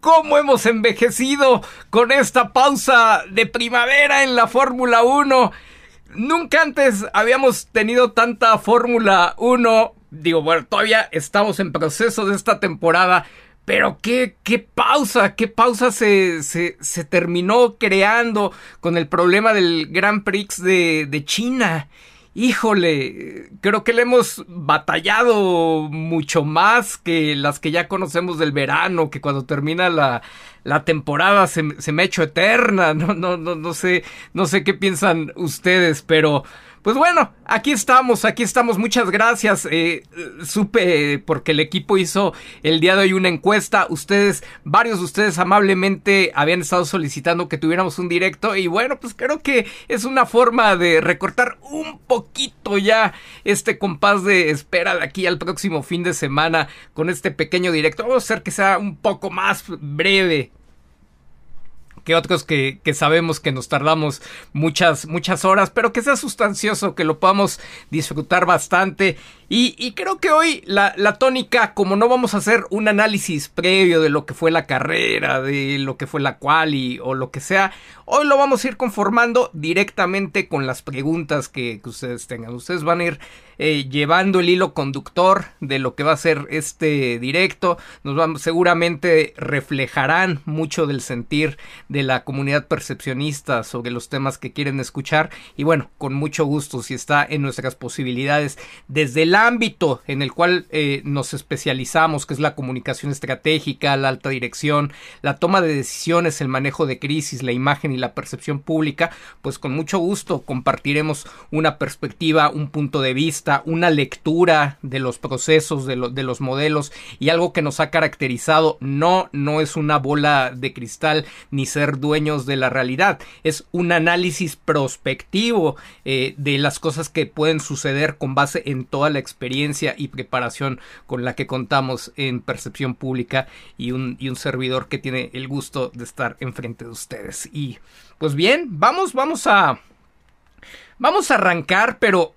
Cómo hemos envejecido con esta pausa de primavera en la Fórmula 1. Nunca antes habíamos tenido tanta Fórmula 1. Digo, bueno, todavía estamos en proceso de esta temporada. Pero qué, qué pausa, qué pausa se, se, terminó creando con el problema del Grand Prix de China híjole, creo que le hemos batallado mucho más que las que ya conocemos del verano, que cuando termina la, la temporada se, se me ha eterna, no, no, no, no sé, no sé qué piensan ustedes, pero pues bueno, aquí estamos, aquí estamos. Muchas gracias. Eh, supe porque el equipo hizo el día de hoy una encuesta. Ustedes, varios de ustedes amablemente habían estado solicitando que tuviéramos un directo y bueno, pues creo que es una forma de recortar un poquito ya este compás de espera de aquí al próximo fin de semana con este pequeño directo. Vamos a hacer que sea un poco más breve que otros que, que, sabemos que nos tardamos muchas, muchas horas, pero que sea sustancioso, que lo podamos disfrutar bastante. Y, creo que hoy la, la, tónica, como no vamos a hacer un análisis previo de lo que fue la carrera, de lo que fue la quali o lo que sea, hoy lo vamos a ir conformando directamente con las preguntas que, ustedes tengan. Ustedes van a ir eh, llevando el hilo conductor de lo que va a ser este directo. Nos vamos, seguramente reflejarán mucho del sentir de la comunidad percepcionista sobre los temas que quieren escuchar. Y bueno, con mucho gusto, si está en nuestras posibilidades, desde el ámbito en el cual eh, nos especializamos, que es la comunicación estratégica, la alta dirección, la toma de decisiones, el manejo de crisis, la imagen y la percepción pública, pues con mucho gusto compartiremos una perspectiva, un punto de vista, una lectura de los procesos, de, los modelos y algo que nos ha caracterizado no, no es una bola de cristal ni ser dueños de la realidad, es un análisis prospectivo eh, de las cosas que pueden suceder con base en toda la experiencia y preparación con la que contamos en percepción pública y un, y un servidor que tiene el gusto de estar enfrente de ustedes. Y pues bien, vamos, vamos a... Vamos a arrancar, pero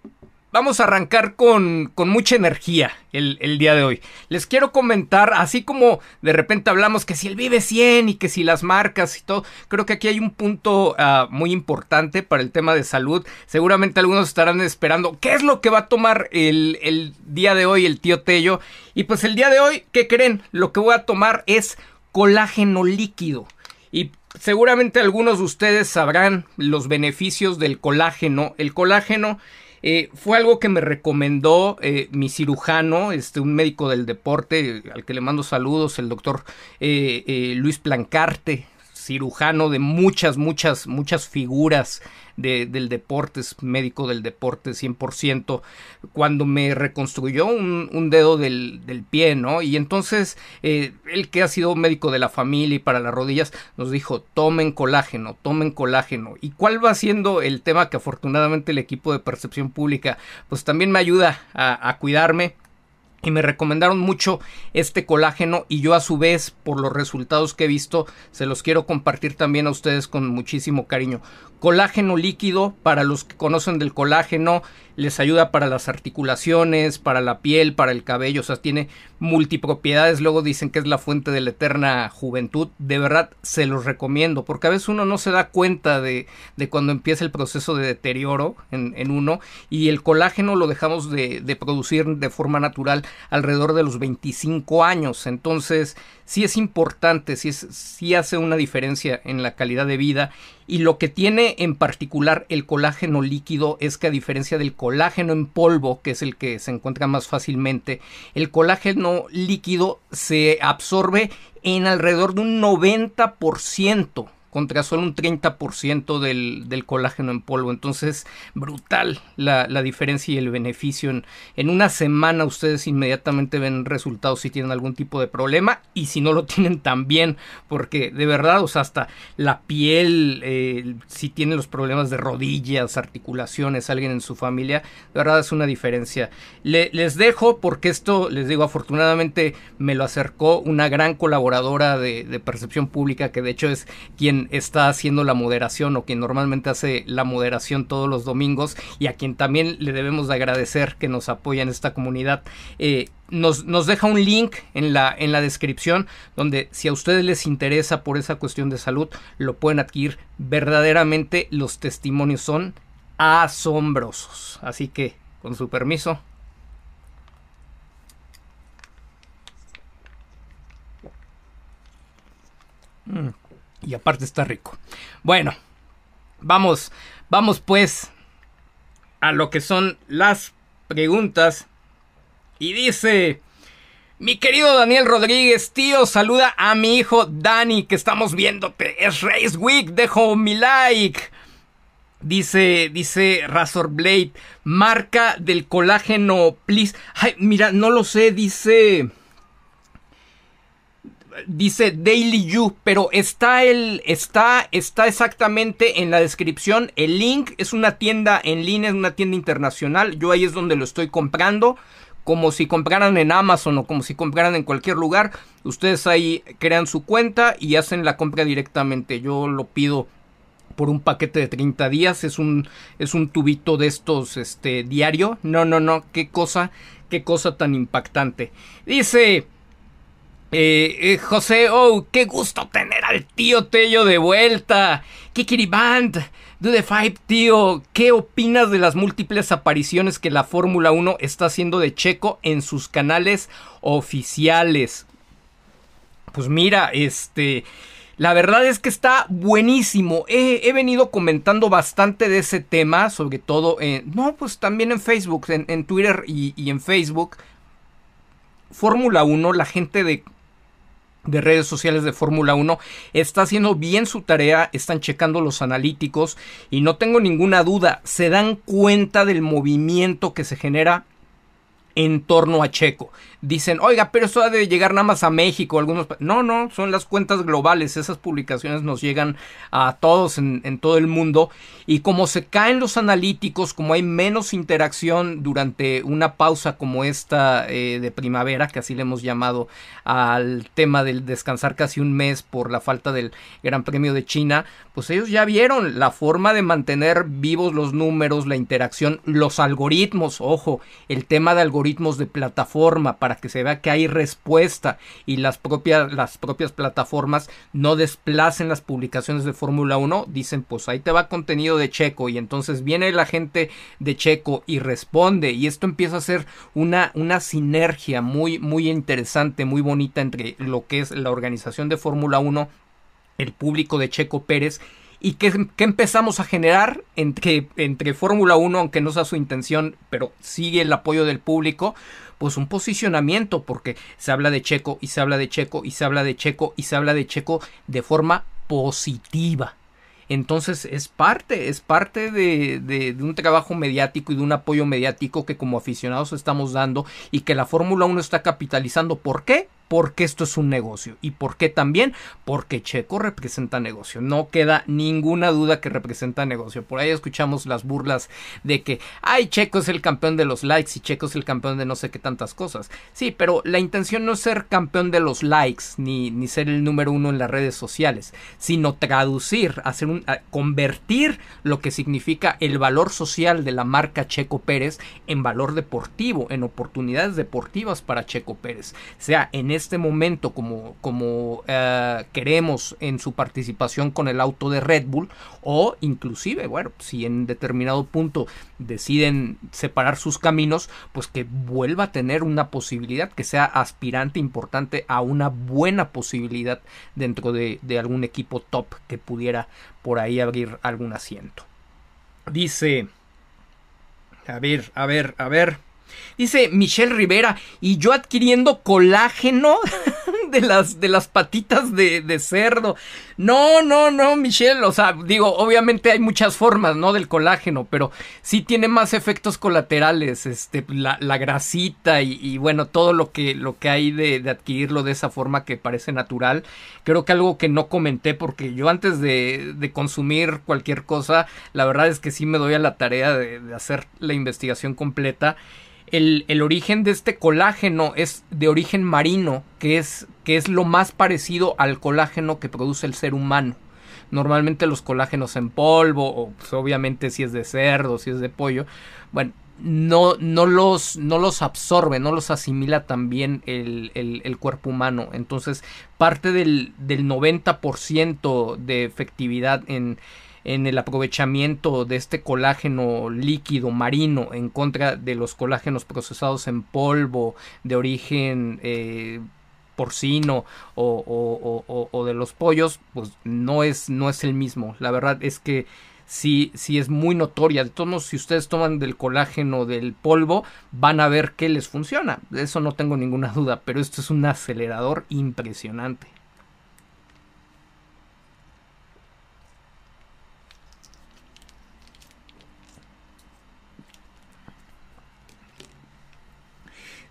Vamos a arrancar con, con mucha energía el, el, día de hoy. Les quiero comentar, así como de repente hablamos que si el Vive 100 y que si las marcas y todo, creo que aquí hay un punto uh, muy importante para el tema de salud. Seguramente algunos estarán esperando qué es lo que va a tomar el, el día de hoy el tío Tello. Y pues el día de hoy, ¿qué creen? Lo que voy a tomar es colágeno líquido. Y seguramente algunos de ustedes sabrán los beneficios del colágeno. El colágeno eh, fue algo que me recomendó eh, mi cirujano, este, un médico del deporte, al que le mando saludos, el doctor eh, Luis Plancarte, cirujano de muchas, muchas, muchas figuras de, del deporte, es médico del deporte 100%, cuando me reconstruyó un, un dedo del, del, pie, ¿no? Y entonces, eh, que ha sido médico de la familia y para las rodillas, nos dijo, tomen colágeno, tomen colágeno. ¿Y cuál va siendo el tema que afortunadamente el equipo de percepción pública, pues también me ayuda a, a cuidarme? Y me recomendaron mucho este colágeno y yo a su vez por los resultados que he visto se los quiero compartir también a ustedes con muchísimo cariño. Colágeno líquido, para los que conocen del colágeno, les ayuda para las articulaciones, para la piel, para el cabello, o sea, tiene multipropiedades, luego dicen que es la fuente de la eterna juventud, de verdad se los recomiendo, porque a veces uno no se da cuenta de, de cuando empieza el proceso de deterioro en, en, uno, y el colágeno lo dejamos de, de producir de forma natural alrededor de los 25 años, entonces sí es importante, sí, es, sí hace una diferencia en la calidad de vida y lo que tiene en particular el colágeno líquido es que a diferencia del colágeno en polvo, que es el que se encuentra más fácilmente, el colágeno líquido se absorbe en alrededor de un 90% contra solo un 30% del, del, colágeno en polvo. Entonces, brutal la, la diferencia y el beneficio. En, en, una semana ustedes inmediatamente ven resultados si tienen algún tipo de problema y si no lo tienen también, porque de verdad, o sea, hasta la piel, eh, si tienen los problemas de rodillas, articulaciones, alguien en su familia, de verdad es una diferencia. Le, les dejo porque esto, les digo, afortunadamente me lo acercó una gran colaboradora de, de percepción pública que de hecho es quien está haciendo la moderación o quien normalmente hace la moderación todos los domingos y a quien también le debemos de agradecer que nos apoya en esta comunidad. Eh, nos, nos, deja un link en la, en la descripción donde si a ustedes les interesa por esa cuestión de salud lo pueden adquirir. Verdaderamente los testimonios son asombrosos. Así que, con su permiso, mm. Y aparte está rico. Bueno, vamos, vamos pues a lo que son las preguntas. Y dice, mi querido Daniel Rodríguez, tío, saluda a mi hijo Dani, que estamos viéndote. Es Race Week, dejo mi like. Dice, dice Razor Blade, marca del colágeno, please. Ay, mira, no lo sé, dice dice Daily You, pero está el está está exactamente en la descripción. El link es una tienda en línea, es una tienda internacional. Yo ahí es donde lo estoy comprando, como si compraran en Amazon o como si compraran en cualquier lugar. Ustedes ahí crean su cuenta y hacen la compra directamente. Yo lo pido por un paquete de 30 días, es un es un tubito de estos este diario. No, no, no, qué cosa, qué cosa tan impactante. Dice eh, eh, José, oh, qué gusto tener al tío Tello de vuelta. Kikiriband, Do the Five, tío, ¿qué opinas de las múltiples apariciones que la Fórmula 1 está haciendo de Checo en sus canales oficiales? Pues mira, este... La verdad es que está buenísimo. He, venido comentando bastante de ese tema, sobre todo en... No, pues también en Facebook, en, Twitter y, y en Facebook. Fórmula 1, la gente de de redes sociales de Fórmula 1 está haciendo bien su tarea, están checando los analíticos y no tengo ninguna duda, se dan cuenta del movimiento que se genera en torno a Checo dicen, oiga, pero eso ha de llegar nada más a México, algunos... No, no, son las cuentas globales, esas publicaciones nos llegan a todos en, todo el mundo y como se caen los analíticos, como hay menos interacción durante una pausa como esta eh, de primavera, que así le hemos llamado al tema del descansar casi un mes por la falta del Gran Premio de China, pues ellos ya vieron la forma de mantener vivos los números, la interacción, los algoritmos, ojo, el tema de algoritmos de plataforma para que se vea que hay respuesta y las propias, las propias plataformas no desplacen las publicaciones de Fórmula 1, dicen pues ahí te va contenido de Checo y entonces viene la gente de Checo y responde y esto empieza a ser una, una sinergia muy, muy interesante, muy bonita entre lo que es la organización de Fórmula 1, el público de Checo Pérez y que, empezamos a generar entre, entre Fórmula 1, aunque no sea su intención, pero sigue el apoyo del público, pues un posicionamiento, porque se habla de Checo y se habla de Checo y se habla de Checo y se habla de Checo de forma positiva. Entonces es parte, es parte de, de, un trabajo mediático y de un apoyo mediático que como aficionados estamos dando y que la Fórmula 1 está capitalizando. ¿Por qué? Porque esto es un negocio. ¿Y por qué también? Porque Checo representa negocio. No queda ninguna duda que representa negocio. Por ahí escuchamos las burlas de que, ay, Checo es el campeón de los likes y Checo es el campeón de no sé qué tantas cosas. Sí, pero la intención no es ser campeón de los likes ni, ni ser el número uno en las redes sociales, sino traducir, hacer convertir lo que significa el valor social de la marca Checo Pérez en valor deportivo, en oportunidades deportivas para Checo Pérez. Sea en este momento como, como eh, queremos en su participación con el auto de Red Bull o inclusive, bueno, si en determinado punto deciden separar sus caminos, pues que vuelva a tener una posibilidad, que sea aspirante importante a una buena posibilidad dentro de, de algún equipo top que pudiera por ahí abrir algún asiento. Dice, a ver, a ver, a ver. Dice Michelle Rivera, y yo adquiriendo colágeno de las, de las patitas de, de cerdo. No, no, no, Michelle. O sea, digo, obviamente hay muchas formas, ¿no? Del colágeno, pero sí tiene más efectos colaterales. Este, la, la grasita y, bueno, todo lo que, lo que hay de, de, adquirirlo de esa forma que parece natural. Creo que algo que no comenté, porque yo antes de, de consumir cualquier cosa, la verdad es que sí me doy a la tarea de hacer la investigación completa el, origen de este colágeno es de origen marino, que es, que es lo más parecido al colágeno que produce el ser humano. Normalmente los colágenos en polvo, o pues, obviamente si es de cerdo, si es de pollo, bueno, no, no, los, no los absorbe, no los asimila también el, el, cuerpo humano. Entonces, parte del, del 90% de efectividad en, en el aprovechamiento de este colágeno líquido marino en contra de los colágenos procesados en polvo de origen eh, porcino o, de los pollos, pues no es, no es el mismo. La verdad es que sí, sí es muy notoria. De todos modos, si ustedes toman del colágeno del polvo, van a ver que les funciona. De eso no tengo ninguna duda, pero esto es un acelerador impresionante.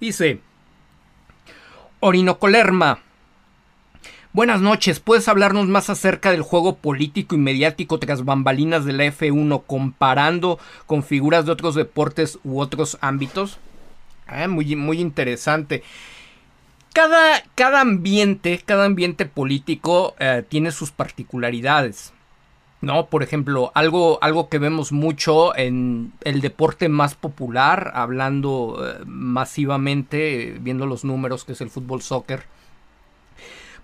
Dice Orinocolerma. Buenas noches, ¿puedes hablarnos más acerca del juego político y mediático tras bambalinas de la F1 comparando con figuras de otros deportes u otros ámbitos? Ah, muy, muy interesante. Cada, cada, ambiente, cada ambiente político eh, tiene sus particularidades. ¿No? Por ejemplo, algo, algo que vemos mucho en el deporte más popular, hablando eh, masivamente, viendo los números, que es el fútbol soccer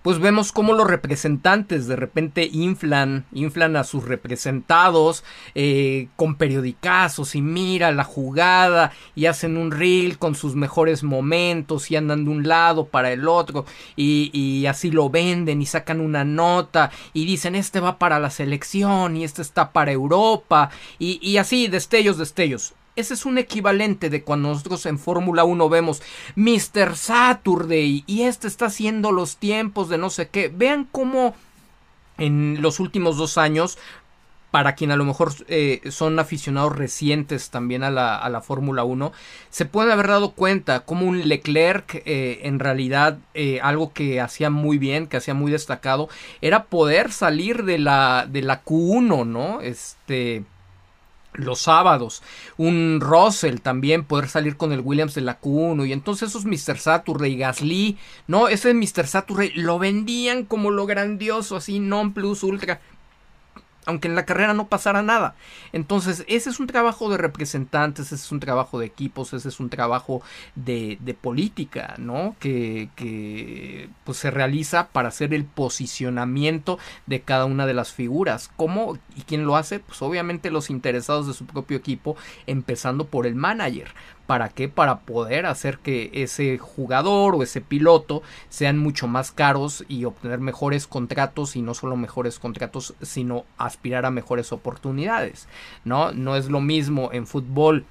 pues vemos cómo los representantes de repente inflan, inflan a sus representados eh, con periodicazos y mira la jugada y hacen un reel con sus mejores momentos y andan de un lado para el otro y, y así lo venden y sacan una nota y dicen este va para la selección y este está para Europa y, y así destellos, destellos. Ese es un equivalente de cuando nosotros en Fórmula 1 vemos Mr. Saturday y este está haciendo los tiempos de no sé qué. Vean cómo en los últimos dos años para quien a lo mejor eh, son aficionados recientes también a la, a la Fórmula 1, se puede haber dado cuenta como un Leclerc eh, en realidad eh, algo que hacía muy bien, que hacía muy destacado, era poder salir de la, de la Q1, ¿no? Este los sábados, un Russell también poder salir con el Williams de la Q1 y entonces esos Mr. Saturday, Gasly, no, ese Mr. Saturday lo vendían como lo grandioso, así non plus ultra, aunque en la carrera no pasara nada. Entonces, ese es un trabajo de representantes, ese es un trabajo de equipos, ese es un trabajo de, de política, ¿no? Que, que, pues se realiza para hacer el posicionamiento de cada una de las figuras. ¿Cómo y quién lo hace? Pues obviamente los interesados de su propio equipo, empezando por el manager. ¿Para qué? Para poder hacer que ese jugador o ese piloto sean mucho más caros y obtener mejores contratos y no solo mejores contratos, sino aspirar a mejores oportunidades, ¿no? No es lo mismo en fútbol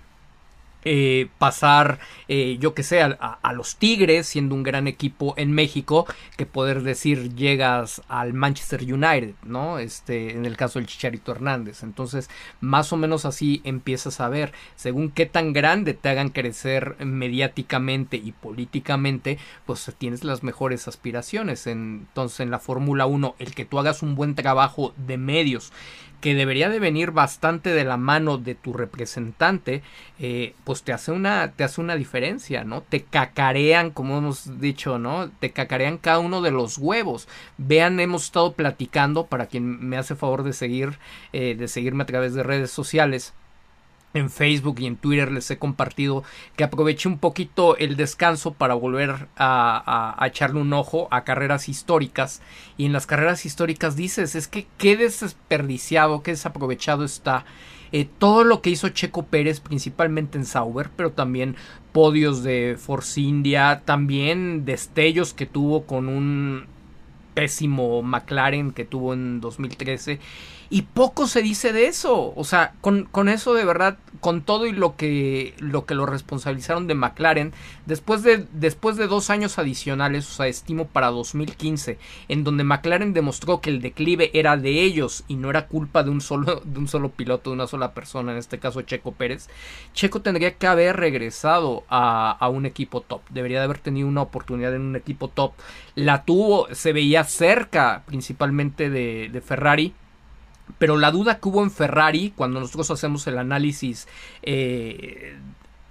eh, pasar, eh, yo que sé, a, los Tigres, siendo un gran equipo en México, que poder decir llegas al Manchester United, ¿no? Este, en el caso del Chicharito Hernández. Entonces, más o menos así empiezas a ver, según qué tan grande te hagan crecer mediáticamente y políticamente, pues tienes las mejores aspiraciones. Entonces, en la Fórmula 1, el que tú hagas un buen trabajo de medios, que debería de venir bastante de la mano de tu representante, eh, pues te hace una, te hace una diferencia, ¿no? Te cacarean, como hemos dicho, ¿no? Te cacarean cada uno de los huevos. Vean, hemos estado platicando, para quien me hace favor de seguir, eh, de seguirme a través de redes sociales en Facebook y en Twitter les he compartido que aproveché un poquito el descanso para volver a, echarle un ojo a carreras históricas. Y en las carreras históricas dices es que qué desperdiciado, qué desaprovechado está eh, todo lo que hizo Checo Pérez principalmente en Sauber pero también podios de Force India también destellos que tuvo con un pésimo McLaren que tuvo en 2013 y poco se dice de eso. O sea, con, con, eso de verdad, con todo y lo que lo que lo responsabilizaron de McLaren, después de, después de dos años adicionales, o sea, estimo para 2015, en donde McLaren demostró que el declive era de ellos y no era culpa de un solo, de un solo piloto, de una sola persona, en este caso Checo Pérez, Checo tendría que haber regresado a, a un equipo top. Debería de haber tenido una oportunidad en un equipo top. La tuvo, se veía cerca principalmente de, de Ferrari pero la duda que hubo en Ferrari, cuando nosotros hacemos el análisis eh,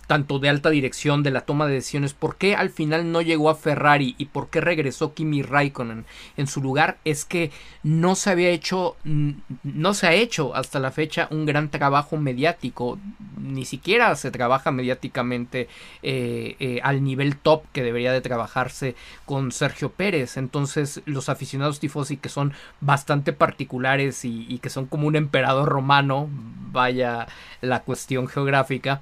tanto de alta dirección, de la toma de decisiones, por qué al final no llegó a Ferrari y por qué regresó Kimi Raikkonen en su lugar, es que no se había hecho, no se ha hecho hasta la fecha un gran trabajo mediático, ni siquiera se trabaja mediáticamente eh, eh, al nivel top que debería de trabajarse con Sergio Pérez, entonces los aficionados tifosi que son bastante particulares y que son como un emperador romano, vaya la cuestión geográfica,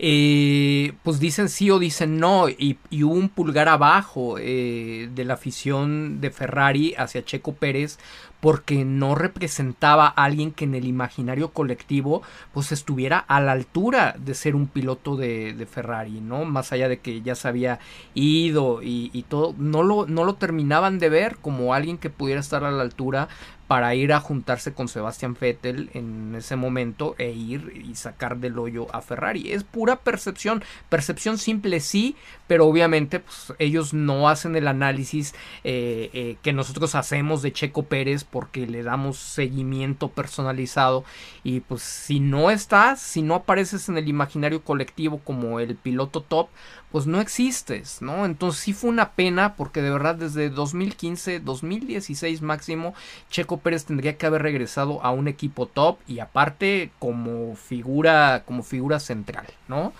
eh, pues dicen sí o dicen no y, hubo un pulgar abajo eh, de la afición de Ferrari hacia Checo Pérez porque no representaba a alguien que en el imaginario colectivo pues estuviera a la altura de ser un piloto de, Ferrari, ¿no? Más allá de que ya se había ido y, y, todo, no lo, no lo terminaban de ver como alguien que pudiera estar a la altura para ir a juntarse con Sebastian Vettel en ese momento e ir y sacar del hoyo a Ferrari. Es pura percepción, percepción simple sí, pero obviamente pues, ellos no hacen el análisis eh, eh, que nosotros hacemos de Checo Pérez porque le damos seguimiento personalizado y pues si no estás, si no apareces en el imaginario colectivo como el piloto top, pues no existes, ¿no? Entonces sí fue una pena porque de verdad desde 2015, 2016 máximo, Checo Pérez tendría que haber regresado a un equipo top y aparte como figura, como figura central, ¿no?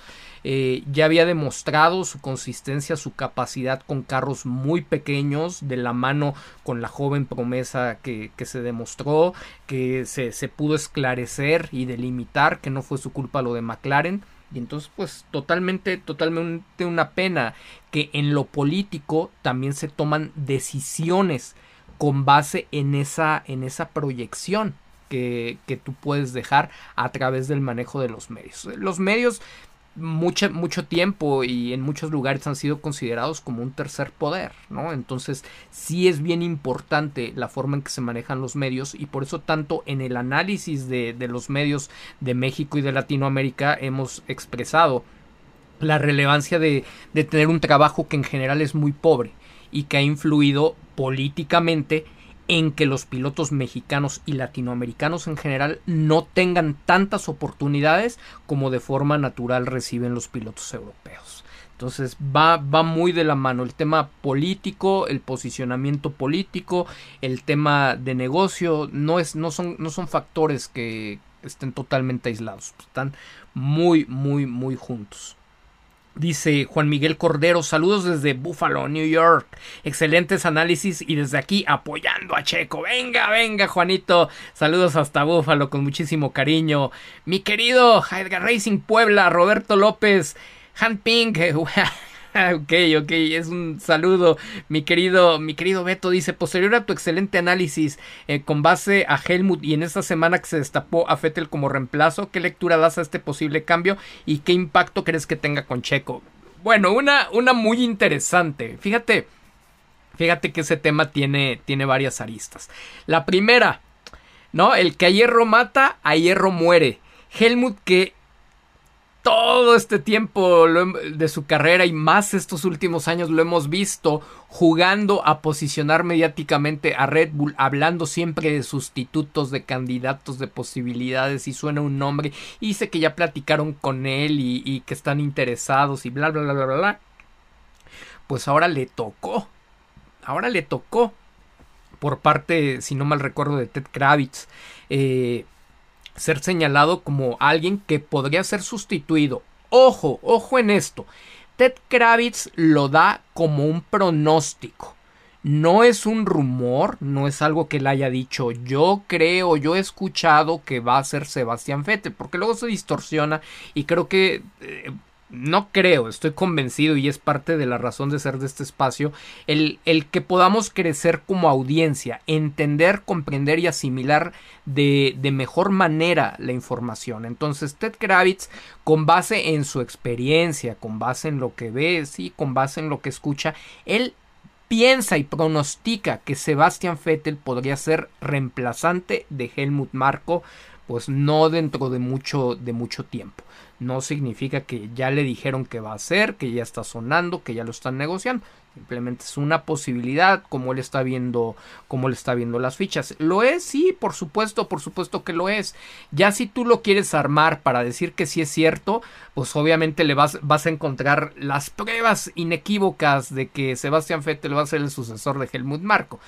Eh, ya había demostrado su consistencia, su capacidad con carros muy pequeños, de la mano con la joven promesa que, se demostró, que se, se pudo esclarecer y delimitar que no fue su culpa lo de McLaren. Y entonces, pues, totalmente, totalmente una pena que en lo político también se toman decisiones con base en esa, en esa proyección que, que tú puedes dejar a través del manejo de los medios. Los medios mucho, mucho tiempo y en muchos lugares han sido considerados como un tercer poder, ¿no? Entonces sí es bien importante la forma en que se manejan los medios y por eso tanto en el análisis de, de los medios de México y de Latinoamérica hemos expresado la relevancia de, de tener un trabajo que en general es muy pobre y que ha influido políticamente en que los pilotos mexicanos y latinoamericanos en general no tengan tantas oportunidades como de forma natural reciben los pilotos europeos. Entonces va, va muy de la mano el tema político, el posicionamiento político, el tema de negocio, no, es, no, son, no son factores que estén totalmente aislados, están muy, muy, muy juntos. Dice Juan Miguel Cordero, saludos desde Buffalo, New York. Excelentes análisis y desde aquí apoyando a Checo. Venga, venga, Juanito. Saludos hasta Buffalo con muchísimo cariño. Mi querido Edgar Racing Puebla, Roberto López, Han Pink. ok, ok, es un saludo. Mi querido, mi querido Beto dice, posterior a tu excelente análisis eh, con base a Helmut y en esta semana que se destapó a Fettel como reemplazo, ¿qué lectura das a este posible cambio y qué impacto crees que tenga con Checo? Bueno, una, una muy interesante. Fíjate, fíjate que ese tema tiene, tiene varias aristas. La primera, ¿no? El que a hierro mata, a hierro muere. Helmut que todo este tiempo de su carrera y más estos últimos años lo hemos visto jugando a posicionar mediáticamente a Red Bull, hablando siempre de sustitutos, de candidatos, de posibilidades y suena un nombre y dice que ya platicaron con él y, que están interesados y bla bla bla bla bla. Pues ahora le tocó, ahora le tocó por parte, si no mal recuerdo, de Ted Kravitz. Eh, ser señalado como alguien que podría ser sustituido. Ojo, ojo en esto. Ted Kravitz lo da como un pronóstico. No es un rumor, no es algo que él haya dicho. Yo creo, yo he escuchado que va a ser Sebastián Vettel, porque luego se distorsiona y creo que eh, no creo, estoy convencido y es parte de la razón de ser de este espacio, el, el, que podamos crecer como audiencia, entender, comprender y asimilar de, de, mejor manera la información. Entonces, Ted Kravitz, con base en su experiencia, con base en lo que ve, sí, con base en lo que escucha, él piensa y pronostica que Sebastian Vettel podría ser reemplazante de Helmut Marko, pues no dentro de mucho, de mucho tiempo no significa que ya le dijeron que va a ser, que ya está sonando, que ya lo están negociando. Simplemente es una posibilidad, como él está viendo, como él está viendo las fichas. ¿Lo es? Sí, por supuesto, por supuesto que lo es. Ya si tú lo quieres armar para decir que sí es cierto, pues obviamente le vas, vas a encontrar las pruebas inequívocas de que Sebastián Vettel va a ser el sucesor de Helmut Marco.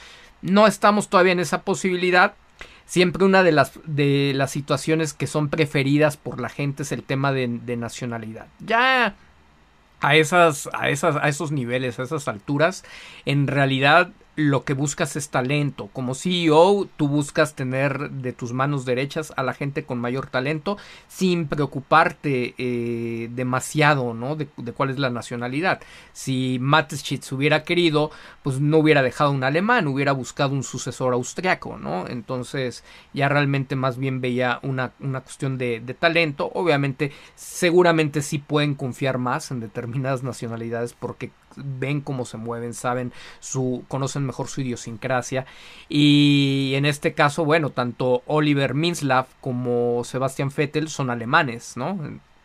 No estamos todavía en esa posibilidad, siempre una de las, de las situaciones que son preferidas por la gente es el tema de, de nacionalidad. Ya a esas, a esas, a esos niveles, a esas alturas, en realidad lo que buscas es talento. Como CEO, tú buscas tener de tus manos derechas a la gente con mayor talento sin preocuparte eh, demasiado, ¿no? De, cuál es la nacionalidad. Si Mateschitz hubiera querido, pues no hubiera dejado un alemán, hubiera buscado un sucesor austriaco, ¿no? Entonces ya realmente más bien veía una, una cuestión de, de talento. Obviamente, seguramente sí pueden confiar más en determinadas nacionalidades porque ven cómo se mueven, saben su, conocen mejor su idiosincrasia. Y en este caso, bueno, tanto Oliver Minslav como Sebastian Vettel son alemanes, ¿no?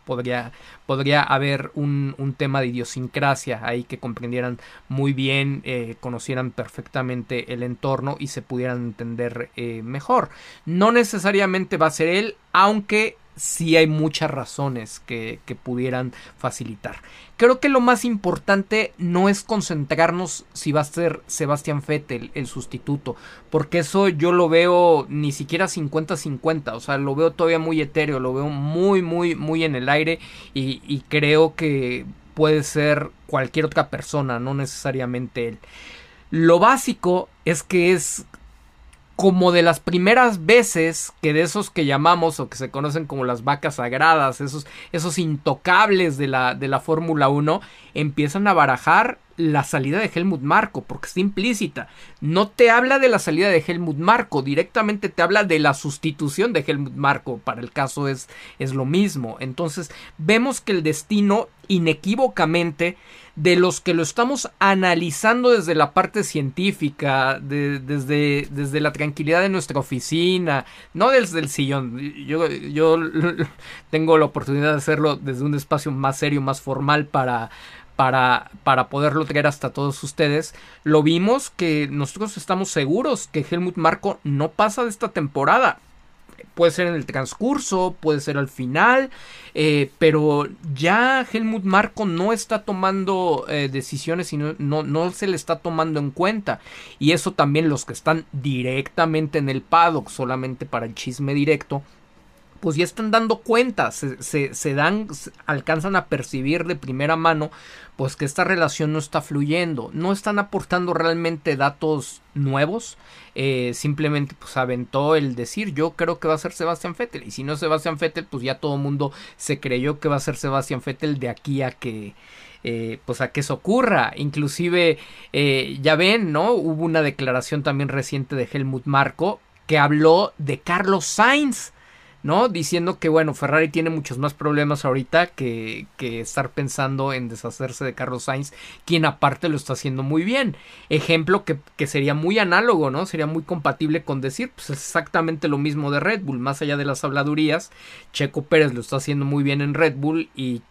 Podría, podría haber un, un, tema de idiosincrasia ahí que comprendieran muy bien, eh, conocieran perfectamente el entorno y se pudieran entender eh, mejor. No necesariamente va a ser él, aunque sí hay muchas razones que, que, pudieran facilitar. Creo que lo más importante no es concentrarnos si va a ser Sebastián Vettel el sustituto, porque eso yo lo veo ni siquiera 50-50, o sea, lo veo todavía muy etéreo, lo veo muy, muy, muy en el aire y, y creo que puede ser cualquier otra persona, no necesariamente él. Lo básico es que es como de las primeras veces que de esos que llamamos o que se conocen como las vacas sagradas, esos, esos intocables de la, de la Fórmula 1, empiezan a barajar la salida de Helmut Marko, porque está implícita. No te habla de la salida de Helmut Marko, directamente te habla de la sustitución de Helmut Marko. Para el caso es, es lo mismo. Entonces, vemos que el destino inequívocamente de los que lo estamos analizando desde la parte científica, desde, desde la tranquilidad de nuestra oficina, no desde el sillón. Yo, yo tengo la oportunidad de hacerlo desde un espacio más serio, más formal para, para, para poderlo traer hasta todos ustedes, lo vimos que nosotros estamos seguros que Helmut Marco no pasa de esta temporada. Puede ser en el transcurso, puede ser al final, eh, pero ya Helmut Marco no está tomando eh, decisiones y no, no, se le está tomando en cuenta. Y eso también los que están directamente en el paddock, solamente para el chisme directo, pues ya están dando cuenta, se, se, dan, alcanzan a percibir de primera mano, pues que esta relación no está fluyendo, no están aportando realmente datos nuevos, eh, simplemente pues aventó el decir yo creo que va a ser Sebastián Vettel y si no es Sebastián Vettel pues ya todo el mundo se creyó que va a ser Sebastián Vettel de aquí a que eh, pues a que eso ocurra. Inclusive, eh, ya ven, ¿no? Hubo una declaración también reciente de Helmut Marco que habló de Carlos Sainz. ¿No? Diciendo que, bueno, Ferrari tiene muchos más problemas ahorita que, que, estar pensando en deshacerse de Carlos Sainz, quien aparte lo está haciendo muy bien. Ejemplo que, que sería muy análogo, ¿no? Sería muy compatible con decir, pues es exactamente lo mismo de Red Bull, más allá de las habladurías. Checo Pérez lo está haciendo muy bien en Red Bull y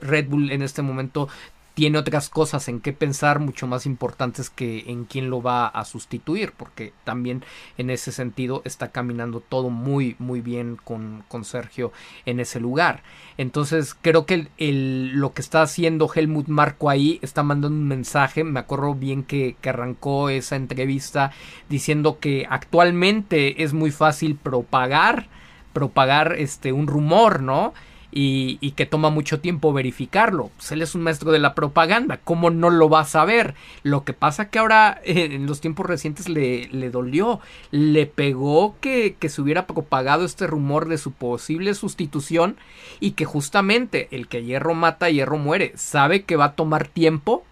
Red Bull en este momento tiene otras cosas en qué pensar mucho más importantes que en quién lo va a sustituir, porque también en ese sentido está caminando todo muy, muy bien con, con Sergio en ese lugar. Entonces creo que el, lo que está haciendo Helmut Marco ahí está mandando un mensaje, me acuerdo bien que, que arrancó esa entrevista diciendo que actualmente es muy fácil propagar, propagar este un rumor, ¿no? Y, que toma mucho tiempo verificarlo. Pues él es un maestro de la propaganda, ¿cómo no lo va a saber? Lo que pasa que ahora en los tiempos recientes le, le dolió, le pegó que, que se hubiera propagado este rumor de su posible sustitución y que justamente el que hierro mata, hierro muere, sabe que va a tomar tiempo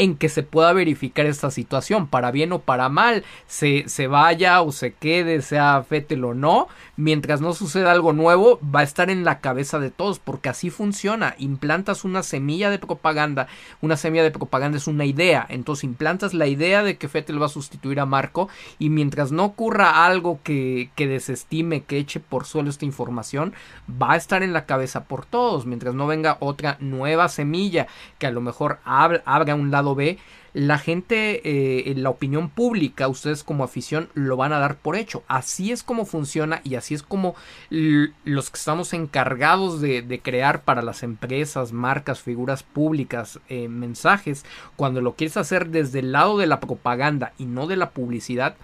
en que se pueda verificar esta situación, para bien o para mal, se, se vaya o se quede, sea Fettel o no, mientras no suceda algo nuevo, va a estar en la cabeza de todos, porque así funciona. Implantas una semilla de propaganda, una semilla de propaganda es una idea, entonces implantas la idea de que Fettel va a sustituir a Marco, y mientras no ocurra algo que, que desestime, que eche por suelo esta información, va a estar en la cabeza por todos, mientras no venga otra nueva semilla que a lo mejor abra un lado ve, la gente, eh, la opinión pública, ustedes como afición lo van a dar por hecho. Así es como funciona y así es como los que estamos encargados de, crear para las empresas, marcas, figuras públicas, eh, mensajes, cuando lo quieres hacer desde el lado de la propaganda y no de la publicidad,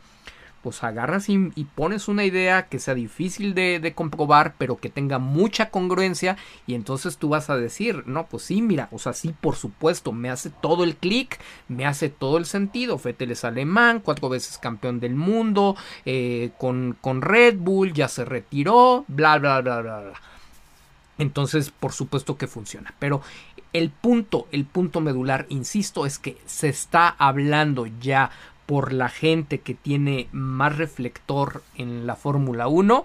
pues agarras y, pones una idea que sea difícil de, comprobar, pero que tenga mucha congruencia, y entonces tú vas a decir, no, pues sí, mira, o sea, sí, por supuesto, me hace todo el clic, me hace todo el sentido. Fettel es alemán, cuatro veces campeón del mundo, eh, con, con Red Bull, ya se retiró, bla, bla, bla, bla, bla. Entonces, por supuesto que funciona. Pero el punto, el punto medular, insisto, es que se está hablando ya por la gente que tiene más reflector en la Fórmula 1,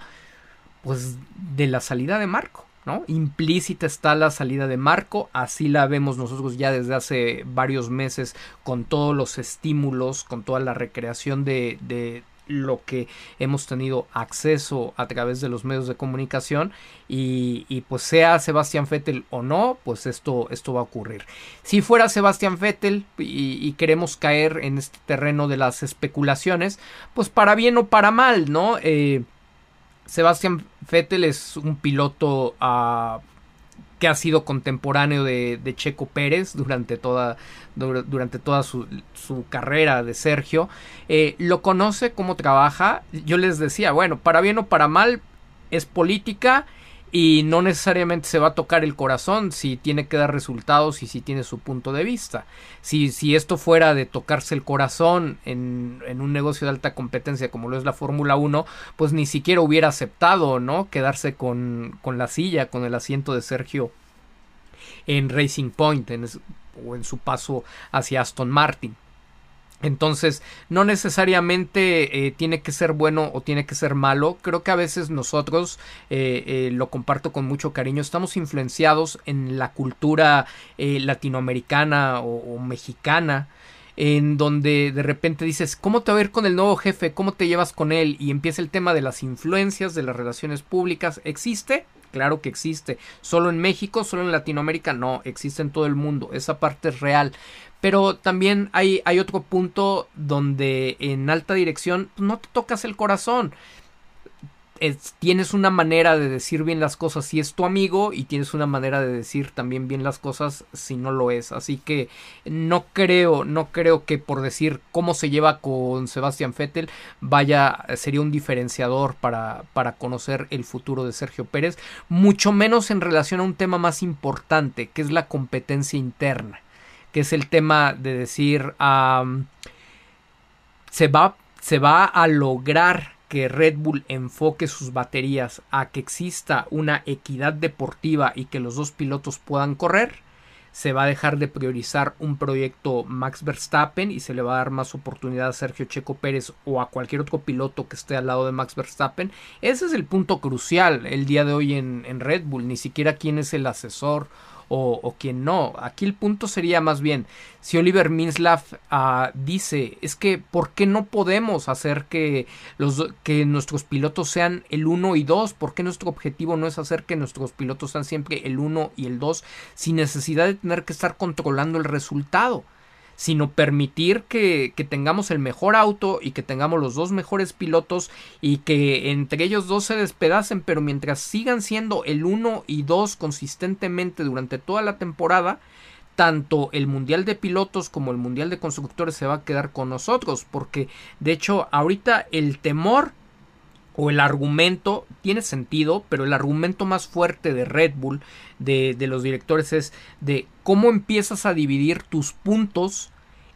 pues de la salida de Marco. ¿no? Implícita está la salida de Marco, así la vemos nosotros ya desde hace varios meses con todos los estímulos, con toda la recreación de, de, lo que hemos tenido acceso a través de los medios de comunicación y, pues sea Sebastián Vettel o no, pues esto, esto va a ocurrir. Si fuera Sebastián Vettel y, queremos caer en este terreno de las especulaciones, pues para bien o para mal, ¿no? Eh, Sebastián Vettel es un piloto que ha sido contemporáneo de, Checo Pérez durante toda, durante toda su, carrera de Sergio. Eh, lo conoce, cómo trabaja. Yo les decía, bueno, para bien o para mal, es política y no necesariamente se va a tocar el corazón si tiene que dar resultados y si tiene su punto de vista. Si, si esto fuera de tocarse el corazón en, en un negocio de alta competencia como lo es la Fórmula 1, pues ni siquiera hubiera aceptado, ¿no? Quedarse con, con la silla, con el asiento de Sergio en Racing Point o en su paso hacia Aston Martin. Entonces, no necesariamente eh, tiene que ser bueno o tiene que ser malo. Creo que a veces nosotros, eh, eh, lo comparto con mucho cariño, estamos influenciados en la cultura latinoamericana o, mexicana en donde de repente dices, ¿cómo te va a ir con el nuevo jefe? ¿Cómo te llevas con él? Y empieza el tema de las influencias, de las relaciones públicas. ¿Existe? Claro que existe. Solo en México, solo en Latinoamérica, no, existe en todo el mundo. Esa parte es real. Pero también hay, otro punto donde en alta dirección pues, no te tocas el corazón. tienes una manera de decir bien las cosas si es tu amigo y tienes una manera de decir también bien las cosas si no lo es. Así que no creo, no creo que por decir cómo se lleva con Sebastián Vettel vaya, sería un diferenciador para, para conocer el futuro de Sergio Pérez, mucho menos en relación a un tema más importante que es la competencia interna que es el tema de decir se, va, se va a lograr que Red Bull enfoque sus baterías a que exista una equidad deportiva y que los dos pilotos puedan correr, se va a dejar de priorizar un proyecto Max Verstappen y se le va a dar más oportunidad a Sergio Checo Pérez o a cualquier otro piloto que esté al lado de Max Verstappen. Ese es el punto crucial el día de hoy en, en Red Bull, ni siquiera quién es el asesor o, quien no. Aquí el punto sería más bien, si Oliver Minslav ah, dice, es que ¿por qué no podemos hacer que, los, que nuestros pilotos sean el 1 y 2? ¿Por qué nuestro objetivo no es hacer que nuestros pilotos sean siempre el 1 y el 2 sin necesidad de tener que estar controlando el resultado? Sino permitir que, tengamos el mejor auto y que tengamos los dos mejores pilotos y que entre ellos dos se despedacen, pero mientras sigan siendo el 1 y 2 consistentemente durante toda la temporada, tanto el Mundial de Pilotos como el Mundial de Constructores se va a quedar con nosotros, porque de hecho ahorita el temor o el argumento tiene sentido, pero el argumento más fuerte de Red Bull, de, de, los directores, es de cómo empiezas a dividir tus puntos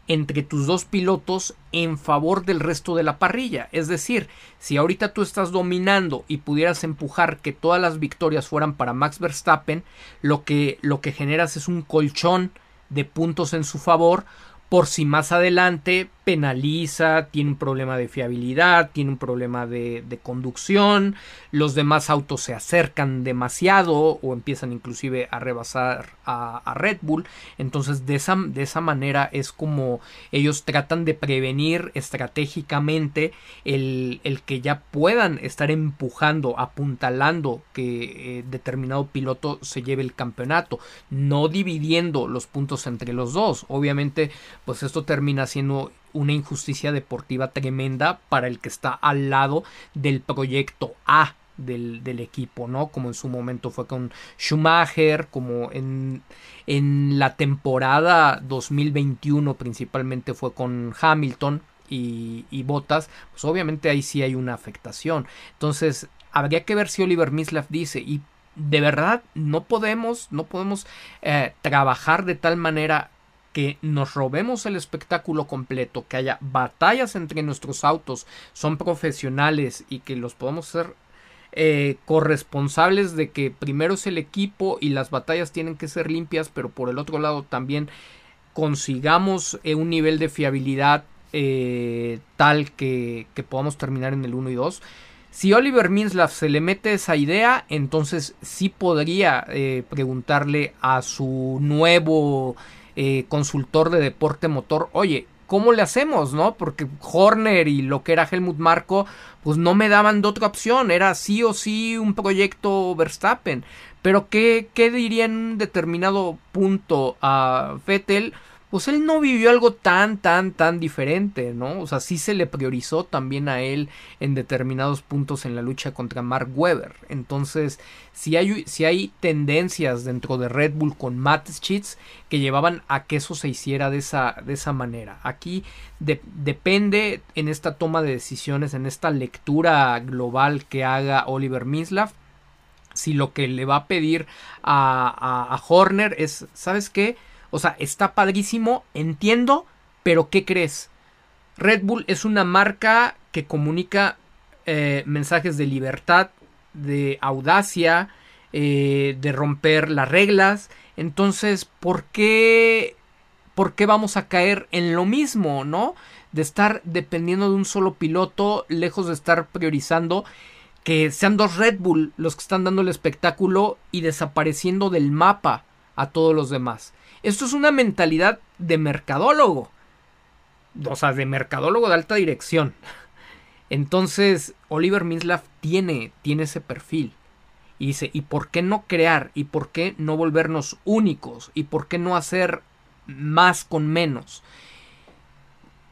entre tus dos pilotos en favor del resto de la parrilla. Es decir, si ahorita tú estás dominando y pudieras empujar que todas las victorias fueran para Max Verstappen, lo que, lo que generas es un colchón de puntos en su favor por si más adelante penaliza, tiene un problema de fiabilidad, tiene un problema de, conducción, los demás autos se acercan demasiado o empiezan inclusive a rebasar a, Red Bull. Entonces de esa, de esa, manera es como ellos tratan de prevenir estratégicamente el, el que ya puedan estar empujando, apuntalando que eh, determinado piloto se lleve el campeonato, no dividiendo los puntos entre los dos. Obviamente pues esto termina siendo una injusticia deportiva tremenda para el que está al lado del proyecto A del, equipo, ¿no? Como en su momento fue con Schumacher, como en, en la temporada 2021 principalmente fue con Hamilton y, y Bottas, pues obviamente ahí sí hay una afectación. Entonces, habría que ver si Oliver Mislav dice, y de verdad no podemos, no podemos eh, trabajar de tal manera que nos robemos el espectáculo completo, que haya batallas entre nuestros autos, son profesionales y que los podamos ser eh, corresponsables de que primero es el equipo y las batallas tienen que ser limpias, pero por el otro lado también consigamos eh, un nivel de fiabilidad eh, tal que, que, podamos terminar en el 1 y 2. Si Oliver Minslav se le mete esa idea, entonces sí podría preguntarle a su nuevo eh, consultor de deporte motor, oye, ¿cómo le hacemos, no? Porque Horner y lo que era Helmut Marco, pues no me daban de otra opción, era sí o sí un proyecto Verstappen. Pero ¿qué, qué diría en un determinado punto a Vettel? Pues él no vivió algo tan, tan, tan diferente, ¿no? O sea, sí se le priorizó también a él en determinados puntos en la lucha contra Mark Webber. Entonces, si hay, si hay tendencias dentro de Red Bull con Matt Sheets que llevaban a que eso se hiciera de esa, de esa manera. Aquí depende en esta toma de decisiones, en esta lectura global que haga Oliver Mislav si lo que le va a pedir a, a Horner es, ¿sabes qué? O sea, está padrísimo, entiendo, pero ¿qué crees? Red Bull es una marca que comunica eh, mensajes de libertad, de audacia, eh, de romper las reglas. Entonces, ¿por qué, ¿por qué vamos a caer en lo mismo, no? De estar dependiendo de un solo piloto, lejos de estar priorizando que sean dos Red Bull los que están dando el espectáculo y desapareciendo del mapa a todos los demás. Esto es una mentalidad de mercadólogo. O sea, de mercadólogo de alta dirección. Entonces, Oliver Minslav tiene, tiene ese perfil. Y dice, ¿y por qué no crear? ¿Y por qué no volvernos únicos? ¿Y por qué no hacer más con menos?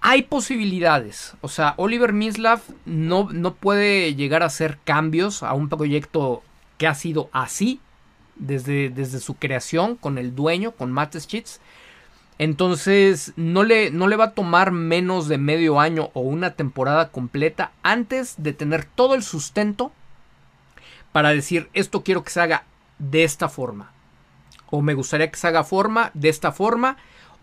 Hay posibilidades. O sea, Oliver Minslav no, no puede llegar a hacer cambios a un proyecto que ha sido así desde, desde su creación con el dueño, con Matt Schitz. Entonces no le, no le va a tomar menos de medio año o una temporada completa antes de tener todo el sustento para decir esto quiero que se haga de esta forma. O me gustaría que se haga forma de esta forma.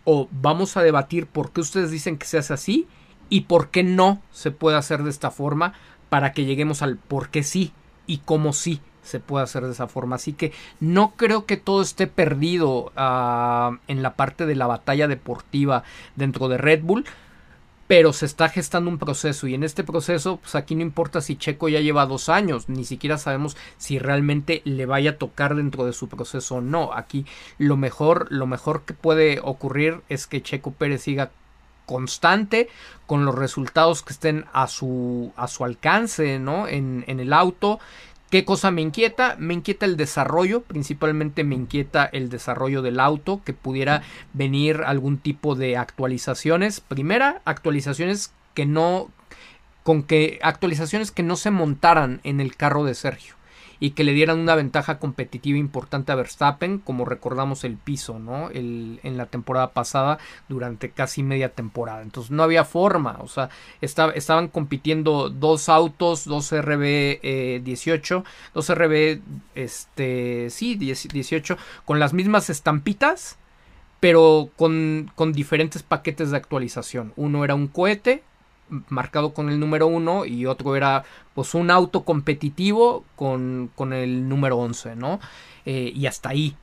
O vamos a debatir por qué ustedes dicen que se hace así y por qué no se puede hacer de esta forma para que lleguemos al por qué sí y cómo sí se puede hacer de esa forma. Así que no creo que todo esté perdido ah, en la parte de la batalla deportiva dentro de Red Bull. Pero se está gestando un proceso y en este proceso, pues aquí no importa si Checo ya lleva dos años, ni siquiera sabemos si realmente le vaya a tocar dentro de su proceso o no. Aquí lo mejor, lo mejor que puede ocurrir es que Checo Pérez siga constante con los resultados que estén a su, a su alcance, ¿no? En, en el auto ¿Qué cosa me inquieta? Me inquieta el desarrollo, principalmente me inquieta el desarrollo del auto, que pudiera venir algún tipo de actualizaciones. Primera, actualizaciones que no con que actualizaciones que no se montaran en el carro de Sergio y que le dieran una ventaja competitiva importante a Verstappen, como recordamos el piso, ¿no? El, en la temporada pasada durante casi media temporada. Entonces no había forma, o sea, estaban compitiendo dos autos, dos RB 18, dos RB, este, sí, 18, con las mismas estampitas pero con, con, diferentes paquetes de actualización. Uno era un cohete marcado con el número 1 y otro era pues un auto competitivo con, con el número 11, ¿no? Eh, y hasta ahí.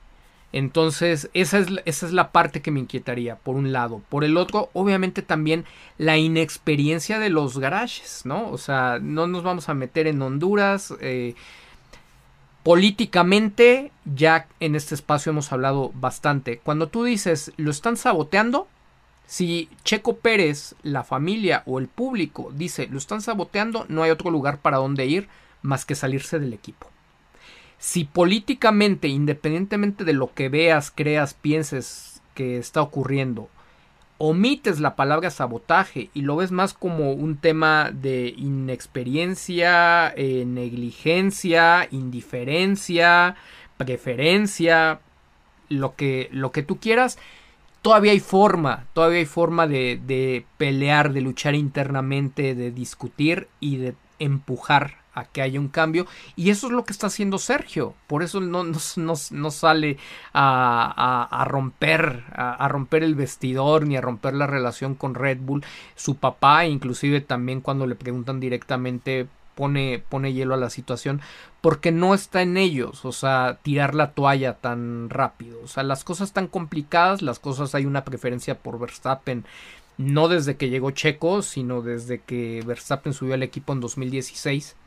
Entonces, esa es, esa es la parte que me inquietaría, por un lado. Por el otro, obviamente también la inexperiencia de los garajes, ¿no? O sea, no nos vamos a meter en Honduras. Eh, políticamente, ya en este espacio hemos hablado bastante. Cuando tú dices, lo están saboteando, si Checo Pérez, la familia o el público dice lo están saboteando, no hay otro lugar para donde ir más que salirse del equipo. Si políticamente, independientemente de lo que veas, creas, pienses que está ocurriendo, omites la palabra sabotaje y lo ves más como un tema de inexperiencia, eh, negligencia, indiferencia, preferencia, lo que, lo que tú quieras, todavía hay forma, todavía hay forma de, de, pelear, de luchar internamente, de discutir y de empujar a que haya un cambio. Y eso es lo que está haciendo Sergio. Por eso no, no, sale a, a, romper, a, romper el vestidor ni a romper la relación con Red Bull. Su papá, inclusive también cuando le preguntan directamente Pone, hielo a la situación porque no está en ellos, o sea, tirar la toalla tan rápido. O sea, las cosas están complicadas, las cosas hay una preferencia por Verstappen, no desde que llegó Checo, sino desde que Verstappen subió al equipo en 2016.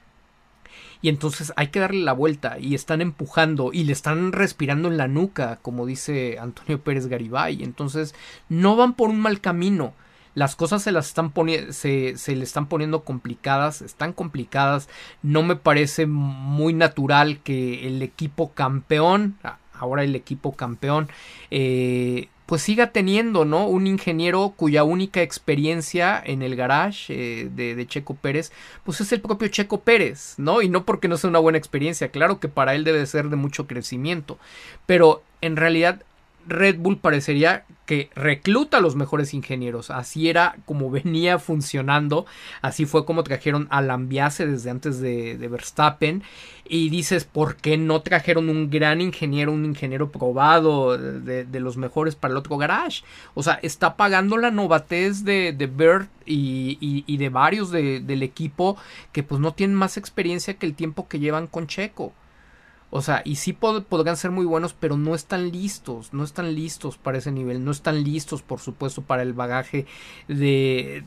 Y entonces hay que darle la vuelta y están empujando y le están respirando en la nuca, como dice Antonio Pérez Garibay. Entonces no van por un mal camino las cosas se las están poniendo, se, se, le están poniendo complicadas, están complicadas, no me parece muy natural que el equipo campeón, ahora el equipo campeón, eh, pues siga teniendo, ¿no? Un ingeniero cuya única experiencia en el garage eh, de, de, Checo Pérez, pues es el propio Checo Pérez, ¿no? Y no porque no sea una buena experiencia, claro que para él debe ser de mucho crecimiento, pero en realidad Red Bull parecería que recluta a los mejores ingenieros. Así era como venía funcionando. Así fue como trajeron a Lambiase desde antes de, Verstappen. Y dices, ¿por qué no trajeron un gran ingeniero, un ingeniero probado de, los mejores para el otro garage? O sea, está pagando la novatez de, de Bert y, y de varios del equipo que pues no tienen más experiencia que el tiempo que llevan con Checo. O sea, y sí podrán ser muy buenos, pero no están listos, no están listos para ese nivel, no están listos, por supuesto, para el bagaje de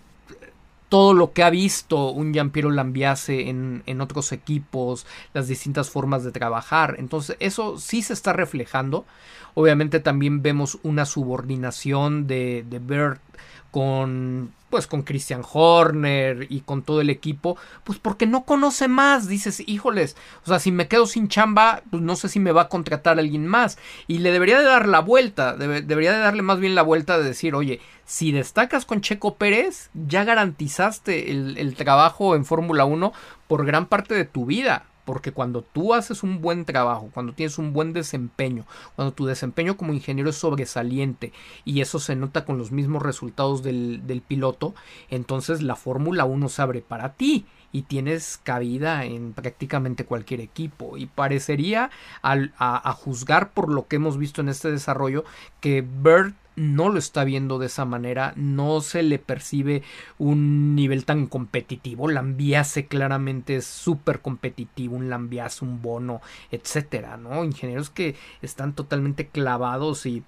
todo lo que ha visto un Giampiero Lambiase en, en otros equipos, las distintas formas de trabajar. Entonces, eso sí se está reflejando. Obviamente también vemos una subordinación de, de Bert con pues con Christian Horner y con todo el equipo, pues porque no conoce más, dices, híjoles, o sea, si me quedo sin chamba, pues no sé si me va a contratar alguien más. Y le debería de dar la vuelta, debería de darle más bien la vuelta de decir, oye, si destacas con Checo Pérez, ya garantizaste el, el trabajo en Fórmula 1 por gran parte de tu vida, porque cuando tú haces un buen trabajo, cuando tienes un buen desempeño, cuando tu desempeño como ingeniero es sobresaliente y eso se nota con los mismos resultados del, piloto, entonces la Fórmula 1 se abre para ti y tienes cabida en prácticamente cualquier equipo. Y parecería, a, a, juzgar por lo que hemos visto en este desarrollo, que Bird no lo está viendo de esa manera, no se le percibe un nivel tan competitivo. Lambiase claramente es súper competitivo, un Lambiase, un Bono, etcétera, ¿no? Ingenieros que están totalmente clavados y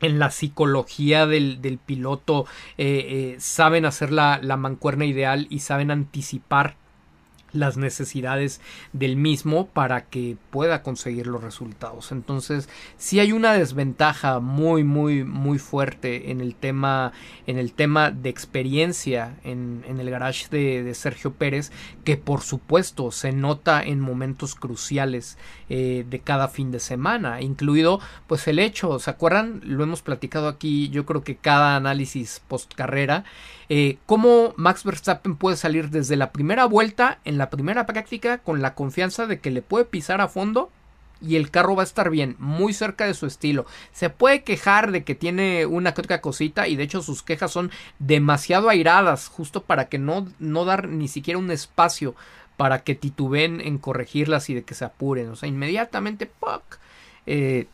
en la psicología del, piloto eh, eh, saben hacer la, la mancuerna ideal y saben anticipar las necesidades del mismo para que pueda conseguir los resultados. Entonces, si hay una desventaja muy, muy, muy fuerte en el tema, en el tema de experiencia en, en el garage de, de, Sergio Pérez, que por supuesto se nota en momentos cruciales eh, de cada fin de semana, incluido pues el hecho, ¿se acuerdan? Lo hemos platicado aquí, yo creo que cada análisis post carrera, eh, cómo Max Verstappen puede salir desde la primera vuelta en la primera práctica con la confianza de que le puede pisar a fondo y el carro va a estar bien, muy cerca de su estilo. Se puede quejar de que tiene una que otra cosita y de hecho sus quejas son demasiado airadas, justo para que no, no dar ni siquiera un espacio para que titubeen en corregirlas y de que se apuren. O sea, inmediatamente ¡puc! Eh,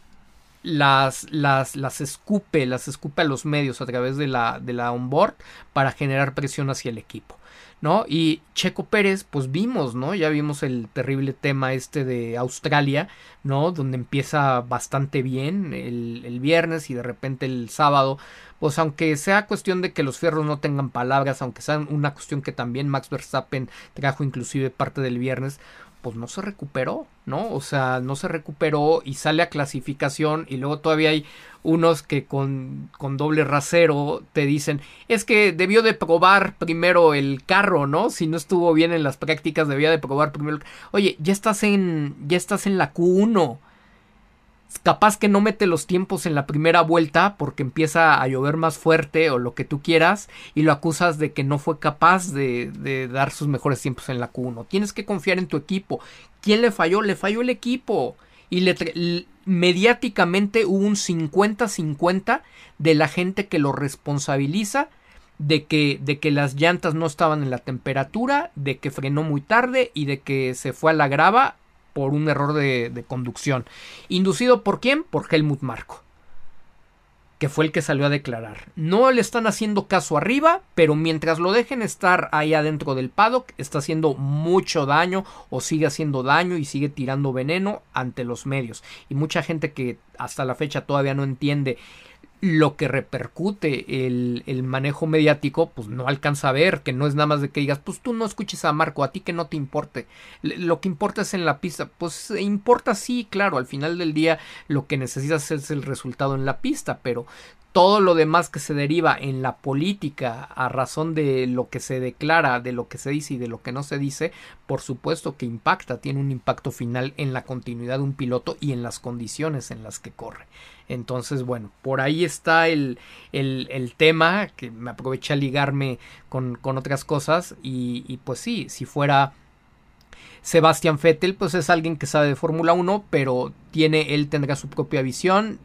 las, las, las escupe, las escupe a los medios a través de la, de la onboard para generar presión hacia el equipo. ¿no? Y Checo Pérez, pues vimos, ¿no? Ya vimos el terrible tema este de Australia, ¿no? Donde empieza bastante bien el, el, viernes y de repente el sábado, pues aunque sea cuestión de que los fierros no tengan palabras, aunque sea una cuestión que también Max Verstappen trajo inclusive parte del viernes, pues no se recuperó, ¿no? O sea, no se recuperó y sale a clasificación y luego todavía hay unos que con, con doble rasero te dicen, es que debió de probar primero el carro, ¿no? Si no estuvo bien en las prácticas, debía de probar primero. Oye, ya estás en, ya estás en la Q1 capaz que no mete los tiempos en la primera vuelta porque empieza a llover más fuerte o lo que tú quieras y lo acusas de que no fue capaz de, de dar sus mejores tiempos en la Q1. Tienes que confiar en tu equipo. ¿Quién le falló? Le falló el equipo. Y le, mediáticamente hubo un 50-50 de la gente que lo responsabiliza de que, de que las llantas no estaban en la temperatura, de que frenó muy tarde y de que se fue a la grava por un error de, conducción. ¿Inducido por quién? Por Helmut Marko que fue el que salió a declarar. No le están haciendo caso arriba, pero mientras lo dejen estar ahí adentro del paddock, está haciendo mucho daño o sigue haciendo daño y sigue tirando veneno ante los medios. Y mucha gente que hasta la fecha todavía no entiende lo que repercute el, el, manejo mediático, pues no alcanza a ver, que no es nada más de que digas, pues tú no escuches a Marco, a ti que no te importe, lo que importa es en la pista, pues importa sí, claro, al final del día lo que necesitas es el resultado en la pista, pero todo lo demás que se deriva en la política a razón de lo que se declara, de lo que se dice y de lo que no se dice, por supuesto que impacta, tiene un impacto final en la continuidad de un piloto y en las condiciones en las que corre. Entonces, bueno, por ahí está el, el, el tema, que me aproveché a ligarme con, con otras cosas y, y pues sí, si fuera... Sebastian Vettel, pues es alguien que sabe de Fórmula 1, pero tiene, él tendrá su propia visión,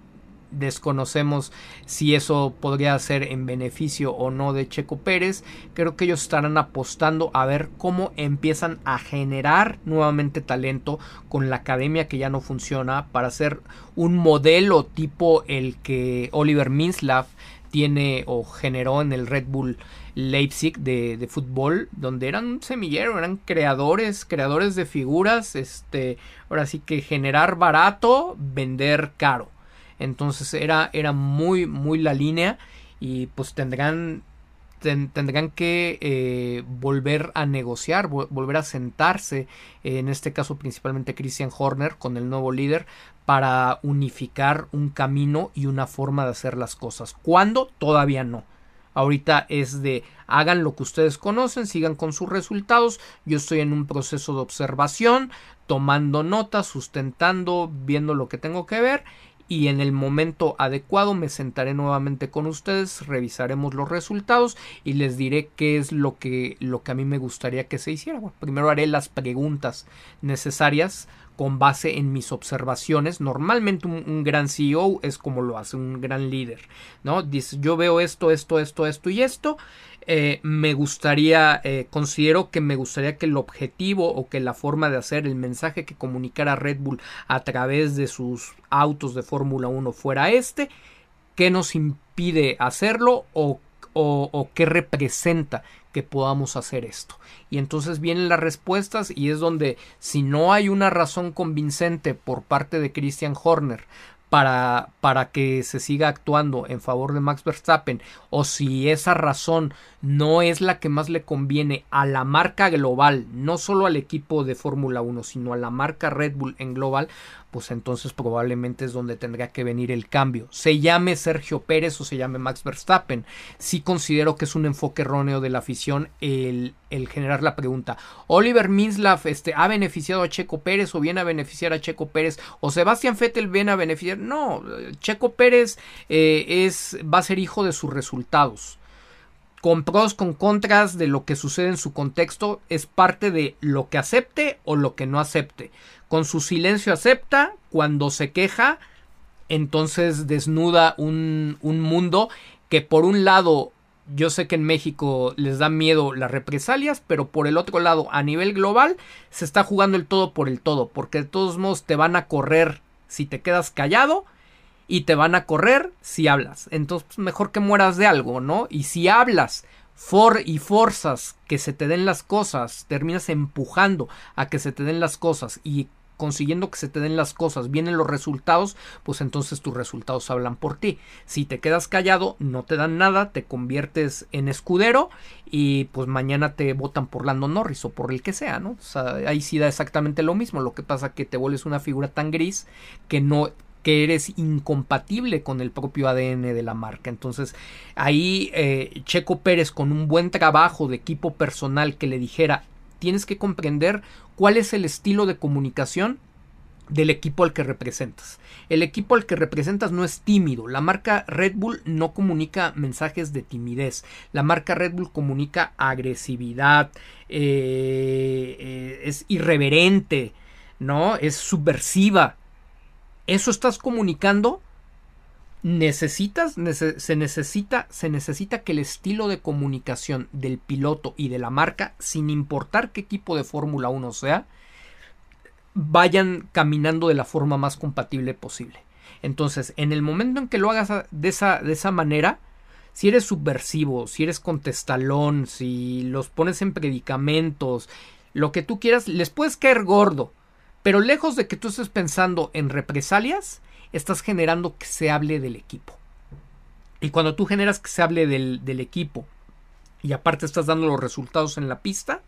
desconocemos si eso podría ser en beneficio o no de Checo Pérez. Creo que ellos estarán apostando a ver cómo empiezan a generar nuevamente talento con la academia que ya no funciona para hacer un modelo tipo el que Oliver Minslav tiene o generó en el Red Bull Leipzig de, fútbol, donde eran semillero, eran creadores, creadores de figuras, este, ahora sí que generar barato, vender caro. Entonces era, era muy, muy la línea y pues tendrán, tendrán que eh, volver a negociar, volver a sentarse, en este caso principalmente Christian Horner con el nuevo líder para unificar un camino y una forma de hacer las cosas. ¿Cuándo? Todavía no. Ahorita es de hagan lo que ustedes conocen, sigan con sus resultados. Yo estoy en un proceso de observación, tomando notas, sustentando, viendo lo que tengo que ver y en el momento adecuado me sentaré nuevamente con ustedes, revisaremos los resultados y les diré qué es lo que, lo que a mí me gustaría que se hiciera. primero haré las preguntas necesarias con base en mis observaciones. Normalmente un, gran CEO es como lo hace un gran líder, ¿no? Dice, yo veo esto, esto, esto, esto y esto. Eh, me gustaría, eh, considero que me gustaría que el objetivo o que la forma de hacer el mensaje que comunicara Red Bull a través de sus autos de Fórmula 1 fuera este. ¿Qué nos impide hacerlo o, o, o qué representa que podamos hacer esto. Y entonces vienen las respuestas y es donde si no hay una razón convincente por parte de Christian Horner para, para que se siga actuando en favor de Max Verstappen o si esa razón no es la que más le conviene a la marca global, no solo al equipo de Fórmula 1, sino a la marca Red Bull en global, pues entonces probablemente es donde tendría que venir el cambio. Se llame Sergio Pérez o se llame Max Verstappen. Sí considero que es un enfoque erróneo de la afición el, el generar la pregunta. Oliver Minslav este, ha beneficiado a Checo Pérez o viene a beneficiar a Checo Pérez o Sebastián Vettel viene a beneficiar. No, Checo Pérez eh, es, va a ser hijo de sus resultados con pros, con contras de lo que sucede en su contexto, es parte de lo que acepte o lo que no acepte. Con su silencio acepta, cuando se queja, entonces desnuda un, un mundo que por un lado yo sé que en México les da miedo las represalias, pero por el otro lado, a nivel global, se está jugando el todo por el todo, porque de todos modos te van a correr si te quedas callado y te van a correr si hablas. Entonces, pues, mejor que mueras de algo, ¿no? Y si hablas for y forzas que se te den las cosas, terminas empujando a que se te den las cosas y consiguiendo que se te den las cosas, vienen los resultados, pues entonces tus resultados hablan por ti. Si te quedas callado, no te dan nada, te conviertes en escudero y pues mañana te votan por Lando Norris o por el que sea, ¿no? O sea, ahí sí da exactamente lo mismo, lo que pasa que te vuelves una figura tan gris que no que eres incompatible con el propio ADN de la marca. Entonces ahí eh, Checo Pérez con un buen trabajo de equipo personal que le dijera tienes que comprender cuál es el estilo de comunicación del equipo al que representas. El equipo al que representas no es tímido. La marca Red Bull no comunica mensajes de timidez. La marca Red Bull comunica agresividad, eh, eh, es irreverente, ¿no? Es subversiva. Eso estás comunicando necesitas, se necesita, se necesita que el estilo de comunicación del piloto y de la marca, sin importar qué equipo de Fórmula 1 sea, vayan caminando de la forma más compatible posible. Entonces, en el momento en que lo hagas de esa, de esa manera, si eres subversivo, si eres contestalón, si los pones en predicamentos, lo que tú quieras, les puedes caer gordo. Pero lejos de que tú estés pensando en represalias, estás generando que se hable del equipo. Y cuando tú generas que se hable del, equipo y aparte estás dando los resultados en la pista,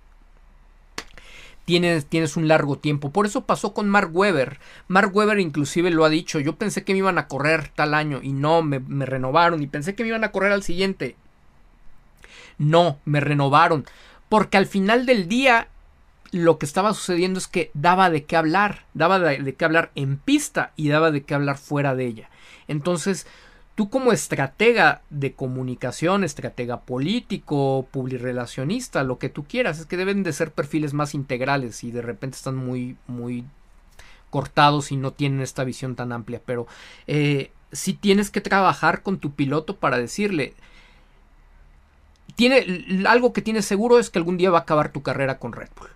Tienes, un largo tiempo. Por eso pasó con Mark Webber. Mark Webber inclusive lo ha dicho. Yo pensé que me iban a correr tal año y no, me, renovaron. Y pensé que me iban a correr al siguiente. No, me renovaron. Porque al final del día lo que estaba sucediendo es que daba de qué hablar, daba de, qué hablar en pista y daba de qué hablar fuera de ella. Entonces, tú como estratega de comunicación, estratega político, publirelacionista, lo que tú quieras, es que deben de ser perfiles más integrales y de repente están muy, muy cortados y no tienen esta visión tan amplia, pero eh, sí tienes que trabajar con tu piloto para decirle, tiene, algo que tienes seguro es que algún día va a acabar tu carrera con Red Bull.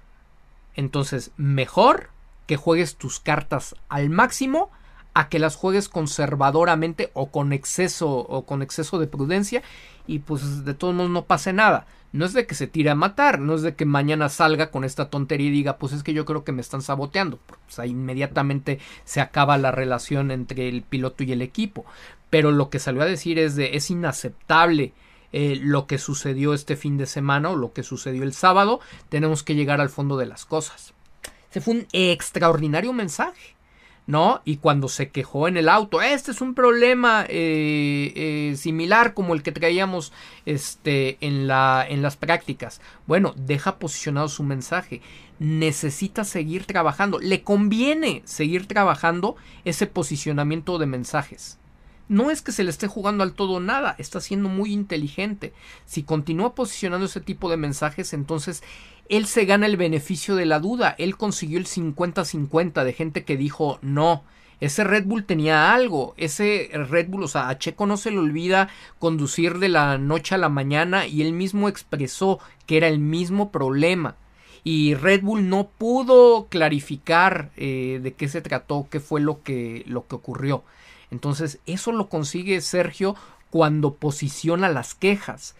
Entonces, mejor que juegues tus cartas al máximo a que las juegues conservadoramente o con exceso o con exceso de prudencia y pues de todos modos no pase nada. No es de que se tire a matar, no es de que mañana salga con esta tontería y diga, pues es que yo creo que me están saboteando. Pues inmediatamente se acaba la relación entre el piloto y el equipo. Pero lo que salió a decir es de es inaceptable eh, lo que sucedió este fin de semana o lo que sucedió el sábado, tenemos que llegar al fondo de las cosas. Se fue un extraordinario mensaje. ¿no? Y cuando se quejó en el auto, este es un problema eh, eh, similar como el que traíamos este, en, la, en las prácticas. Bueno, deja posicionado su mensaje. Necesita seguir trabajando. Le conviene seguir trabajando ese posicionamiento de mensajes no es que se le esté jugando al todo nada, está siendo muy inteligente. Si continúa posicionando ese tipo de mensajes, entonces él se gana el beneficio de la duda. Él consiguió el 50-50 de gente que dijo no. Ese Red Bull tenía algo. Ese Red Bull, o sea, a Checo no se le olvida conducir de la noche a la mañana y él mismo expresó que era el mismo problema. Y Red Bull no pudo clarificar eh, de qué se trató, qué fue lo que, lo que ocurrió. Entonces, eso lo consigue Sergio cuando posiciona las quejas.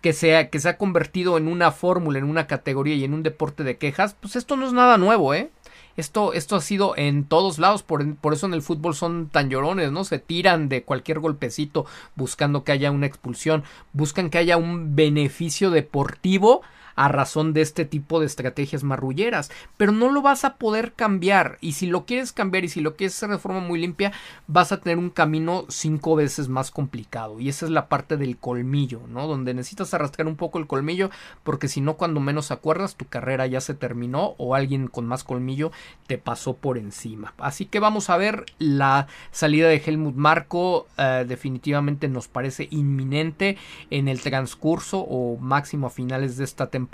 Que, sea, que se ha convertido en una fórmula, en una categoría y en un deporte de quejas, pues esto no es nada nuevo, ¿eh? Esto, esto ha sido en todos lados, por, por, eso en el fútbol son tan llorones, ¿no? Se tiran de cualquier golpecito buscando que haya una expulsión, buscan que haya un beneficio deportivo a razón de este tipo de estrategias marrulleras, pero no lo vas a poder cambiar y si lo quieres cambiar y si lo quieres hacer de forma muy limpia, vas a tener un camino cinco veces más complicado y esa es la parte del colmillo, ¿no? Donde necesitas arrastrar un poco el colmillo porque si no cuando menos acuerdas tu carrera ya se terminó o alguien con más colmillo te pasó por encima. Así que vamos a ver la salida de Helmut Marco eh, definitivamente nos parece inminente en el transcurso o máximo a finales de esta temporada.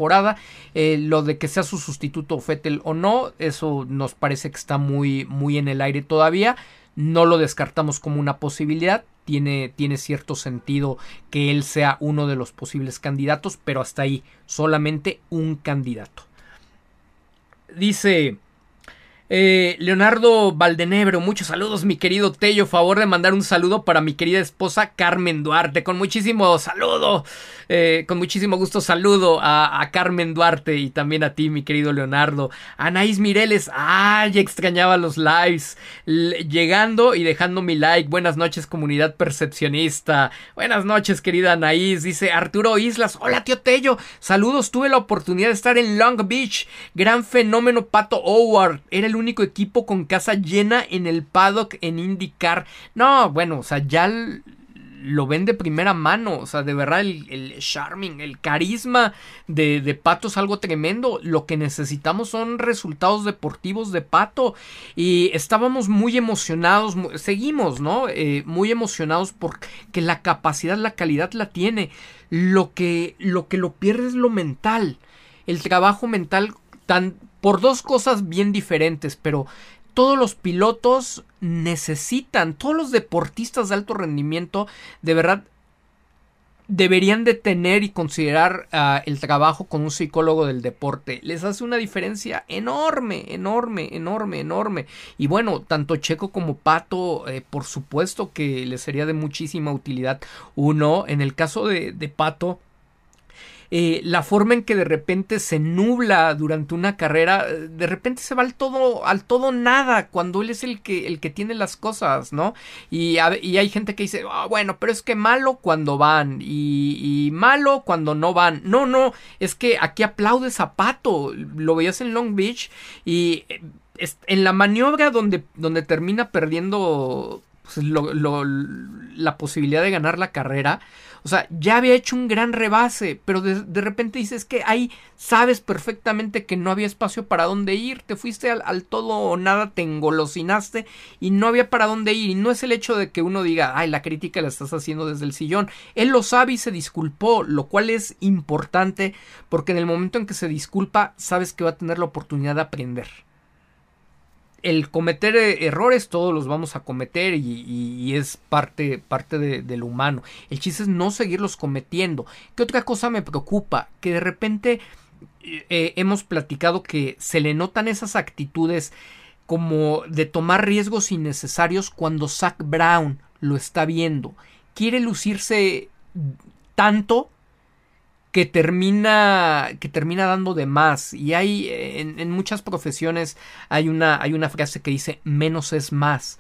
Eh, lo de que sea su sustituto Fettel o no, eso nos parece que está muy, muy en el aire todavía. No lo descartamos como una posibilidad. Tiene, tiene, cierto sentido que él sea uno de los posibles candidatos, pero hasta ahí, solamente un candidato. Dice eh, Leonardo Valdenebro, muchos saludos, mi querido Tello. Favor de mandar un saludo para mi querida esposa Carmen Duarte. Con muchísimo saludo, eh, con muchísimo gusto saludo a, Carmen Duarte y también a ti, mi querido Leonardo. Anaís Mireles, ay, extrañaba los lives. llegando y dejando mi like. Buenas noches, comunidad percepcionista. Buenas noches, querida Anaís. Dice Arturo Islas, hola, tío Tello. Saludos, tuve la oportunidad de estar en Long Beach. Gran fenómeno, Pato Howard. Era el único equipo con casa llena en el paddock en IndyCar. No, bueno, o sea, ya lo ven de primera mano. O sea, de verdad, el, charming, el carisma de, de, Pato es algo tremendo. Lo que necesitamos son resultados deportivos de Pato. Y estábamos muy emocionados, seguimos, ¿no? Eh, muy emocionados porque la capacidad, la calidad la tiene. Lo que, lo que lo pierde es lo mental. El trabajo mental tan por dos cosas bien diferentes, pero todos los pilotos necesitan, todos los deportistas de alto rendimiento, de verdad, deberían de tener y considerar ah, el trabajo con un psicólogo del deporte. Les hace una diferencia enorme, enorme, enorme, enorme. Y bueno, tanto Checo como Pato, eh, por supuesto que les sería de muchísima utilidad. Uno, en el caso de, de Pato, eh, la forma en que de repente se nubla durante una carrera, de repente se va al todo, al todo nada, cuando él es el que, el que tiene las cosas, ¿no? Y, hay gente que dice, ah, bueno, pero es que malo cuando van y, malo cuando no van. No, no, es que aquí aplaude Zapato, lo veías en Long Beach y eh, en la maniobra donde, donde termina perdiendo pues, la posibilidad de ganar la carrera, o sea, ya había hecho un gran rebase, pero de, repente dices que ahí sabes perfectamente que no había espacio para dónde ir, te fuiste al, todo o nada, te engolosinaste y no había para dónde ir. Y no es el hecho de que uno diga, ay, la crítica la estás haciendo desde el sillón. Él lo sabe y se disculpó, lo cual es importante porque en el momento en que se disculpa, sabes que va a tener la oportunidad de aprender el cometer eh, errores todos los vamos a cometer y, es parte, parte de, lo humano. El chiste es no seguirlos cometiendo. ¿Qué otra cosa me preocupa? Que de repente eh, hemos platicado que se le notan esas actitudes como de tomar riesgos innecesarios cuando Zach Brown lo está viendo. Quiere lucirse tanto que termina que termina dando de más. Y hay en, muchas profesiones hay una hay una frase que dice menos es más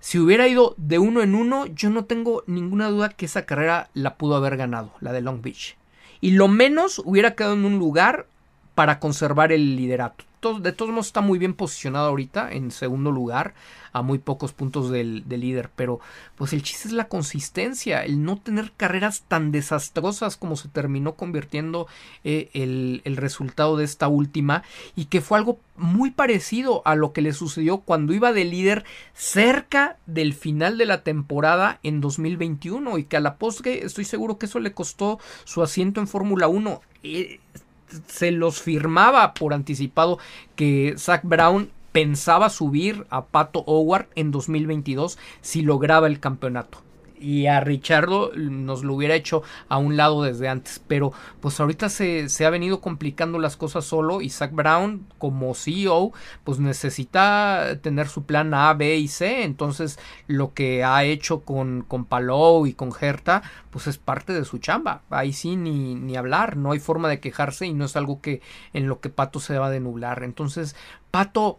si hubiera ido de uno en uno yo no tengo ninguna duda que esa carrera la pudo haber ganado la de Long Beach. Y lo menos hubiera quedado en un lugar para conservar el liderato de todos modos está muy bien posicionado ahorita en segundo lugar a muy pocos puntos del, líder, pero pues el chiste es la consistencia, el no tener carreras tan desastrosas como se terminó convirtiendo eh, el, el resultado de esta última y que fue algo muy parecido a lo que le sucedió cuando iba de líder cerca del final de la temporada en 2021 y que a la postre estoy seguro que eso le costó su asiento en Fórmula 1 se los firmaba por anticipado que Zach Brown pensaba subir a Pato Howard en 2022 si lograba el campeonato y a Richardo nos lo hubiera hecho a un lado desde antes. Pero pues ahorita se, se ha venido complicando las cosas solo y Zach Brown como CEO pues necesita tener su plan A, B y C. Entonces lo que ha hecho con, con Palou y con Herta pues es parte de su chamba. Ahí sí ni, ni hablar, no hay forma de quejarse y no es algo que en lo que Pato se va a denublar. Entonces Pato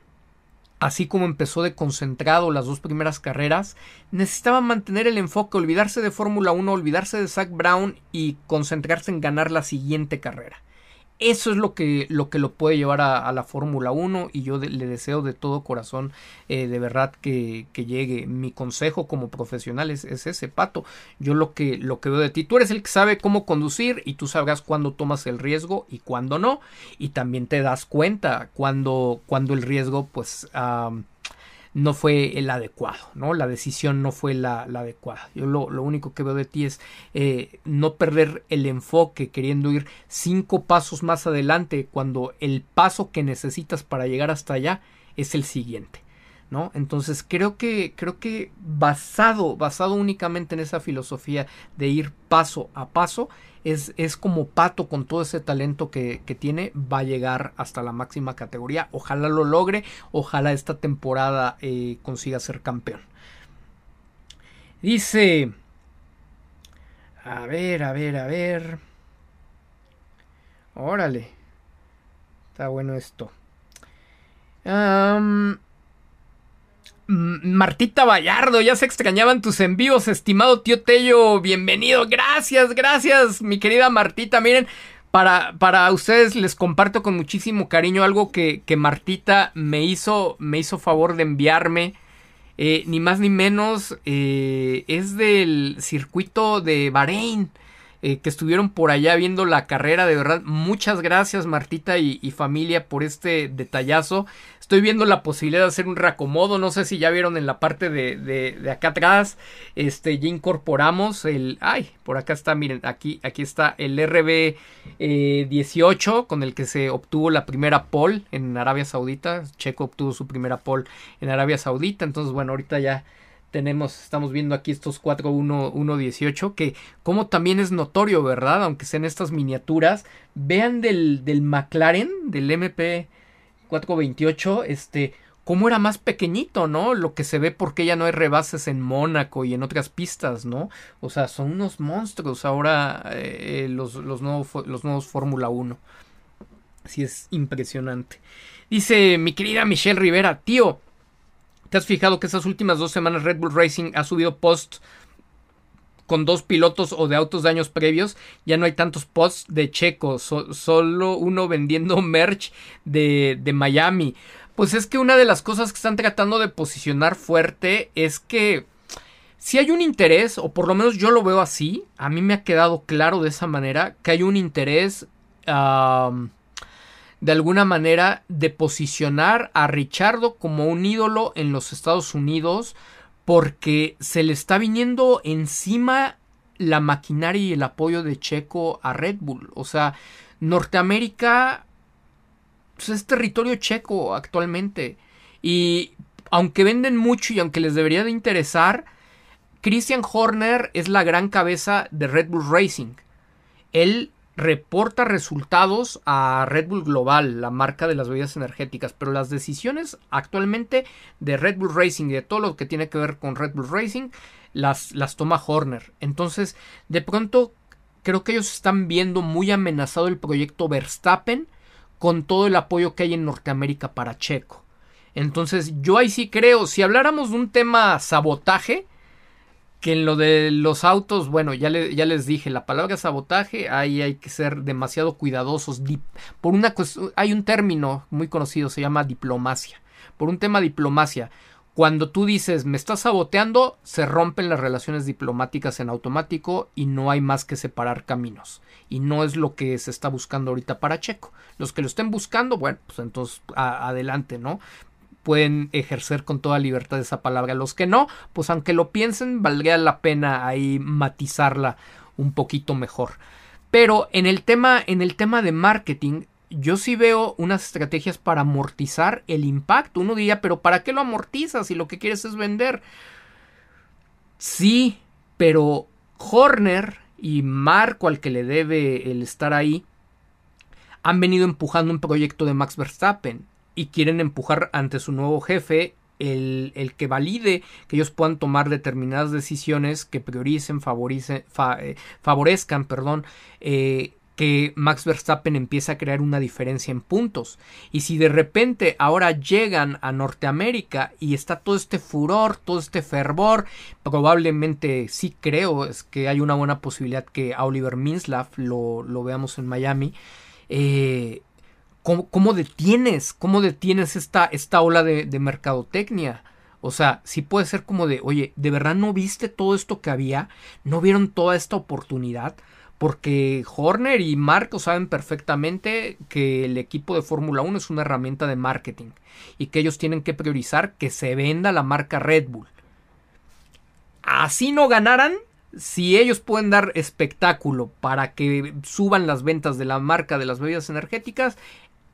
así como empezó de concentrado las dos primeras carreras, necesitaba mantener el enfoque, olvidarse de Fórmula 1, olvidarse de Zach Brown y concentrarse en ganar la siguiente carrera. Eso es lo que lo, que lo puede llevar a, la Fórmula 1 y yo le deseo de todo corazón eh, de verdad que, llegue. Mi consejo como profesional es, ese, Pato. Yo lo que, lo que veo de ti, tú eres el que sabe cómo conducir y tú sabrás cuándo tomas el riesgo y cuándo no. Y también te das cuenta cuando, cuando el riesgo pues no fue el adecuado, ¿no? La decisión no fue la, adecuada. Yo lo, único que veo de ti es eh, no perder el enfoque queriendo ir cinco pasos más adelante cuando el paso que necesitas para llegar hasta allá es el siguiente. ¿No? Entonces creo que creo que basado basado únicamente en esa filosofía de ir paso a paso es, como Pato con todo ese talento que, tiene, va a llegar hasta la máxima categoría. Ojalá lo logre, ojalá esta temporada eh, consiga ser campeón. Dice... A ver, a ver, a ver. Órale. Está bueno esto. Martita Vallardo, ya se extrañaban tus envíos, estimado tío Tello, bienvenido, gracias, gracias, mi querida Martita, miren, para, para ustedes les comparto con muchísimo cariño algo que, que Martita me hizo, me hizo favor de enviarme, eh, ni más ni menos, eh, es del circuito de Bahrein, eh, que estuvieron por allá viendo la carrera, de verdad, muchas gracias Martita y, familia por este detallazo, Estoy viendo la posibilidad de hacer un reacomodo. No sé si ya vieron en la parte de, de, acá atrás. Este, ya incorporamos el. Ay, por acá está, miren, aquí, aquí está el RB 18 eh, con el que se obtuvo la primera pole en Arabia Saudita. Checo obtuvo su primera pole en Arabia Saudita. Entonces, bueno, ahorita ya tenemos, estamos viendo aquí estos 4-1-1-18, que como también es notorio, ¿verdad? Aunque sean estas miniaturas, vean del, del McLaren, del MP 428, este, cómo era más pequeño, ¿no? Lo que se ve porque ya no hay rebases en Mónaco y en otras pistas, ¿no? O sea, son unos monstruos ahora eh, los, los, nuevos, los nuevos Fórmula 1. Así es impresionante. Dice mi querida Michelle Rivera, tío, ¿te has fijado que esas últimas dos semanas Red Bull Racing ha subido posts con dos pilotos o de autos de años previos, ya no hay tantos posts de Checo, solo uno vendiendo merch de, de Miami. Pues es que una de las cosas que están tratando de posicionar fuerte es que si hay un interés, o por lo menos yo lo veo así, a mí me ha quedado claro de esa manera, que hay un interés de alguna manera de posicionar a Richardo como un ídolo en los Estados Unidos, porque se le está viniendo encima la maquinaria y el apoyo de Checo a Red Bull. O sea, Norteamérica pues, es territorio checo actualmente. Y aunque venden mucho y aunque les debería de interesar, Christian Horner es la gran cabeza de Red Bull Racing. Él reporta resultados a Red Bull Global, la marca de las bebidas energéticas, pero las decisiones actualmente de Red Bull Racing y de todo lo que tiene que ver con Red Bull Racing las, las toma Horner. Entonces, de pronto, creo que ellos están viendo muy amenazado el proyecto Verstappen con todo el apoyo que hay en Norteamérica para Checo. Entonces, yo ahí sí creo, si habláramos de un tema sabotaje, que en lo de los autos, bueno, ya, ya les dije, la palabra sabotaje, ahí hay que ser demasiado cuidadosos. Por una hay un término muy conocido, se llama diplomacia. Por un tema diplomacia, cuando tú dices me estás saboteando, se rompen las relaciones diplomáticas en automático y no hay más que separar caminos. Y no es lo que se está buscando ahorita para Checo. Los que lo estén buscando, bueno, pues entonces adelante, ¿no? Pueden ejercer con toda libertad esa palabra. Los que no, pues aunque lo piensen, valdría la pena ahí matizarla un poquito mejor. Pero en el tema, en el tema de marketing, yo sí veo unas estrategias para amortizar el impacto. Uno diría, pero ¿para qué lo amortizas si lo que quieres es vender? Sí, pero Horner y Marco al que le debe el estar ahí han venido empujando un proyecto de Max Verstappen y quieren empujar ante su nuevo jefe el, el, que valide que ellos puedan tomar determinadas decisiones que prioricen, eh, favorezcan, perdón, eh, que Max Verstappen empiece a crear una diferencia en puntos. Y si de repente ahora llegan a Norteamérica y está todo este furor, todo este fervor, probablemente sí creo es que hay una buena posibilidad que a Oliver Minslav lo, lo veamos en Miami eh, ¿cómo, detienes, cómo detienes esta, esta ola de, de mercadotecnia? O sea, sí puede ser como de, oye, ¿de verdad no viste todo esto que había? ¿No vieron toda esta oportunidad? Porque Horner y Marco saben perfectamente que el equipo de Fórmula 1 es una herramienta de marketing y que ellos tienen que priorizar que se venda la marca Red Bull. Así no ganaran, si ellos pueden dar espectáculo para que suban las ventas de la marca de las bebidas energéticas,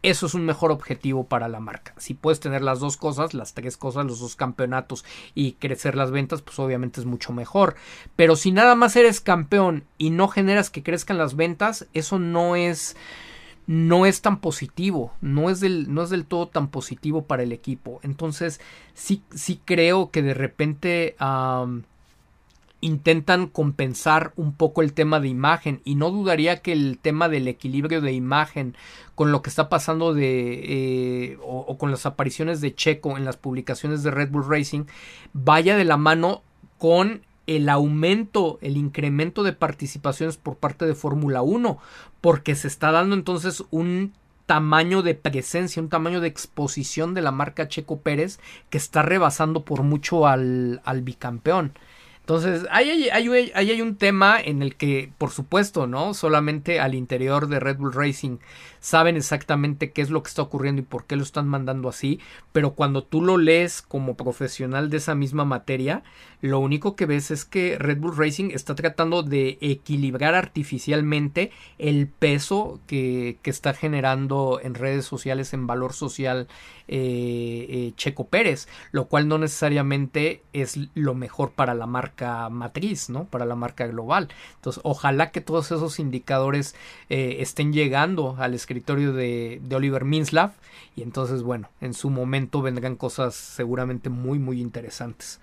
eso es un mejor objetivo para la marca. Si puedes tener las dos cosas, las tres cosas, los dos campeonatos y crecer las ventas, pues obviamente es mucho mejor. Pero si nada más eres campeón y no generas que crezcan las ventas, eso no es no es tan positivo, no es del, no es del todo tan positivo para el equipo. Entonces, sí, sí creo que de repente intentan compensar un poco el tema de imagen y no dudaría que el tema del equilibrio de imagen con lo que está pasando de eh, o, con las apariciones de Checo en las publicaciones de Red Bull Racing vaya de la mano con el aumento, el incremento de participaciones por parte de Fórmula 1, porque se está dando entonces un tamaño de presencia, un tamaño de exposición de la marca Checo Pérez que está rebasando por mucho al, al bicampeón. Entonces, ahí hay, hay, un tema en el que, por supuesto, ¿no? Solamente al interior de Red Bull Racing saben exactamente qué es lo que está ocurriendo y por qué lo están mandando así, pero cuando tú lo lees como profesional de esa misma materia, lo único que ves es que Red Bull Racing está tratando de equilibrar artificialmente el peso que, que está generando en redes sociales, en valor social eh, eh, Checo Pérez, lo cual no necesariamente es lo mejor para la marca matriz, ¿no? Para la marca global. Entonces, ojalá que todos esos indicadores eh, estén llegando al escritorio de, de Oliver Minslav y entonces, bueno, en su momento vendrán cosas seguramente muy, muy interesantes.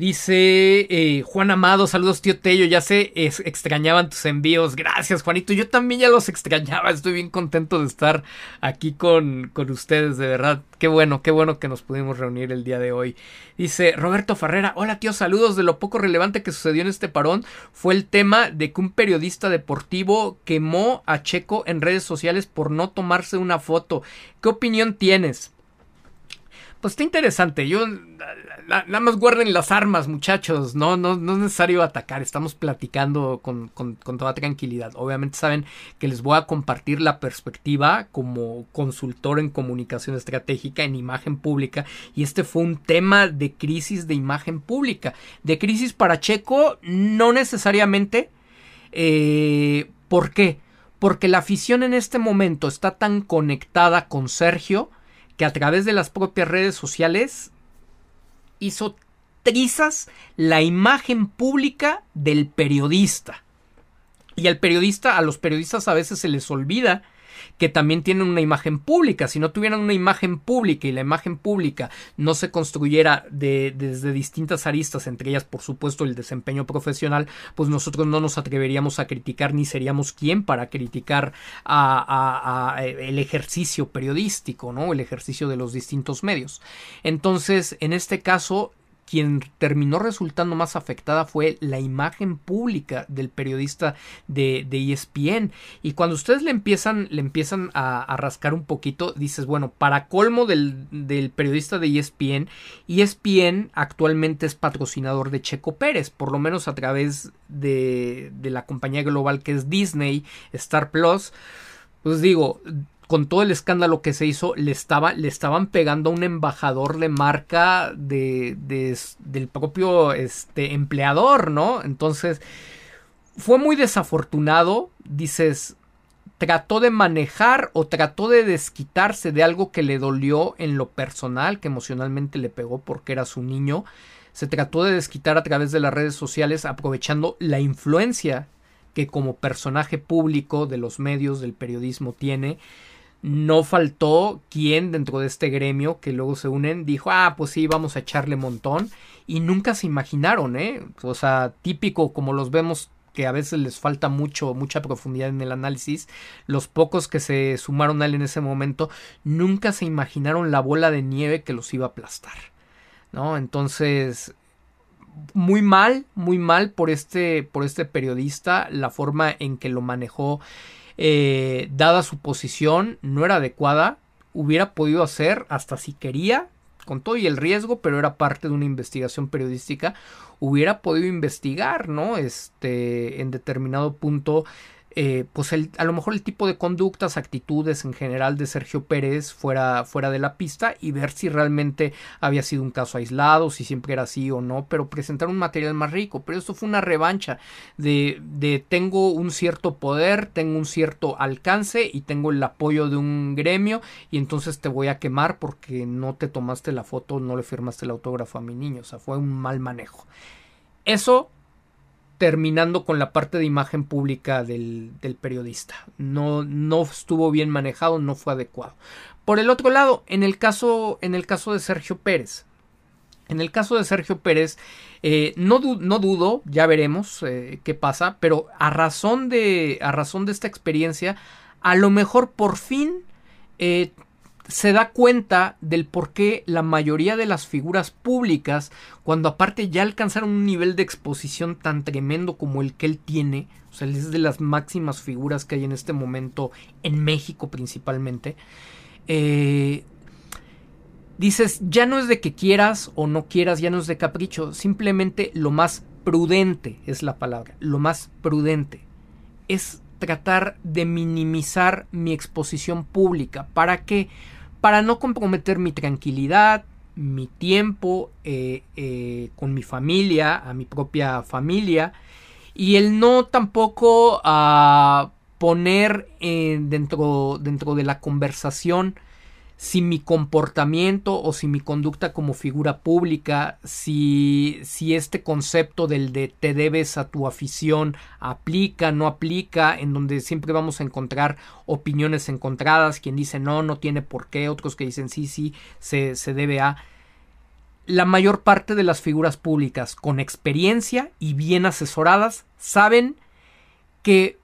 Dice eh, Juan Amado, saludos tío Tello, ya se extrañaban tus envíos. Gracias Juanito, yo también ya los extrañaba, estoy bien contento de estar aquí con, con ustedes, de verdad. Qué bueno, qué bueno que nos pudimos reunir el día de hoy. Dice Roberto Ferrera, hola tío, saludos. De lo poco relevante que sucedió en este parón fue el tema de que un periodista deportivo quemó a Checo en redes sociales por no tomarse una foto. ¿Qué opinión tienes? Pues está interesante. Yo nada más guarden las armas, muchachos. No, no, no es necesario atacar. Estamos platicando con, con, toda tranquilidad. Obviamente saben que les voy a compartir la perspectiva como consultor en comunicación estratégica en imagen pública. Y este fue un tema de crisis de imagen pública. De crisis para Checo, no necesariamente. Eh, ¿Por qué? Porque la afición en este momento está tan conectada con Sergio que a través de las propias redes sociales hizo trizas la imagen pública del periodista. Y al periodista, a los periodistas a veces se les olvida que también tienen una imagen pública. Si no tuvieran una imagen pública y la imagen pública no se construyera de, desde distintas aristas, entre ellas por supuesto el desempeño profesional, pues nosotros no nos atreveríamos a criticar ni seríamos quien para criticar a, el ejercicio periodístico, ¿no? El ejercicio de los distintos medios. Entonces, en este caso, quien terminó resultando más afectada fue la imagen pública del periodista de, ESPN. Y cuando ustedes le empiezan, le empiezan a, rascar un poquito, dices, bueno, para colmo del, del, periodista de ESPN, ESPN actualmente es patrocinador de Checo Pérez, por lo menos a través de, de la compañía global que es Disney, Star Plus. Pues digo, con todo el escándalo que se hizo, le, estaba, le estaban pegando a un embajador de marca de, del propio este, empleador, ¿no? Entonces, fue muy desafortunado, dices, trató de manejar o trató de desquitarse de algo que le dolió en lo personal, que emocionalmente le pegó porque era su niño. Se trató de desquitar a través de las redes sociales aprovechando la influencia que como personaje público de los medios del periodismo tiene no faltó quien dentro de este gremio que luego se unen dijo, ah, pues sí, vamos a echarle montón. Y nunca se imaginaron, ¿eh? O sea, típico como los vemos que a veces les falta mucho, mucha profundidad en el análisis, los pocos que se sumaron a él en ese momento, nunca se imaginaron la bola de nieve que los iba a aplastar. ¿No? Entonces, muy mal, muy mal por este, por este periodista, la forma en que lo manejó eh, dada su posición, no era adecuada, hubiera podido hacer hasta si quería, con todo y el riesgo, pero era parte de una investigación periodística, hubiera podido investigar, ¿no? Este, en determinado punto eh, pues a lo mejor el tipo de conductas, actitudes en general de Sergio Pérez fuera, fuera de la pista y ver si realmente había sido un caso aislado, si siempre era así o no, pero presentar un material más rico. Pero esto fue una revancha de, de tengo un cierto poder, tengo un cierto alcance y tengo el apoyo de un gremio y entonces te voy a quemar porque no te tomaste la foto, no le firmaste el autógrafo a mi niño. O sea, fue un mal manejo. Eso terminando con la parte de imagen pública del, periodista. No, no estuvo bien manejado, no fue adecuado. Por el otro lado, en el caso, en el caso de Sergio Pérez. En el caso de Sergio Pérez, eh, no, no, dudo, ya veremos eh, qué pasa, pero a razón, de, a razón de esta experiencia, a lo mejor por fin eh, se da cuenta del por qué la mayoría de las figuras públicas, cuando aparte ya alcanzaron un nivel de exposición tan tremendo como el que él tiene, o sea, es de las máximas figuras que hay en este momento en México principalmente, eh, dices, ya no es de que quieras o no quieras, ya no es de capricho, simplemente lo más prudente es la palabra, lo más prudente es tratar de minimizar mi exposición pública. ¿Para qué? Para no comprometer mi tranquilidad, mi tiempo eh, eh, con mi familia, a mi propia familia, y el no tampoco a poner dentro, dentro de la conversación si mi comportamiento o si mi conducta como figura pública, si, si este concepto del de te debes a tu afición aplica, no aplica, en donde siempre vamos a encontrar opiniones encontradas, quien dice no, no tiene por qué, otros que dicen sí, sí, se, se debe a. La mayor parte de las figuras públicas con experiencia y bien asesoradas saben que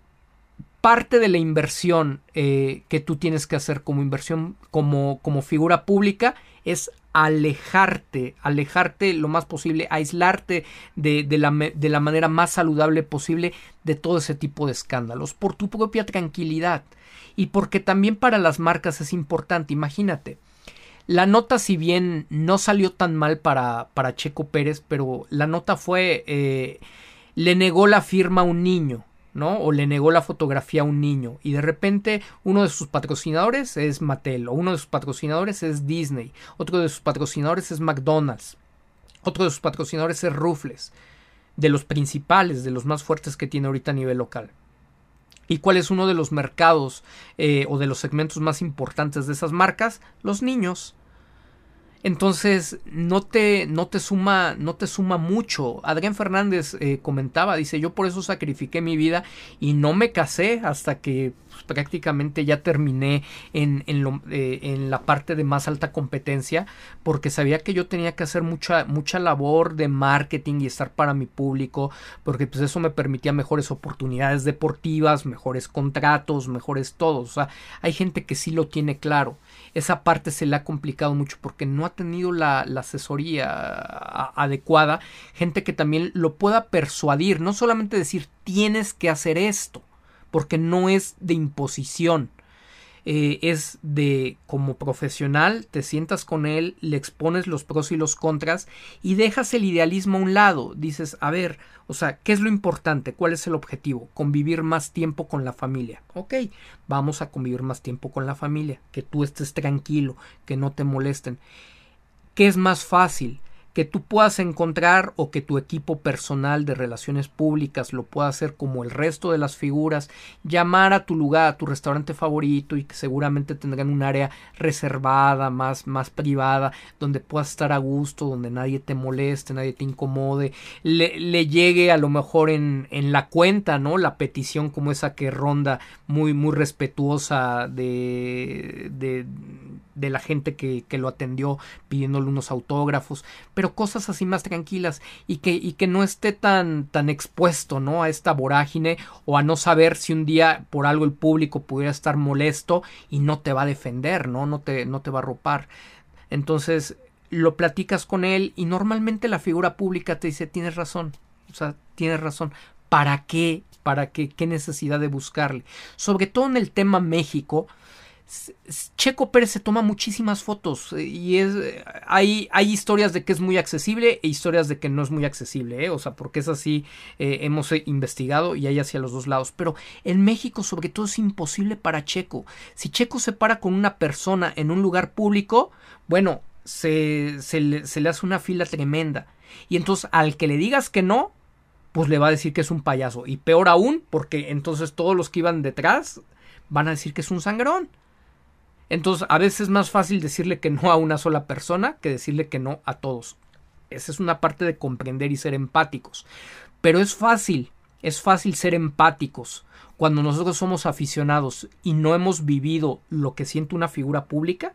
parte de la inversión eh, que tú tienes que hacer como inversión, como, como figura pública, es alejarte, alejarte lo más posible, aislarte de, de, la, de, la, manera más saludable posible de todo ese tipo de escándalos, por tu propia tranquilidad y porque también para las marcas es importante, imagínate. La nota, si bien no salió tan mal para, para Checo Pérez, pero la nota fue, eh, le negó la firma a un niño, ¿no? O le negó la fotografía a un niño y de repente uno de sus patrocinadores es Mattel o uno de sus patrocinadores es Disney, otro de sus patrocinadores es McDonald's, otro de sus patrocinadores es Rufles, de los principales, de los más fuertes que tiene ahorita a nivel local. ¿Y cuál es uno de los mercados eh, o de los segmentos más importantes de esas marcas? Los niños. Entonces no te, no te suma, no te suma mucho. Adrián Fernández eh, comentaba, dice, yo por eso sacrifiqué mi vida y no me casé hasta que pues, prácticamente ya terminé en, en, lo, eh, en, la parte de más alta competencia, porque sabía que yo tenía que hacer mucha, mucha labor de marketing y estar para mi público, porque pues eso me permitía mejores oportunidades deportivas, mejores contratos, mejores todos. O sea, hay gente que sí lo tiene claro esa parte se le ha complicado mucho porque no ha tenido la, asesoría adecuada, gente que también lo pueda persuadir, no solamente decir tienes que hacer esto, porque no es de imposición, eh, es de como profesional, te sientas con él, le expones los pros y los contras y dejas el idealismo a un lado. Dices, a ver, o sea, ¿qué es lo importante? ¿Cuál es el objetivo? Convivir más tiempo con la familia. Ok, vamos a convivir más tiempo con la familia, que tú estés tranquilo, que no te molesten. ¿Qué es más fácil? Que tú puedas encontrar o que tu equipo personal de relaciones públicas lo pueda hacer como el resto de las figuras, llamar a tu lugar, a tu restaurante favorito y que seguramente tendrán un área reservada, más, más privada, donde puedas estar a gusto, donde nadie te moleste, nadie te incomode, le, le llegue a lo mejor en, en la cuenta, ¿no? La petición como esa que ronda muy, muy respetuosa de, de de la gente que, que, lo atendió pidiéndole unos autógrafos, pero cosas así más tranquilas y que, y que no esté tan, tan expuesto, ¿no? A esta vorágine o a no saber si un día por algo el público pudiera estar molesto y no te va a defender, ¿no? No te, no te va a ropar. Entonces lo platicas con él y normalmente la figura pública te dice tienes razón, o sea, tienes razón. ¿Para qué ¿Para qué, qué necesidad de buscarle? Sobre todo en el tema México, Checo Pérez se toma muchísimas fotos eh, y es hay, hay historias de que es muy accesible e historias de que no es muy accesible, ¿eh? o sea, porque es así, eh, hemos investigado y hay hacia los dos lados, pero en México sobre todo es imposible para Checo. Si Checo se para con una persona en un lugar público, bueno, se, se le hace una fila tremenda y entonces al que le digas que no, pues le va a decir que es un payaso y peor aún porque entonces todos los que iban detrás van a decir que es un sangrón. Entonces, a veces es más fácil decirle que no a una sola persona que decirle que no a todos. Esa es una parte de comprender y ser empáticos. Pero es fácil, es fácil ser empáticos cuando nosotros somos aficionados y no hemos vivido lo que siente una figura pública.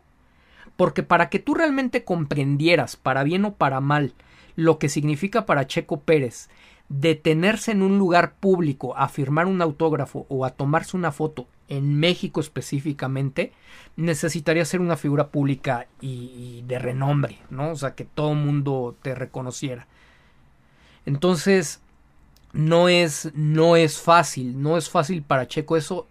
Porque para que tú realmente comprendieras, para bien o para mal, lo que significa para Checo Pérez detenerse en un lugar público a firmar un autógrafo o a tomarse una foto en México específicamente, necesitaría ser una figura pública y, de renombre, ¿no? O sea, que todo el mundo te reconociera. Entonces, no es, no es fácil, no es fácil para Checo eso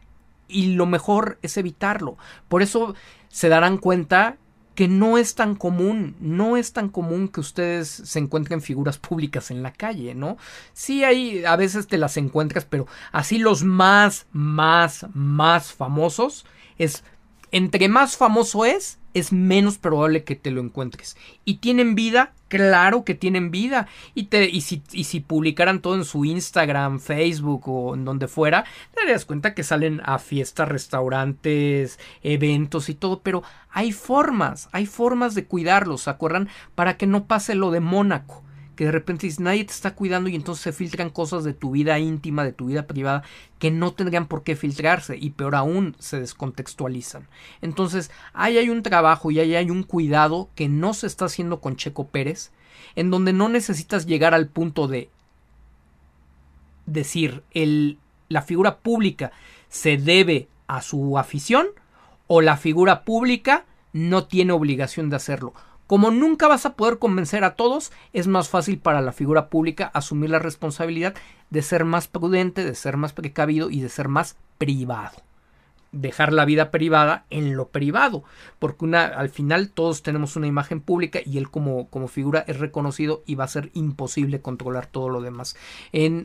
y lo mejor es evitarlo. Por eso se darán cuenta que no es tan común, no es tan común que ustedes se encuentren figuras públicas en la calle, ¿no? Sí hay, a veces te las encuentras, pero así los más, más, más famosos es, entre más famoso es, es menos probable que te lo encuentres. Y tienen vida, claro que tienen vida. Y, si, si publicaran todo en su Instagram, Facebook o en donde fuera, te darías cuenta que salen a fiestas, restaurantes, eventos y todo. Pero hay formas, hay formas de cuidarlos, ¿se acuerdan? Para que no pase lo de Mónaco que de repente nadie te está cuidando y entonces se filtran cosas de tu vida íntima, de tu vida privada, que no tendrían por qué filtrarse y peor aún se descontextualizan. Entonces, ahí hay un trabajo y ahí hay un cuidado que no se está haciendo con Checo Pérez, en donde no necesitas llegar al punto de decir el, la figura pública se debe a su afición o la figura pública no tiene obligación de hacerlo. Como nunca vas a poder convencer a todos, es más fácil para la figura pública asumir la responsabilidad de ser más prudente, de ser más precavido y de ser más privado dejar la vida privada en lo privado, porque al final todos tenemos una imagen pública y él como, como figura es reconocido y va a ser imposible controlar todo lo demás.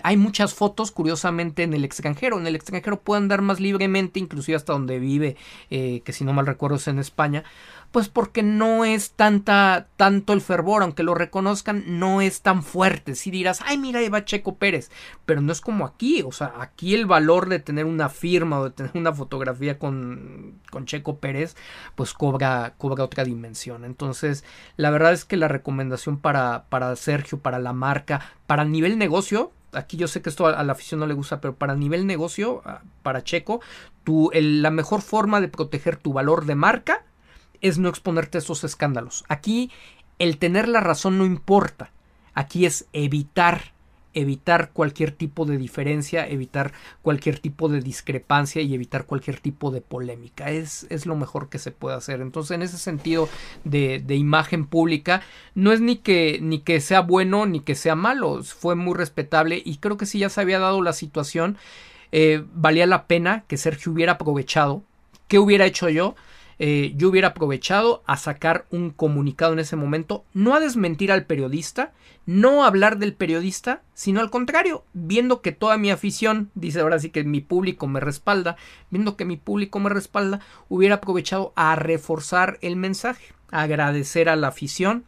Hay muchas fotos, curiosamente, en el extranjero. En el extranjero puede andar más libremente, inclusive hasta donde vive, eh, que si no mal recuerdo es en España, pues porque no es tanta, tanto el fervor, aunque lo reconozcan, no es tan fuerte. Si dirás, ay, mira, ahí va Checo Pérez, pero no es como aquí, o sea, aquí el valor de tener una firma o de tener una fotografía con, con Checo Pérez, pues cobra, cobra otra dimensión. Entonces, la verdad es que la recomendación para, para Sergio, para la marca, para nivel negocio, aquí yo sé que esto a la afición no le gusta, pero para nivel negocio, ah, para Checo, tu, la mejor forma de proteger tu valor de marca es no exponerte a esos escándalos. Aquí el tener la razón no importa. Aquí es evitar evitar cualquier tipo de diferencia, evitar cualquier tipo de discrepancia y evitar cualquier tipo de polémica. Es, es lo mejor que se puede hacer. Entonces, en ese sentido de, de, imagen pública, no es ni que, ni que sea bueno ni que sea malo. Fue muy respetable y creo que si ya se había dado la situación, eh, valía la pena que Sergio hubiera aprovechado. ¿Qué hubiera hecho yo? Eh, yo hubiera aprovechado a sacar un comunicado en ese momento, no a desmentir al periodista, no a hablar del periodista, sino al contrario, viendo que toda mi afición, dice ahora sí que mi público me respalda, viendo que mi público me respalda, hubiera aprovechado a reforzar el mensaje, agradecer a la afición,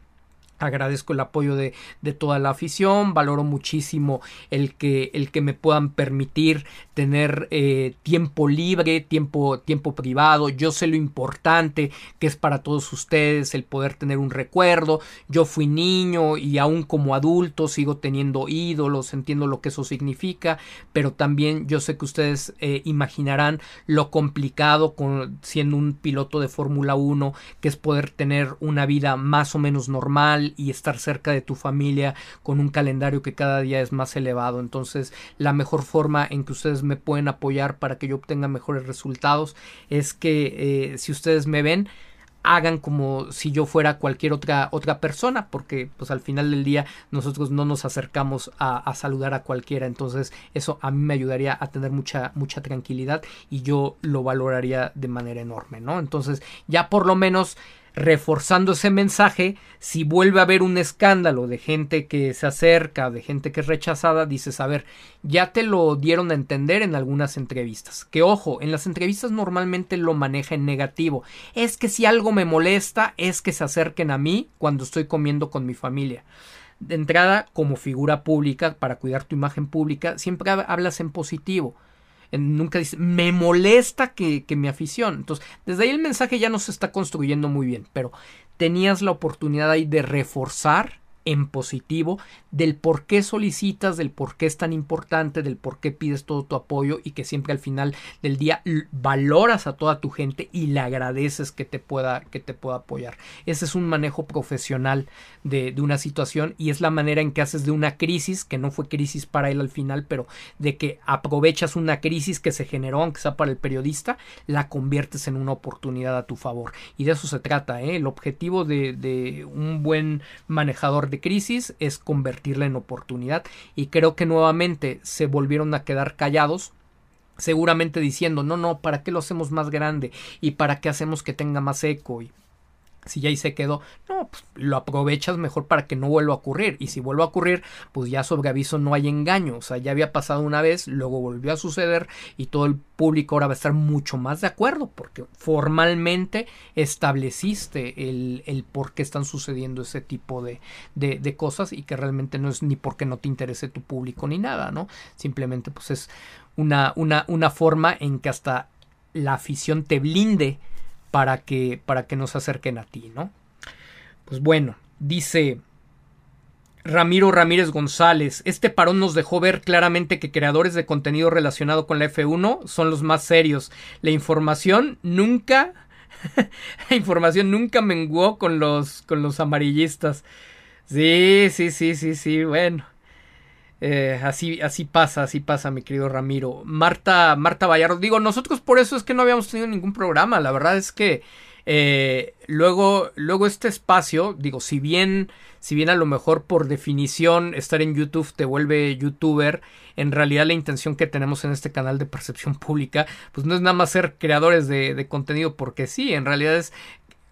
Agradezco el apoyo de, de, toda la afición, valoro muchísimo el que, el que me puedan permitir tener eh, tiempo libre, tiempo, tiempo privado. Yo sé lo importante que es para todos ustedes el poder tener un recuerdo. Yo fui niño y aún como adulto sigo teniendo ídolos, entiendo lo que eso significa, pero también yo sé que ustedes eh, imaginarán lo complicado con, siendo un piloto de Fórmula 1, que es poder tener una vida más o menos normal y estar cerca de tu familia con un calendario que cada día es más elevado. Entonces, la mejor forma en que ustedes me pueden apoyar para que yo obtenga mejores resultados es que eh, si ustedes me ven, hagan como si yo fuera cualquier otra otra persona porque pues al final del día nosotros no nos acercamos a, a, saludar a cualquiera entonces eso a mí me ayudaría a tener mucha mucha tranquilidad y yo lo valoraría de manera enorme no entonces ya por lo menos reforzando ese mensaje, si vuelve a haber un escándalo de gente que se acerca, de gente que es rechazada, dices, a ver, ya te lo dieron a entender en algunas entrevistas. Que ojo, en las entrevistas normalmente lo maneja en negativo. Es que si algo me molesta, es que se acerquen a mí cuando estoy comiendo con mi familia. De entrada, como figura pública, para cuidar tu imagen pública, siempre hablas en positivo nunca dice, me molesta que, que mi. Entonces, desde ahí el mensaje ya no se está construyendo muy bien, pero tenías la oportunidad ahí de reforzar en positivo del por qué solicitas, del por qué es tan importante, del por qué pides todo tu apoyo y que siempre al final del día valoras a toda tu gente y le agradeces que te pueda, que te pueda apoyar. Ese es un manejo profesional de, de una situación y es la manera en que haces de una crisis, que no fue crisis para él al final, pero de que aprovechas una crisis que se generó, aunque sea para el periodista, la conviertes en una oportunidad a tu favor. Y de eso se trata, ¿eh? el objetivo de, de un buen manejador de crisis es convertirla en oportunidad. Y creo que nuevamente se volvieron a quedar callados seguramente diciendo no no para qué lo hacemos más grande y para qué hacemos que tenga más eco y si ya ahí se quedó, no, pues lo aprovechas mejor para que no vuelva a ocurrir. Y si vuelve a ocurrir, pues ya sobre aviso no hay engaño. O sea, ya había pasado una vez, luego volvió a suceder y todo el público ahora va a estar mucho más de acuerdo porque formalmente estableciste el, el por qué están sucediendo ese tipo de, de, de cosas y que realmente no es ni porque no te interese tu público ni nada, ¿no? Simplemente pues es una, una, una forma en que hasta la afición te blinde para que, para que nos acerquen a ti, ¿no? Pues bueno, dice Ramiro Ramírez González, este parón nos dejó ver claramente que creadores de contenido relacionado con la F1 son los más serios. La información nunca, la información nunca menguó con los, con los amarillistas. Sí, sí, sí, sí, sí, bueno. Eh, así, así pasa, así pasa, mi querido Ramiro. Marta, Marta Vallardo, digo, nosotros por eso es que no habíamos tenido ningún programa. La verdad es que eh, luego, luego este espacio, digo, si bien, si bien a lo mejor por definición estar en YouTube te vuelve youtuber, en realidad la intención que tenemos en este canal de percepción pública, pues no es nada más ser creadores de, de contenido, porque sí, en realidad es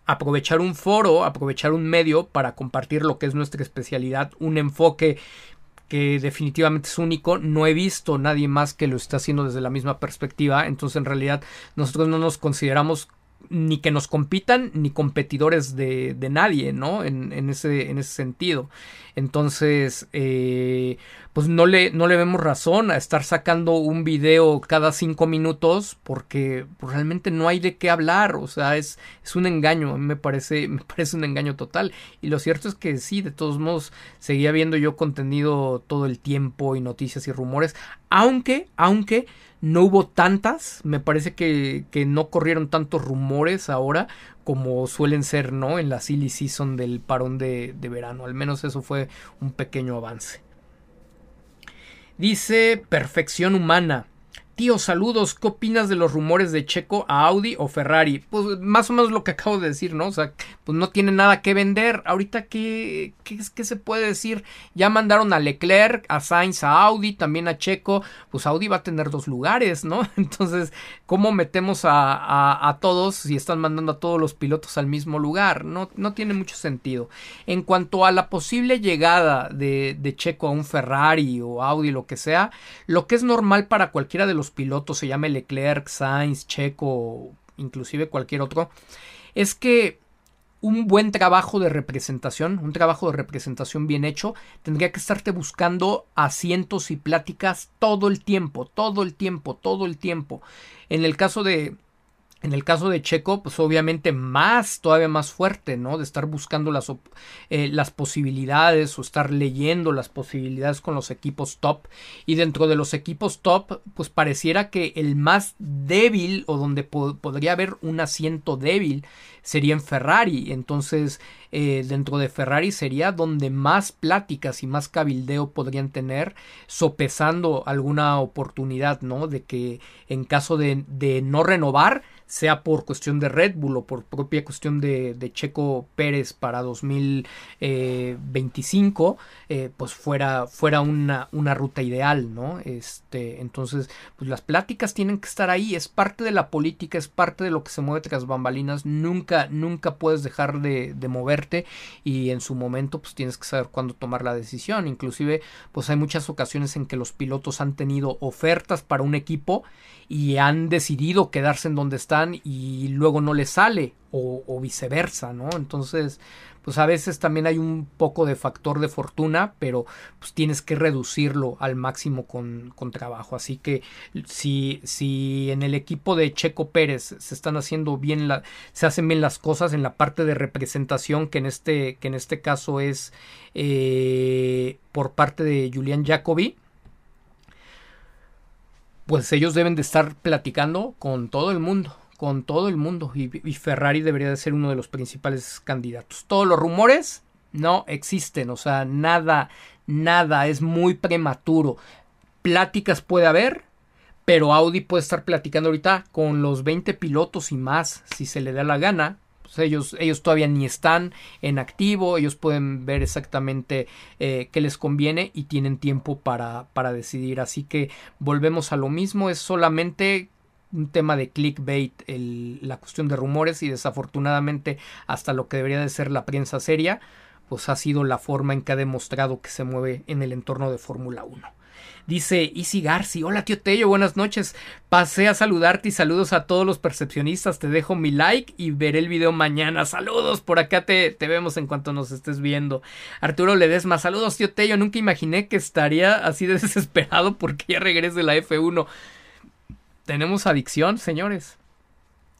aprovechar un foro, aprovechar un medio para compartir lo que es nuestra especialidad, un enfoque que definitivamente es único. No he visto nadie más que lo esté haciendo desde la misma perspectiva. Entonces, en realidad, nosotros no nos consideramos ni que nos compitan ni competidores de, de nadie, ¿no? En, en, ese, en ese sentido. Entonces, eh, pues no le, no le vemos razón a estar sacando un video cada cinco minutos porque pues, realmente no hay de qué hablar, o sea, es, es un engaño, a mí me parece, me parece un engaño total. Y lo cierto es que sí, de todos modos, seguía viendo yo contenido todo el tiempo y noticias y rumores, aunque, aunque no hubo tantas, me parece que, que no corrieron tantos rumores ahora como suelen ser, ¿no? En la silly season del parón de, de verano, al menos eso fue un pequeño avance. Dice perfección humana. Tío, saludos. ¿Qué opinas de los rumores de Checo a Audi o Ferrari? Pues más o menos lo que acabo de decir, ¿no? O sea, pues no tiene nada que vender. Ahorita, ¿qué, qué, qué se puede decir? Ya mandaron a Leclerc, a Sainz, a Audi, también a Checo. Pues Audi va a tener dos lugares, ¿no? Entonces, ¿cómo metemos a, a, todos si están mandando a todos los pilotos al mismo lugar? No, no tiene mucho sentido. En cuanto a la posible llegada de, de Checo a un Ferrari o Audi, lo que sea, lo que es normal para cualquiera de los pilotos, se llame Leclerc, Sainz, Checo, inclusive cualquier otro, es que un buen trabajo de representación, un trabajo de representación bien hecho, tendría que estarte buscando asientos y pláticas todo el tiempo, todo el tiempo, todo el tiempo. En el caso de, en el caso de Checo, pues obviamente más, todavía más fuerte, ¿no? De estar buscando las, eh, las posibilidades o estar leyendo las posibilidades con los equipos top. Y dentro de los equipos top, pues pareciera que el más débil o donde podría haber un asiento débil sería en Ferrari. Entonces, eh, dentro de Ferrari sería donde más pláticas y más cabildeo podrían tener, sopesando alguna oportunidad, ¿no? De que en caso de, de no renovar, sea por cuestión de Red Bull o por propia cuestión de, Checo Pérez para 2025, eh, pues fuera, fuera una, una, ruta ideal, ¿no? Este, entonces, pues las pláticas tienen que estar ahí, es parte de la política, es parte de lo que se mueve tras bambalinas, nunca, nunca puedes dejar de, de moverte y en su momento pues tienes que saber cuándo tomar la decisión, inclusive pues hay muchas ocasiones en que los pilotos han tenido ofertas para un equipo y han decidido quedarse en donde están y luego no les sale o, viceversa, ¿no? Entonces, pues a veces también hay un poco de factor de fortuna, pero pues tienes que reducirlo al máximo con, con trabajo. Así que si, si en el equipo de Checo Pérez se están haciendo bien la, se hacen bien las cosas en la parte de representación, que en este, que en este caso es eh, por parte de Julian Jacobi, pues ellos deben de estar platicando con todo el mundo, con todo el mundo y, Ferrari debería de ser uno de los principales candidatos. Todos los rumores no existen, o sea, nada, nada, es muy prematuro. Pláticas puede haber, pero Audi puede estar platicando ahorita con los 20 pilotos y más, si se le da la gana, pues ellos, ellos todavía ni están en activo, ellos pueden ver exactamente eh, qué les conviene y tienen tiempo para, para decidir. Así que volvemos a lo mismo, es solamente un tema de clickbait la cuestión de rumores y desafortunadamente hasta lo que debería de ser la prensa seria pues ha sido la forma en que ha demostrado que se mueve en el entorno de Fórmula 1. Dice Easy Garci, hola tío Tello, buenas noches. Pasé a saludarte y saludos a todos los percepcionistas. Te dejo mi like y veré el video mañana. Saludos, por acá te, te vemos en cuanto nos estés viendo. Arturo Ledesma, saludos tío Tello. Nunca imaginé que estaría así desesperado porque ya regrese la F1. Tenemos adicción, señores.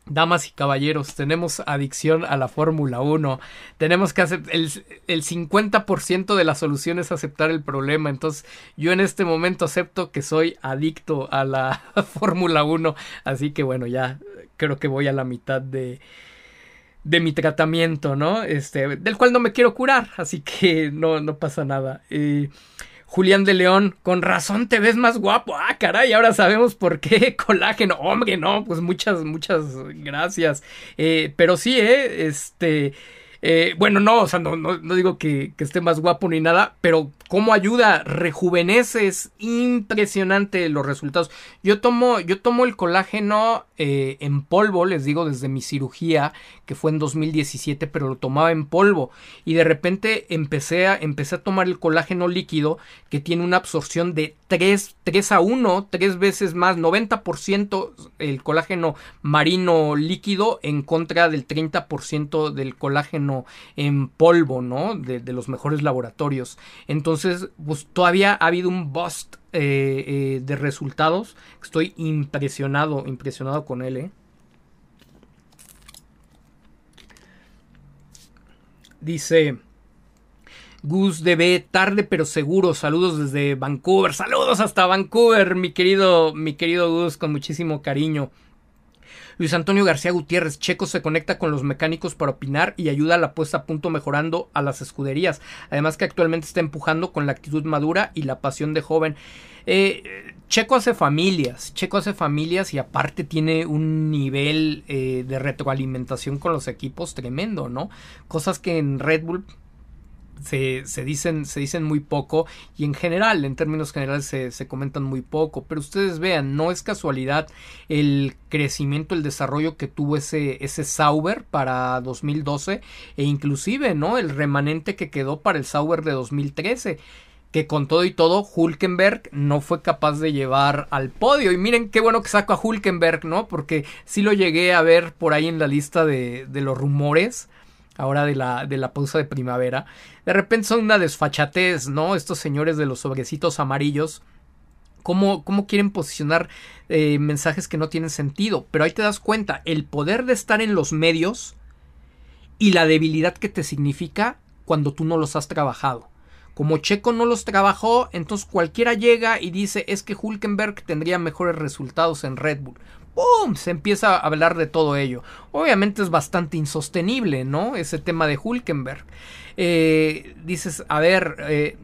Damas y caballeros, tenemos adicción a la Fórmula 1. Tenemos que hacer el, el 50% de la solución es aceptar el problema. Entonces, yo en este momento acepto que soy adicto a la Fórmula 1. Así que bueno, ya creo que voy a la mitad de, de mi tratamiento, ¿no? Este, del cual no me quiero curar. Así que no, no pasa nada. Eh, Julián de León, con razón te ves más guapo. Ah, caray, ahora sabemos por qué colágeno. Hombre, no, pues muchas, muchas gracias. Eh, pero sí, eh, este, eh, bueno, no, o sea, no, digo que, que, esté más guapo ni nada, pero cómo ayuda, rejuvenece, es impresionante los resultados. Yo tomo, yo tomo el colágeno eh, en polvo, les digo, desde mi cirugía, que fue en 2017, pero lo tomaba en polvo. Y de repente empecé a, empecé a tomar el colágeno líquido, que tiene una absorción de 3, 3 a 1, 3 veces más, 90% el colágeno marino líquido en contra del 30% del colágeno en polvo, ¿no? De, los mejores laboratorios. Entonces, entonces, pues todavía ha habido un bust eh, eh, de resultados. Estoy impresionado, impresionado con él, ¿eh? Dice Gus DB, tarde pero seguro. Saludos desde Vancouver. Saludos hasta Vancouver, mi querido, mi querido Gus, con muchísimo cariño. Luis Antonio García Gutiérrez, Checo se conecta con los mecánicos para opinar y ayuda a la puesta a punto mejorando a las escuderías. Además que actualmente está empujando con la actitud madura y la pasión de joven. Eh, Checo hace familias, Checo hace familias y aparte tiene un nivel eh, de retroalimentación con los equipos tremendo, ¿no? Cosas que en Red Bull se, dicen, se dicen muy poco y en general, en términos generales, se, se, comentan muy poco. Pero ustedes vean, no es casualidad el crecimiento, el desarrollo que tuvo ese, ese Sauber para 2012 e inclusive, ¿no? El remanente que quedó para el Sauber de 2013 que con todo y todo Hulkenberg no fue capaz de llevar al podio. Y miren qué bueno que saco a Hulkenberg, ¿no? Porque sí lo llegué a ver por ahí en la lista de, de los rumores ahora de la, de la pausa de primavera, de repente son una desfachatez, ¿no? Estos señores de los sobrecitos amarillos. Cómo, cómo quieren posicionar eh, mensajes que no tienen sentido. Pero ahí te das cuenta, el poder de estar en los medios y la debilidad que te significa cuando tú no los has trabajado. Como Checo no los trabajó, entonces cualquiera llega y dice es que Hulkenberg tendría mejores resultados en Red Bull. ¡Pum! Se empieza a hablar de todo ello. Obviamente es bastante insostenible, ¿no? Ese tema de Hulkenberg. Eh, dices, a ver, eh,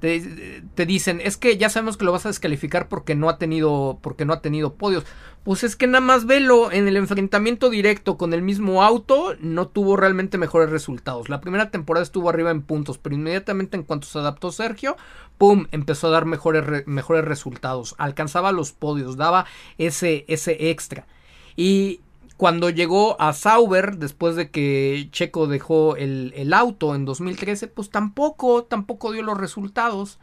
te, dicen, es que ya sabemos que lo vas a descalificar porque no ha tenido, porque no ha tenido podios. Pues es que nada más velo en el enfrentamiento directo con el mismo auto, no tuvo realmente mejores resultados. La primera temporada estuvo arriba en puntos, pero inmediatamente en cuanto se adaptó Sergio, ¡pum! empezó a dar mejores, mejores resultados. Alcanzaba los podios, daba ese, ese extra. Y cuando llegó a Sauber, después de que Checo dejó el, el, auto en 2013, pues tampoco, tampoco dio los resultados.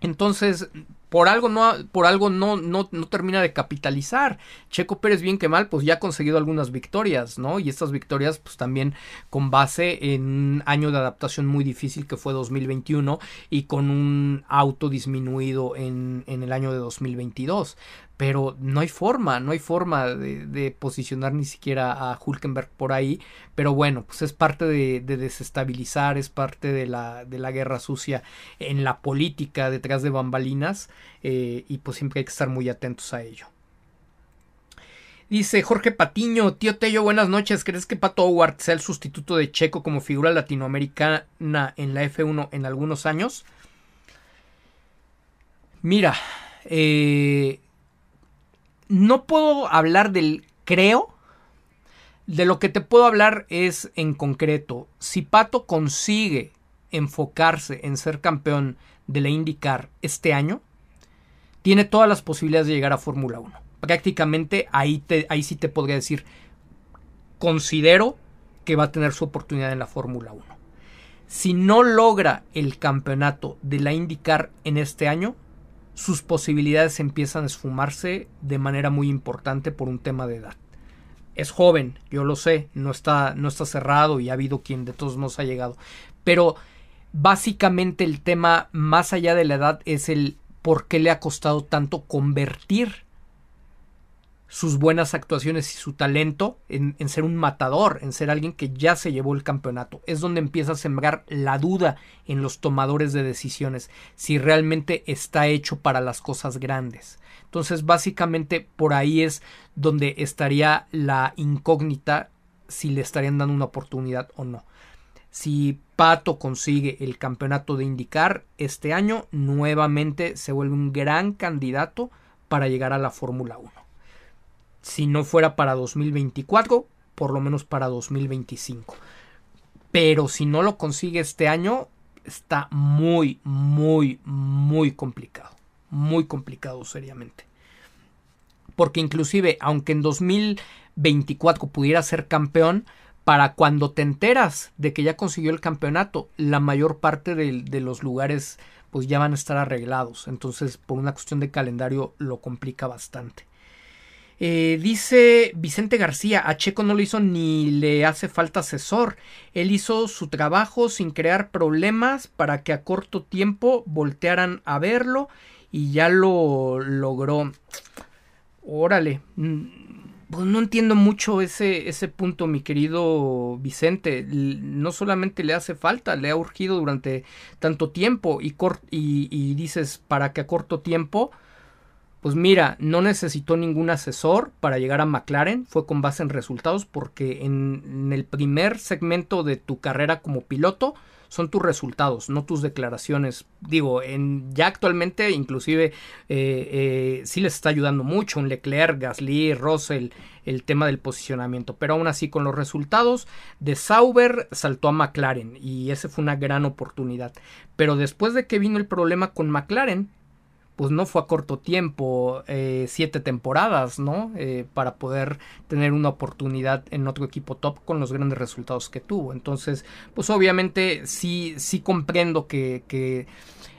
Entonces, por algo no, por algo no, no, no, termina de capitalizar. Checo Pérez, bien que mal, pues ya ha conseguido algunas victorias, ¿no? Y estas victorias, pues también con base en un año de adaptación muy difícil que fue 2021 y con un auto disminuido en, en el año de 2022 pero no hay forma, no hay forma de, posicionar ni siquiera a Hulkenberg por ahí, pero bueno, pues es parte de, desestabilizar, es parte de la, de la, guerra sucia en la política detrás de bambalinas eh, y pues siempre hay que estar muy atentos a ello. Dice Jorge Patiño, tío Tello, buenas noches. ¿Crees que Pato Howard sea el sustituto de Checo como figura latinoamericana en la F1 en algunos años? Mira, eh, no puedo hablar del creo. De lo que te puedo hablar es en concreto, si Pato consigue enfocarse en ser campeón de la IndyCar este año, tiene todas las posibilidades de llegar a Fórmula 1. Prácticamente ahí, ahí sí te podría decir, considero que va a tener su oportunidad en la Fórmula 1. Si no logra el campeonato de la IndyCar en este año, sus posibilidades empiezan a esfumarse de manera muy importante por un tema de edad. Es joven, yo lo sé, no está, no está cerrado y ha habido quien de todos nos ha llegado. Pero básicamente el tema más allá de la edad es el por qué le ha costado tanto convertir sus buenas actuaciones y su talento en, ser un matador, en ser alguien que ya se llevó el campeonato. Es donde empieza a sembrar la duda en los tomadores de decisiones, si realmente está hecho para las cosas grandes. Entonces, básicamente por ahí es donde estaría la incógnita si le estarían dando una oportunidad o no. Si Pato consigue el campeonato de indicar este año, nuevamente se vuelve un gran candidato para llegar a la Fórmula 1 si no fuera para 2024, por lo menos para 2025. Pero si no lo consigue este año, está muy, muy, muy complicado. Muy complicado seriamente. Porque inclusive, aunque en 2024 pudiera ser campeón, para cuando te enteras de que ya consiguió el campeonato, la mayor parte de, los lugares pues ya van a estar arreglados. Entonces, por una cuestión de calendario, lo complica bastante. Eh, dice Vicente García, a Checo no le hizo ni le hace falta asesor. Él hizo su trabajo sin crear problemas para que a corto tiempo voltearan a verlo y ya lo logró. Órale. Mm, pues no entiendo mucho ese, ese punto, mi querido Vicente. No solamente le hace falta, le ha urgido durante tanto tiempo y, y, y dices para que a corto tiempo pues mira, no necesitó ningún asesor para llegar a McLaren, fue con base en resultados porque en, el primer segmento de tu carrera como piloto son tus resultados, no tus declaraciones. Digo, en, ya actualmente inclusive eh, eh, sí les está ayudando mucho un Leclerc, Gasly, Russell, el tema del posicionamiento, pero aún así con los resultados de Sauber saltó a McLaren y esa fue una gran oportunidad. Pero después de que vino el problema con McLaren, pues no fue a corto tiempo, eh, siete temporadas, ¿no? Eh, para poder tener una oportunidad en otro equipo top con los grandes resultados que tuvo. Entonces, pues obviamente sí, sí comprendo que, que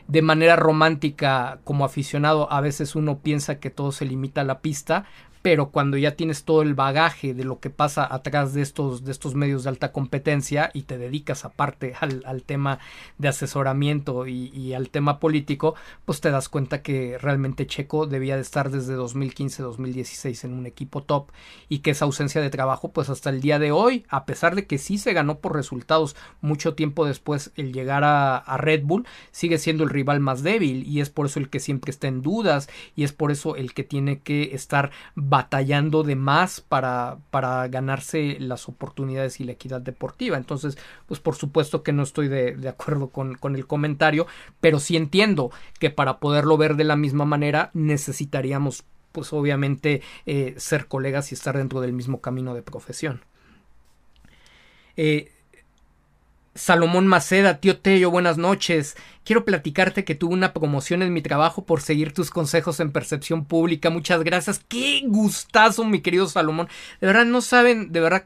de manera romántica como aficionado a veces uno piensa que todo se limita a la pista, pero cuando ya tienes todo el bagaje de lo que pasa atrás de estos, de estos medios de alta competencia y te dedicas aparte al, al tema de asesoramiento y, y, al tema político, pues te das cuenta que realmente Checo debía de estar desde 2015-2016 en un equipo top y que esa ausencia de trabajo, pues hasta el día de hoy, a pesar de que sí se ganó por resultados mucho tiempo después el llegar a, a Red Bull, sigue siendo el rival más débil y es por eso el que siempre está en dudas y es por eso el que tiene que estar batallando de más para, para ganarse las oportunidades y la equidad deportiva. Entonces, pues por supuesto que no estoy de, de acuerdo con, con, el comentario, pero sí entiendo que para poderlo ver de la misma manera necesitaríamos pues obviamente eh, ser colegas y estar dentro del mismo camino de profesión. Eh, Salomón Maceda, tío Tello, buenas noches. Quiero platicarte que tuve una promoción en mi trabajo por seguir tus consejos en percepción pública. Muchas gracias. Qué gustazo, mi querido Salomón. De verdad, no saben, de verdad,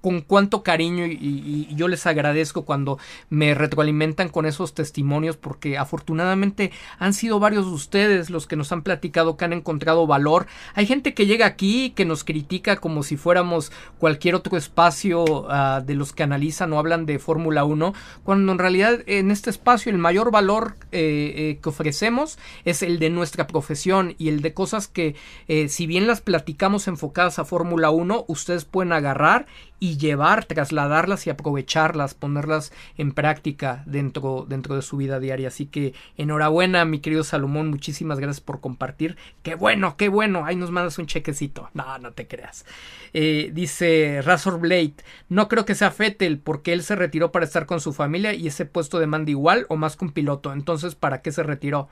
con cuánto cariño y, yo les agradezco cuando me retroalimentan con esos testimonios porque afortunadamente han sido varios de ustedes los que nos han platicado que han encontrado valor. Hay gente que llega aquí que nos critica como si fuéramos cualquier otro espacio uh, de los que analizan o hablan de Fórmula 1 cuando en realidad en este espacio el mayor valor eh, eh, que ofrecemos es el de nuestra profesión y el de cosas que eh, si bien las platicamos enfocadas a Fórmula 1 ustedes pueden agarrar y llevar, trasladarlas y aprovecharlas, ponerlas en práctica dentro, dentro de su vida diaria. Así que enhorabuena, mi querido Salomón, muchísimas gracias por compartir. Qué bueno, qué bueno. Ahí nos mandas un chequecito. No, no te creas. Eh, dice Razor Blade, no creo que sea Fettel, porque él se retiró para estar con su familia y ese puesto demanda igual o más que un piloto. Entonces, ¿para qué se retiró?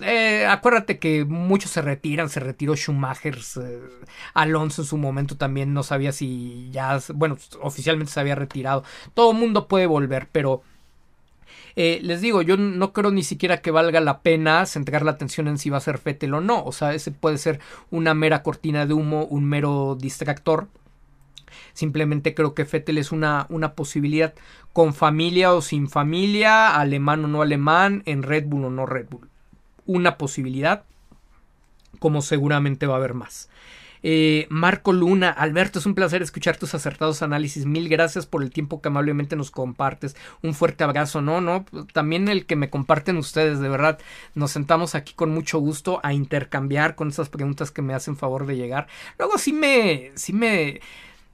Eh, acuérdate que muchos se retiran, se retiró Schumacher, eh, Alonso en su momento también no sabía si ya, bueno, oficialmente se había retirado. Todo mundo puede volver, pero eh, les digo, yo no creo ni siquiera que valga la pena centrar la atención en si va a ser Fettel o no. O sea, ese puede ser una mera cortina de humo, un mero distractor. Simplemente creo que Fettel es una, una posibilidad con familia o sin familia, alemán o no alemán, en Red Bull o no Red Bull una posibilidad, como seguramente va a haber más. Eh, Marco Luna, Alberto, es un placer escuchar tus acertados análisis. Mil gracias por el tiempo que amablemente nos compartes. Un fuerte abrazo. No, no, también el que me comparten ustedes, de verdad. Nos sentamos aquí con mucho gusto a intercambiar con esas preguntas que me hacen favor de llegar. Luego sí me, sí me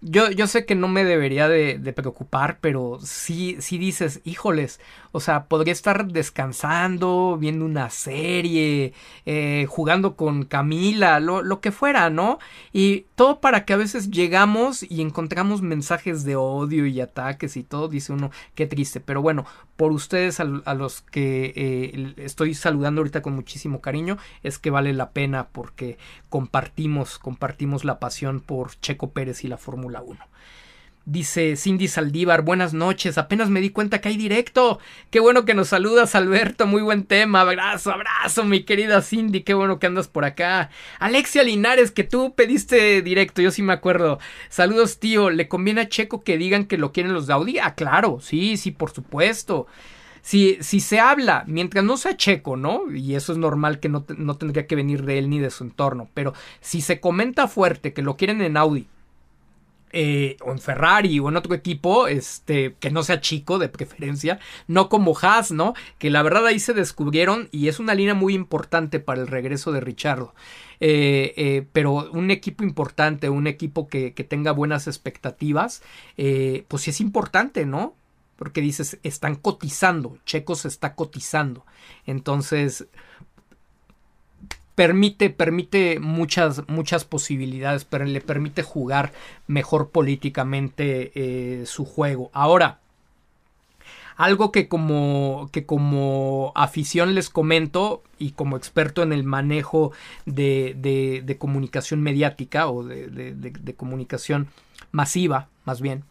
yo, yo sé que no me debería de, de, preocupar, pero sí, sí dices, híjoles, o sea, podría estar descansando, viendo una serie, eh, jugando con Camila, lo, lo, que fuera, ¿no? Y todo para que a veces llegamos y encontramos mensajes de odio y ataques y todo, dice uno, qué triste, pero bueno, por ustedes a, los que eh, estoy saludando ahorita con muchísimo cariño, es que vale la pena porque compartimos, compartimos la pasión por Checo Pérez y la Fórmula 1. Dice Cindy Saldívar, buenas noches, apenas me di cuenta que hay directo. Qué bueno que nos saludas, Alberto, muy buen tema. Abrazo, abrazo, mi querida Cindy, qué bueno que andas por acá. Alexia Linares, que tú pediste directo, yo sí me acuerdo. Saludos, tío, ¿le conviene a Checo que digan que lo quieren los de Audi? Ah, claro, sí, sí, por supuesto. Si, si se habla, mientras no sea checo, ¿no? Y eso es normal que no, no tendría que venir de él ni de su entorno, pero si se comenta fuerte que lo quieren en Audi, eh, o en Ferrari o en otro equipo, este, que no sea chico de preferencia, no como Haas, ¿no? Que la verdad ahí se descubrieron y es una línea muy importante para el regreso de Richardo. Eh, eh, pero un equipo importante, un equipo que, que tenga buenas expectativas, pues sí es importante, ¿no? Porque dices, están cotizando, Checo se está cotizando. Entonces, permite, permite muchas, muchas posibilidades, pero le permite jugar mejor políticamente eh, su juego. Ahora, algo que como, que como afición les comento y como experto en el manejo de, de, de comunicación mediática o de, de comunicación masiva, más bien,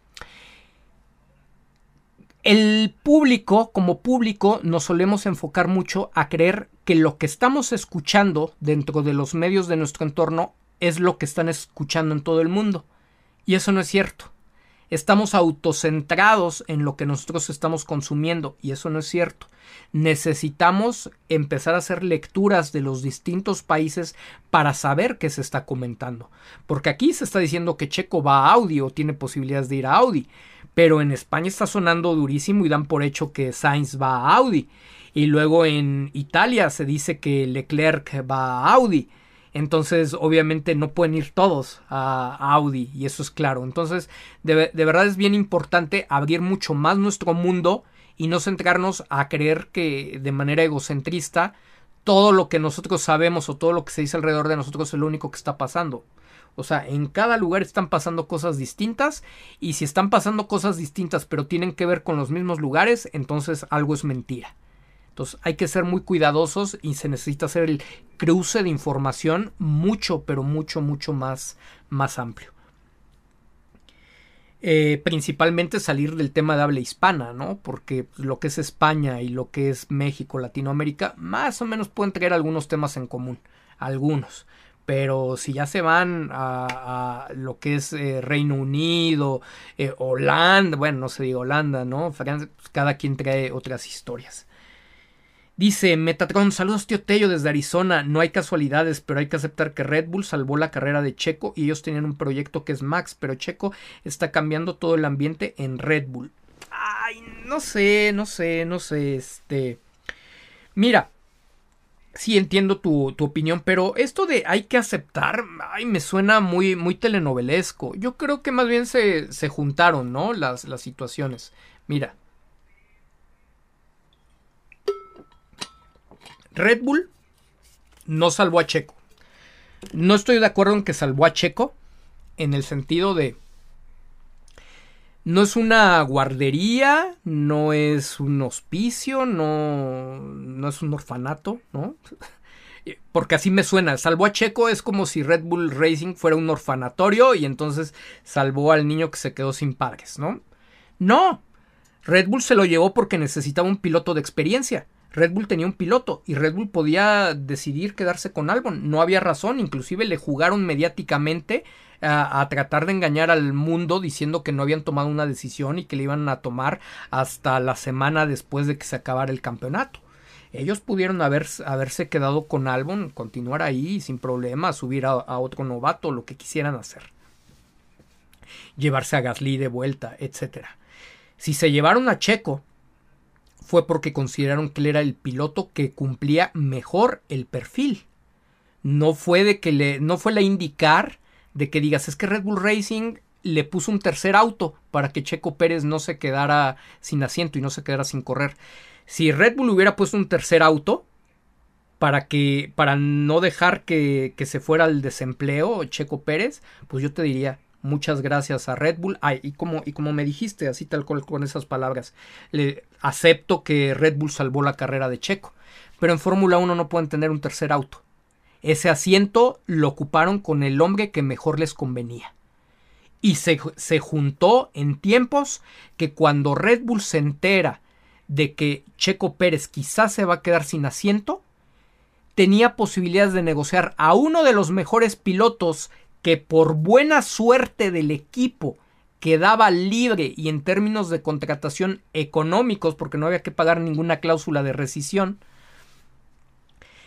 el público, como público, nos solemos enfocar mucho a creer que lo que estamos escuchando dentro de los medios de nuestro entorno es lo que están escuchando en todo el mundo. Y eso no es cierto. Estamos autocentrados en lo que nosotros estamos consumiendo y eso no es cierto. Necesitamos empezar a hacer lecturas de los distintos países para saber qué se está comentando. Porque aquí se está diciendo que Checo va a Audi o tiene posibilidades de ir a Audi pero en España está sonando durísimo y dan por hecho que Sainz va a Audi. Y luego en Italia se dice que Leclerc va a Audi. Entonces, obviamente, no pueden ir todos a, Audi, y eso es claro. Entonces, de, de, verdad es bien importante abrir mucho más nuestro mundo y no centrarnos a creer que de manera egocentrista todo lo que nosotros sabemos o todo lo que se dice alrededor de nosotros es lo único que está pasando. O sea, en cada lugar están pasando cosas distintas y si están pasando cosas distintas pero tienen que ver con los mismos lugares, entonces algo es mentira. Entonces hay que ser muy cuidadosos y se necesita hacer el cruce de información mucho, pero mucho, mucho más, más amplio. Eh, principalmente salir del tema de habla hispana, ¿no? Porque lo que es España y lo que es México, Latinoamérica, más o menos pueden tener algunos temas en común, algunos. Pero si ya se van a, lo que es eh, Reino Unido, eh, Holanda, bueno, no se diga Holanda, ¿no? cada quien trae otras historias. Dice Metatron, saludos tío Tello desde Arizona. No hay casualidades, pero hay que aceptar que Red Bull salvó la carrera de Checo y ellos tenían un proyecto que es Max, pero Checo está cambiando todo el ambiente en Red Bull. Ay, no sé, no sé, no sé, este... Mira, sí entiendo tu, opinión, pero esto de hay que aceptar, ay, me suena muy, muy telenovelesco. Yo creo que más bien se, se juntaron, ¿no? Las, las situaciones. Mira, Red Bull no salvó a Checo. No estoy de acuerdo en que salvó a Checo en el sentido de no es una guardería, no es un hospicio, no, no es un orfanato, ¿no? Porque así me suena. Salvó a Checo es como si Red Bull Racing fuera un orfanatorio y entonces salvó al niño que se quedó sin padres, ¿no? No. Red Bull se lo llevó porque necesitaba un piloto de experiencia. Red Bull tenía un piloto y Red Bull podía decidir quedarse con Albon. No había razón, inclusive le jugaron mediáticamente a, a, tratar de engañar al mundo diciendo que no habían tomado una decisión y que le iban a tomar hasta la semana después de que se acabara el campeonato. Ellos pudieron haber, haberse quedado con Albon, continuar ahí sin problema, subir a, a otro novato, lo que quisieran hacer. Llevarse a Gasly de vuelta, etc. Si se llevaron a Checo, fue porque consideraron que él era el piloto que cumplía mejor el perfil. No fue de que le, no fue la indicar de que digas es que Red Bull Racing le puso un tercer auto para que Checo Pérez no se quedara sin asiento y no se quedara sin correr. Si Red Bull hubiera puesto un tercer auto para que para no dejar que, que se fuera al desempleo Checo Pérez, pues yo te diría Muchas gracias a Red Bull. Ay, y como, y como me dijiste, así tal cual con esas palabras, le acepto que Red Bull salvó la carrera de Checo. Pero en Fórmula 1 no pueden tener un tercer auto. Ese asiento lo ocuparon con el hombre que mejor les convenía. Y se, se juntó en tiempos que cuando Red Bull se entera de que Checo Pérez quizás se va a quedar sin asiento, tenía posibilidades de negociar a uno de los mejores pilotos que por buena suerte del equipo quedaba libre y en términos de contratación económicos, porque no había que pagar ninguna cláusula de rescisión,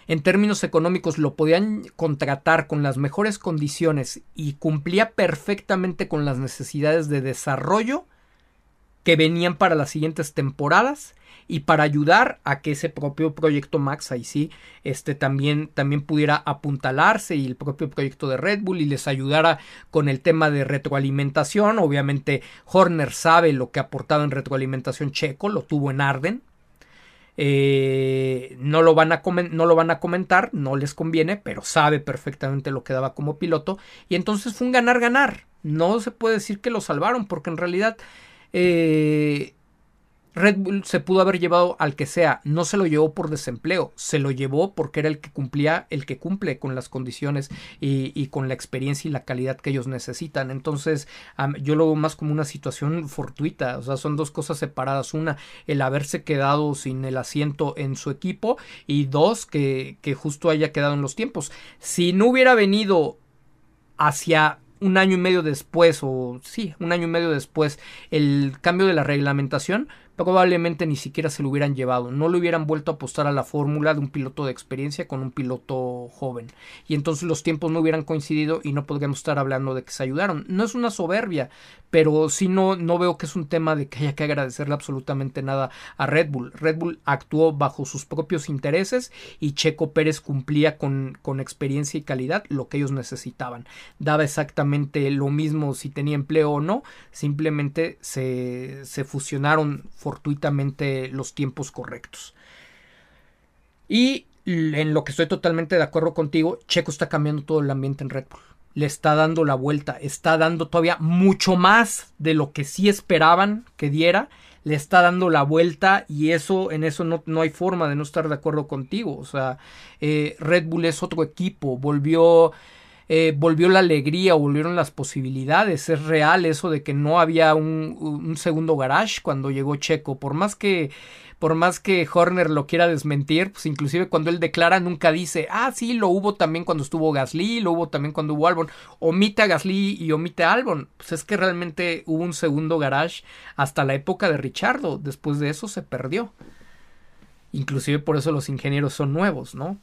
en términos económicos lo podían contratar con las mejores condiciones y cumplía perfectamente con las necesidades de desarrollo que venían para las siguientes temporadas y para ayudar a que ese propio proyecto Max ahí sí este también también pudiera apuntalarse y el propio proyecto de Red Bull y les ayudara con el tema de retroalimentación obviamente Horner sabe lo que ha aportado en retroalimentación Checo lo tuvo en Arden eh, no, lo van a no lo van a comentar, no les conviene, pero sabe perfectamente lo que daba como piloto. Y entonces fue un ganar-ganar. No se puede decir que lo salvaron, porque en realidad eh, Red Bull se pudo haber llevado al que sea, no se lo llevó por desempleo, se lo llevó porque era el que cumplía, el que cumple con las condiciones y, con la experiencia y la calidad que ellos necesitan. Entonces, yo lo veo más como una situación fortuita, o sea, son dos cosas separadas. Una, el haberse quedado sin el asiento en su equipo y dos, que, que justo haya quedado en los tiempos. Si no hubiera venido hacia un año y medio después, o sí, un año y medio después, el cambio de la reglamentación, probablemente ni siquiera se lo hubieran llevado, no le hubieran vuelto a apostar a la fórmula de un piloto de experiencia con un piloto joven. Y entonces los tiempos no hubieran coincidido y no podríamos estar hablando de que se ayudaron. No es una soberbia, pero sí no, no veo que es un tema de que haya que agradecerle absolutamente nada a Red Bull. Red Bull actuó bajo sus propios intereses y Checo Pérez cumplía con, con experiencia y calidad lo que ellos necesitaban. Daba exactamente lo mismo si tenía empleo o no, simplemente se, se fusionaron fortuitamente los tiempos correctos. Y en lo que estoy totalmente de acuerdo contigo, Checo está cambiando todo el ambiente en Red Bull. Le está dando la vuelta, está dando todavía mucho más de lo que sí esperaban que diera. Le está dando la vuelta y eso, en eso no, no hay forma de no estar de acuerdo contigo. O sea, eh, Red Bull es otro equipo, volvió eh, volvió la alegría, volvieron las posibilidades. Es real eso de que no había un, un, segundo garage cuando llegó Checo. Por más que por más que Horner lo quiera desmentir, pues inclusive cuando él declara nunca dice, ah, sí, lo hubo también cuando estuvo Gasly, lo hubo también cuando hubo Albon. Omite a Gasly y omite a Albon. Pues es que realmente hubo un segundo garage hasta la época de Richardo. Después de eso se perdió. Inclusive por eso los ingenieros son nuevos, ¿no?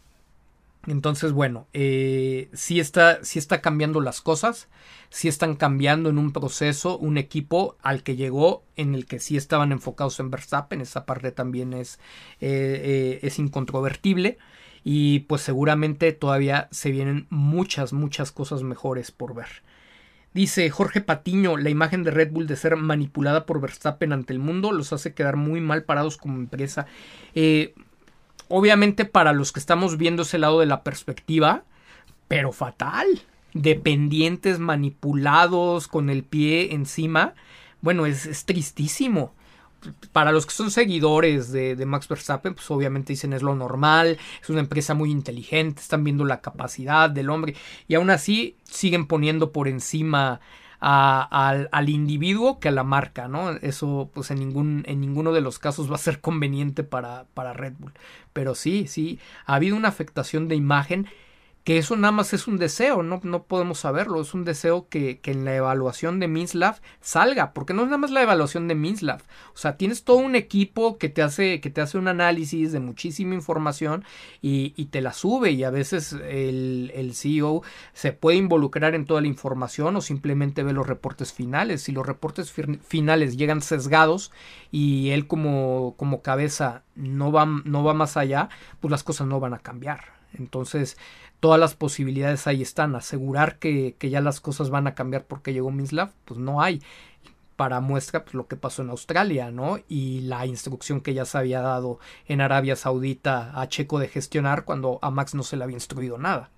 Entonces, bueno, eh, sí, está, sí está cambiando las cosas, sí están cambiando en un proceso, un equipo al que llegó en el que sí estaban enfocados en Verstappen, esa parte también es, eh, eh, es incontrovertible y pues seguramente todavía se vienen muchas, muchas cosas mejores por ver. Dice Jorge Patiño, la imagen de Red Bull de ser manipulada por Verstappen ante el mundo los hace quedar muy mal parados como empresa. Obviamente para los que estamos viendo ese lado de la perspectiva, pero fatal. Dependientes, manipulados, con el pie encima. Bueno, es, tristísimo para los que son seguidores de, de, Max Verstappen, pues obviamente dicen es lo normal, es una empresa muy inteligente, están viendo la capacidad del hombre y aún así siguen poniendo por encima al, individuo que a la marca, ¿no? Eso pues en ningún en ninguno de los casos va a ser conveniente para, para Red Bull. Pero sí, sí, ha habido una afectación de imagen que eso nada más es un deseo, no, no podemos saberlo, es un deseo que, que en la evaluación de Minslav salga, porque no es nada más la evaluación de Minslav, o sea, tienes todo un equipo que te hace, que te hace un análisis de muchísima información y, y te la sube y a veces el, el, CEO se puede involucrar en toda la información o simplemente ve los reportes finales, si los reportes finales llegan sesgados y él como, como cabeza no va, no va más allá, pues las cosas no van a cambiar. Entonces, todas las posibilidades ahí están. Asegurar que, que ya las cosas van a cambiar porque llegó Mislav, pues no hay. Para muestra pues, lo que pasó en Australia, ¿no? Y la instrucción que ya se había dado en Arabia Saudita a Checo de gestionar cuando a Max no se le había instruido nada.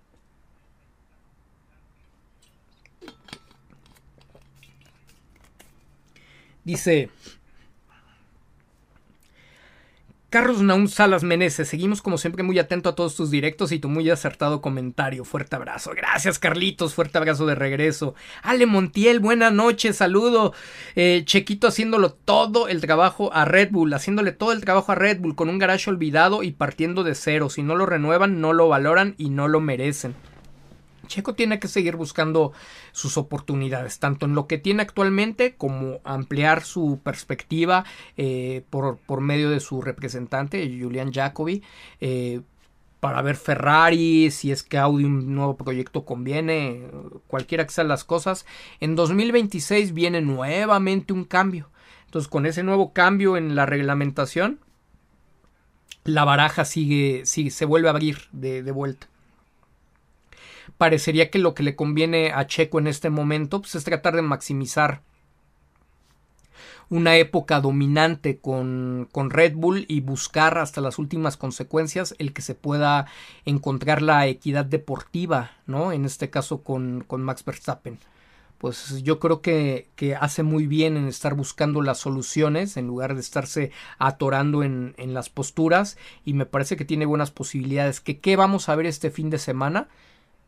Dice Carlos Naum Salas Meneses, seguimos como siempre muy atento a todos tus directos y tu muy acertado comentario. Fuerte abrazo. Gracias, Carlitos. Fuerte abrazo de regreso. Ale Montiel, buena noche, saludo. Eh, Chequito haciéndolo todo el trabajo a Red Bull, haciéndole todo el trabajo a Red Bull con un garaje olvidado y partiendo de cero. Si no lo renuevan, no lo valoran y no lo merecen. Checo tiene que seguir buscando sus oportunidades, tanto en lo que tiene actualmente como ampliar su perspectiva eh, por, por, medio de su representante, Julian Jacobi. Eh, para ver Ferrari, si es que Audi un nuevo proyecto conviene, cualquiera que sean las cosas. En 2026 viene nuevamente un cambio. Entonces, con ese nuevo cambio en la reglamentación, la baraja sigue, sigue se vuelve a abrir de, de vuelta parecería que lo que le conviene a Checo en este momento pues, es tratar de maximizar una época dominante con, con, Red Bull y buscar hasta las últimas consecuencias el que se pueda encontrar la equidad deportiva, ¿no? En este caso con, con Max Verstappen. Pues yo creo que, que, hace muy bien en estar buscando las soluciones en lugar de estarse atorando en, en las posturas y me parece que tiene buenas posibilidades. ¿Que, ¿Qué vamos a ver este fin de semana?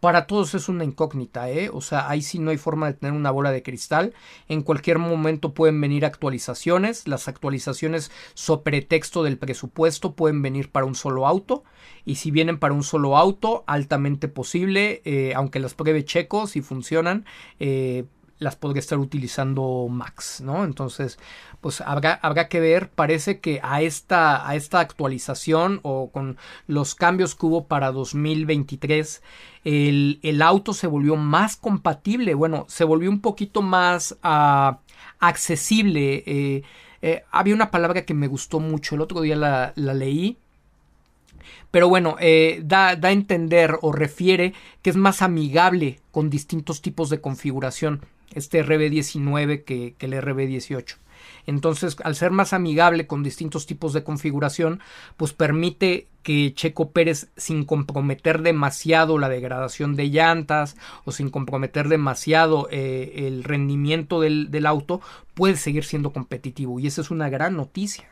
Para todos es una incógnita, ¿eh? O sea, ahí sí no hay forma de tener una bola de cristal. En cualquier momento pueden venir actualizaciones. Las actualizaciones sobre texto del presupuesto pueden venir para un solo auto. Y si vienen para un solo auto, altamente posible, eh, aunque las pruebe Checo, si funcionan, eh, las podría estar utilizando Max, ¿no? Entonces, pues habrá, habrá que ver, parece que a esta, a esta actualización o con los cambios que hubo para 2023, el, el auto se volvió más compatible, bueno, se volvió un poquito más uh, accesible. Eh, eh, había una palabra que me gustó mucho, el otro día la, la leí, pero bueno, eh, da, da, a entender o refiere que es más amigable con distintos tipos de configuración este RB19 que, que el RB18. Entonces, al ser más amigable con distintos tipos de configuración, pues permite que Checo Pérez, sin comprometer demasiado la degradación de llantas o sin comprometer demasiado eh, el rendimiento del, del auto, puede seguir siendo competitivo. Y esa es una gran noticia.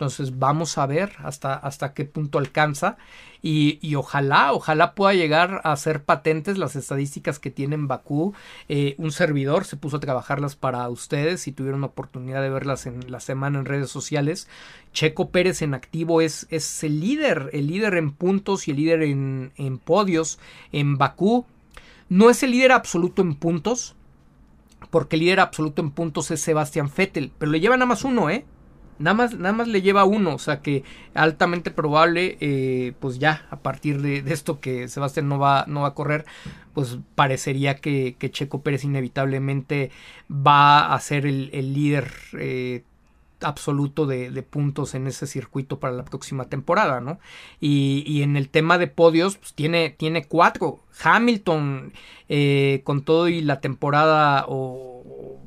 Entonces vamos a ver hasta, hasta qué punto alcanza y, y, ojalá, ojalá pueda llegar a ser patentes las estadísticas que tiene en Bakú. Eh, un servidor se puso a trabajarlas para ustedes si tuvieron oportunidad de verlas en la semana en redes sociales. Checo Pérez en activo es, es el líder, el líder en puntos y el líder en, en podios en Bakú. No es el líder absoluto en puntos, porque el líder absoluto en puntos es Sebastián Vettel, pero le lleva nada más uno, ¿eh? Nada más, nada más le lleva uno, o sea que altamente probable, eh, pues ya a partir de, esto que Sebastián no va, no va a correr, pues parecería que, Checo Pérez inevitablemente va a ser el, líder eh, absoluto de, puntos en ese circuito para la próxima temporada, ¿no? Y, en el tema de podios, pues tiene, tiene cuatro. Hamilton, eh, con todo y la temporada o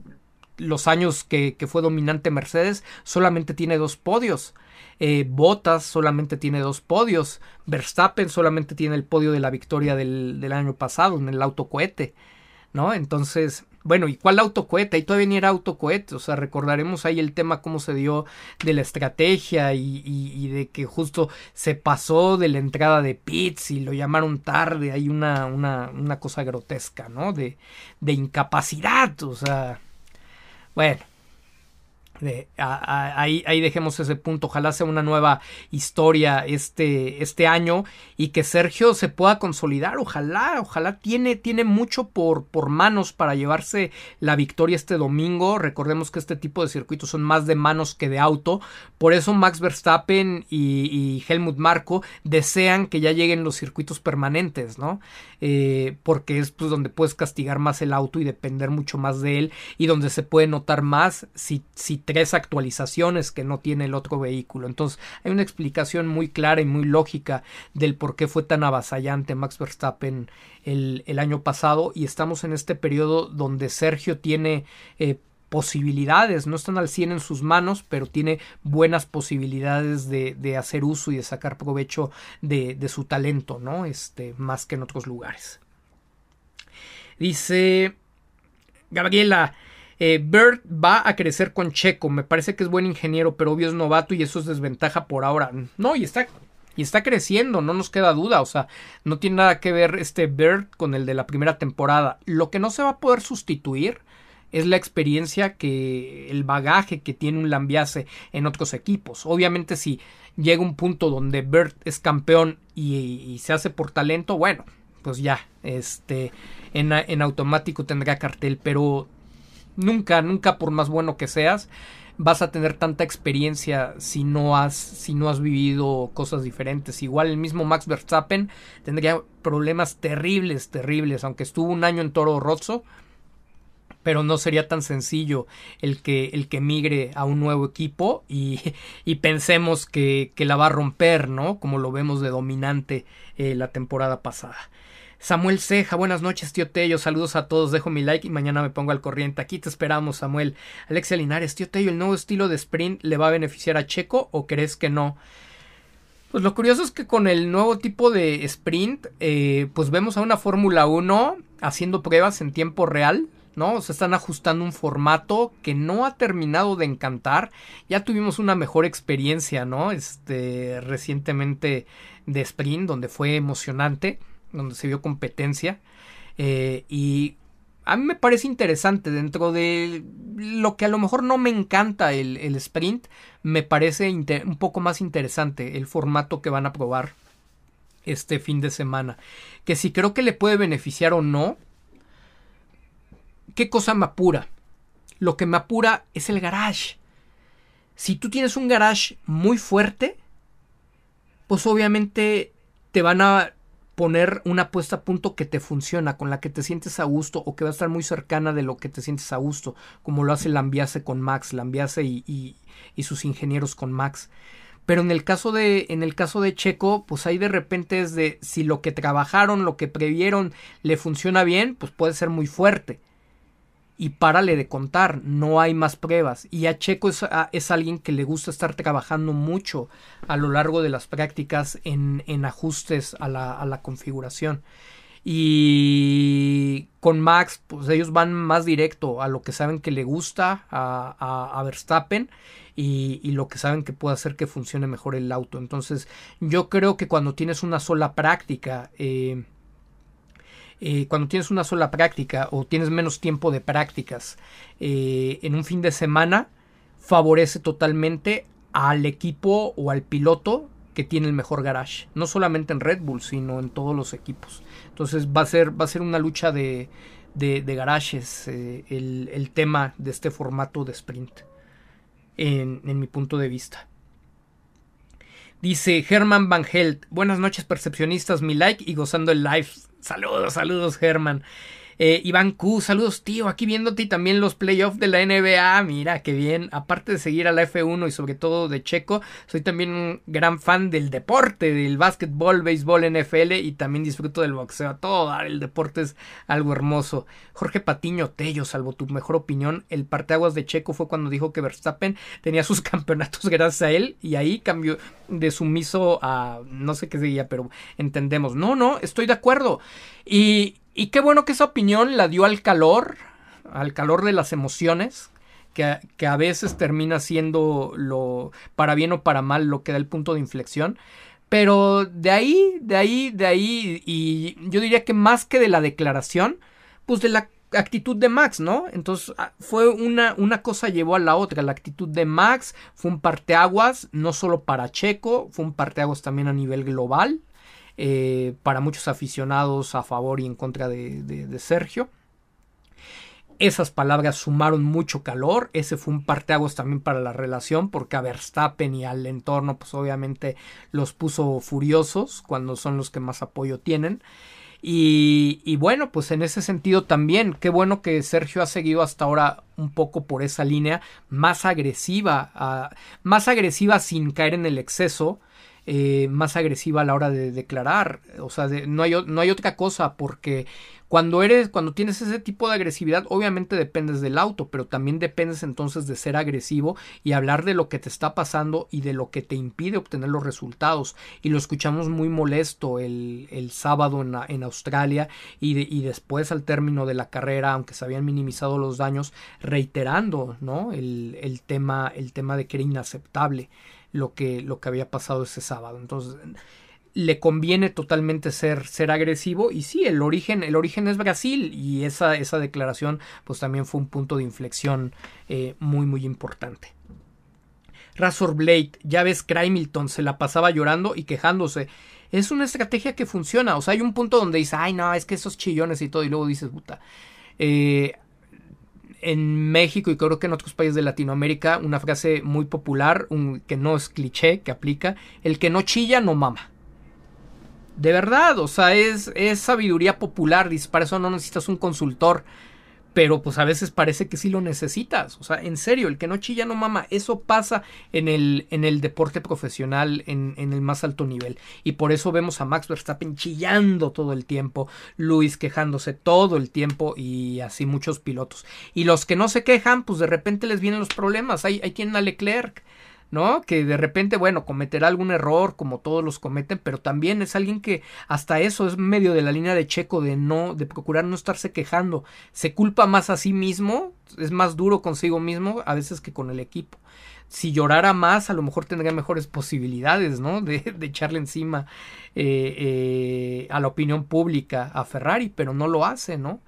los años que, fue dominante Mercedes, solamente tiene dos podios. Eh, Bottas solamente tiene dos podios. Verstappen solamente tiene el podio de la victoria del, año pasado en el autocohete. ¿No? Entonces, bueno, ¿y cuál autocohete? Ahí todavía ni era autocohete. O sea, recordaremos ahí el tema cómo se dio de la estrategia y, y, de que justo se pasó de la entrada de Pitts y lo llamaron tarde. Hay una, una, una cosa grotesca, ¿no? De, de incapacidad. O sea, bueno, ahí, dejemos ese punto. Ojalá sea una nueva historia este, este año y que Sergio se pueda consolidar. Ojalá, ojalá tiene, tiene mucho por, por manos para llevarse la victoria este domingo. Recordemos que este tipo de circuitos son más de manos que de auto. Por eso Max Verstappen y, Helmut Marco desean que ya lleguen los circuitos permanentes, ¿no? Eh, porque es pues donde puedes castigar más el auto y depender mucho más de él y donde se puede notar más si, si tres actualizaciones que no tiene el otro vehículo. Entonces hay una explicación muy clara y muy lógica del por qué fue tan avasallante Max Verstappen el, el año pasado y estamos en este periodo donde Sergio tiene eh, posibilidades, no están al 100 en sus manos, pero tiene buenas posibilidades de, de hacer uso y de sacar provecho de, de, su talento, ¿no? Este, más que en otros lugares. Dice Gabriela, eh, Bird va a crecer con Checo. Me parece que es buen ingeniero, pero obvio es novato y eso es desventaja por ahora. No, y está, y está creciendo, no nos queda duda. O sea, no tiene nada que ver este Bird con el de la primera temporada. Lo que no se va a poder sustituir es la experiencia que el bagaje que tiene un Lambiase en otros equipos. Obviamente si llega un punto donde Bird es campeón y, y se hace por talento, bueno, pues ya, este, en, en automático tendrá cartel, pero Nunca, nunca por más bueno que seas, vas a tener tanta experiencia si no has, si no has vivido cosas diferentes. Igual el mismo Max Verstappen tendría problemas terribles, terribles, aunque estuvo un año en Toro Rosso, pero no sería tan sencillo el que, el que migre a un nuevo equipo y, y pensemos que, que, la va a romper, ¿no? Como lo vemos de dominante eh, la temporada pasada. Samuel Ceja, buenas noches, tío Tello. Saludos a todos. Dejo mi like y mañana me pongo al corriente. Aquí te esperamos, Samuel. Alexia Linares, tío Tello, ¿el nuevo estilo de sprint le va a beneficiar a Checo o crees que no? Pues lo curioso es que con el nuevo tipo de sprint, eh, pues vemos a una Fórmula 1 haciendo pruebas en tiempo real. ¿no? Se están ajustando un formato que no ha terminado de encantar. Ya tuvimos una mejor experiencia, ¿no? Este, recientemente de sprint, donde fue emocionante donde se vio competencia. Eh, y a mí me parece interesante dentro de lo que a lo mejor no me encanta el, sprint, me parece un poco más interesante el formato que van a probar este fin de semana. Que si creo que le puede beneficiar o no, ¿qué cosa me apura? Lo que me apura es el garage. Si tú tienes un garage muy fuerte, pues obviamente te van a poner una puesta a punto que te funciona, con la que te sientes a gusto o que va a estar muy cercana de lo que te sientes a gusto, como lo hace Lambiase con Max, Lambiase y, y, y, sus ingenieros con Max. Pero en el caso de, en el caso de Checo, pues ahí de repente es de si lo que trabajaron, lo que previeron le funciona bien, pues puede ser muy fuerte. Y párale de contar, no hay más pruebas. Y a Checo es, es alguien que le gusta estar trabajando mucho a lo largo de las prácticas en, en ajustes a la, a la configuración. Y con Max, pues ellos van más directo a lo que saben que le gusta a, a, Verstappen y, y, lo que saben que puede hacer que funcione mejor el auto. Entonces, yo creo que cuando tienes una sola práctica, eh, eh, cuando tienes una sola práctica o tienes menos tiempo de prácticas eh, en un fin de semana, favorece totalmente al equipo o al piloto que tiene el mejor garage. No solamente en Red Bull, sino en todos los equipos. Entonces va a ser, va a ser una lucha de, de, garages eh, el, tema de este formato de sprint. En, en mi punto de vista. Dice Herman Van Helt. Buenas noches, percepcionistas. Mi like y gozando el live. Saludos, saludos, Germán. Eh, Iván Q, saludos tío, aquí viéndote y también los playoffs de la NBA, mira qué bien, aparte de seguir a la F1 y sobre todo de Checo, soy también un gran fan del deporte, del básquetbol, béisbol, NFL y también disfruto del boxeo, todo, el deporte es algo hermoso. Jorge Patiño Tello, salvo tu mejor opinión, el parteaguas de Checo fue cuando dijo que Verstappen tenía sus campeonatos gracias a él y ahí cambió de sumiso a no sé qué seguía, pero entendemos. No, no, estoy de acuerdo. Y, y qué bueno que esa opinión la dio al calor, al calor de las emociones, que, que, a veces termina siendo lo para bien o para mal lo que da el punto de inflexión. Pero de ahí, de ahí, de ahí, y yo diría que más que de la declaración, pues de la actitud de Max, ¿no? Entonces ah, fue una, una cosa llevó a la otra. La actitud de Max fue un parteaguas, no solo para Checo, fue un parteaguas también a nivel global. Eh, para muchos aficionados a favor y en contra de, Sergio. Esas palabras sumaron mucho calor, ese fue un parteaguas también para la relación, porque a Verstappen y al entorno, pues obviamente los puso furiosos cuando son los que más apoyo tienen. Y, bueno, pues en ese sentido también, qué bueno que Sergio ha seguido hasta ahora un poco por esa línea más agresiva, más agresiva sin caer en el exceso, eh, más agresiva a la hora de declarar. O sea, no, hay, no hay otra cosa porque cuando eres, cuando tienes ese tipo de agresividad, obviamente dependes del auto, pero también dependes entonces de ser agresivo y hablar de lo que te está pasando y de lo que te impide obtener los resultados. Y lo escuchamos muy molesto el, el sábado en, en Australia y, y, después al término de la carrera, aunque se habían minimizado los daños, reiterando, ¿no? El tema, el tema de que era inaceptable lo que, lo que había pasado ese sábado. Entonces, le conviene totalmente ser, ser agresivo. Y sí, el origen, el origen es Brasil. Y esa, esa declaración, pues también fue un punto de inflexión eh, muy, muy importante. Razor Blade, ya ves, Crimilton se la pasaba llorando y quejándose. Es una estrategia que funciona. O sea, hay un punto donde dice, ay, no, es que esos chillones y todo. Y luego dices, puta. Eh, en México y creo que en otros países de Latinoamérica una frase muy popular, un, que no es cliché, que aplica, el que no chilla no mama. De verdad, o sea, es, es sabiduría popular, y para eso no necesitas un consultor pero pues a veces parece que sí lo necesitas. O sea, en serio, el que no chilla no mama. Eso pasa en el, en el deporte profesional en, en, el más alto nivel. Y por eso vemos a Max Verstappen chillando todo el tiempo, Luis quejándose todo el tiempo y así muchos pilotos. Y los que no se quejan, pues de repente les vienen los problemas. Hay, hay quien a Leclerc ¿no? Que de repente, bueno, cometerá algún error como todos los cometen, pero también es alguien que hasta eso es medio de la línea de Checo de no, de procurar no estarse quejando. Se culpa más a sí mismo, es más duro consigo mismo a veces que con el equipo. Si llorara más, a lo mejor tendría mejores posibilidades, ¿no? De, de echarle encima eh, eh, a la opinión pública a Ferrari, pero no lo hace, ¿no?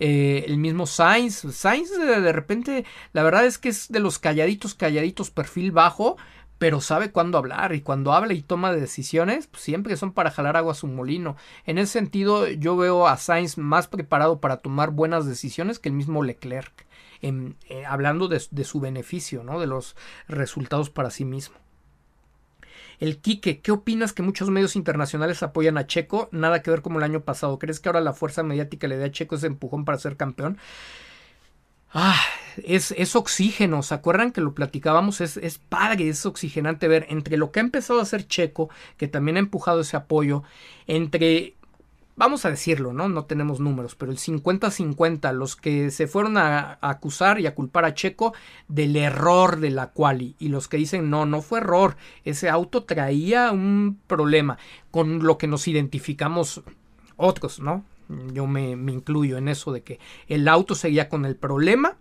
Eh, el mismo Sainz. Sainz de, repente, la verdad es que es de los calladitos, calladitos, perfil bajo, pero sabe cuándo hablar y cuando habla y toma decisiones, pues siempre son para jalar agua a su molino. En ese sentido, yo veo a Sainz más preparado para tomar buenas decisiones que el mismo Leclerc, en, eh, hablando de, de, su beneficio, ¿no? de los resultados para sí mismo. El Quique, ¿qué opinas que muchos medios internacionales apoyan a Checo? Nada que ver como el año pasado. ¿Crees que ahora la fuerza mediática le da a Checo ese empujón para ser campeón? Ah, es, es, oxígeno, ¿se acuerdan que lo platicábamos? Es, es padre, es oxigenante ver entre lo que ha empezado a hacer Checo, que también ha empujado ese apoyo, entre vamos a decirlo, ¿no? No tenemos números, pero el 50-50, los que se fueron a, acusar y a culpar a Checo del error de la quali y los que dicen, no, no fue error, ese auto traía un problema con lo que nos identificamos otros, ¿no? Yo me, me incluyo en eso de que el auto seguía con el problema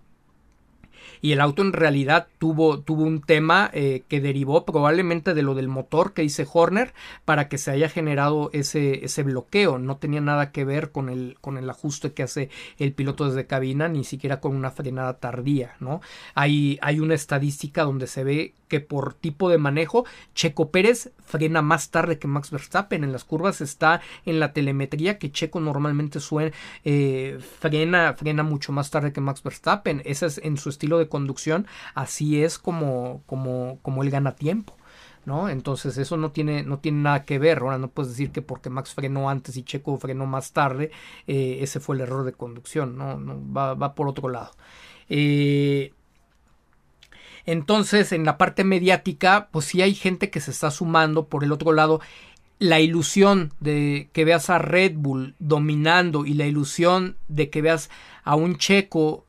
y el auto en realidad tuvo, tuvo un tema eh, que derivó probablemente de lo del motor que dice Horner para que se haya generado ese, ese bloqueo. No tenía nada que ver con el, con el ajuste que hace el piloto desde cabina, ni siquiera con una frenada tardía, ¿no? Hay, hay una estadística donde se ve que por tipo de manejo, Checo Pérez frena más tarde que Max Verstappen. En las curvas está en la telemetría que Checo normalmente suena, eh, frena, frena mucho más tarde que Max Verstappen. Ese es en su estilo de conducción, así es como, como, como él gana tiempo. ¿no? Entonces eso no tiene, no tiene nada que ver. Ahora no puedes decir que porque Max frenó antes y Checo frenó más tarde, eh, ese fue el error de conducción, no, va, va por otro lado. Eh, entonces, en la parte mediática, pues sí hay gente que se está sumando. Por el otro lado, la ilusión de que veas a Red Bull dominando y la ilusión de que veas a un checo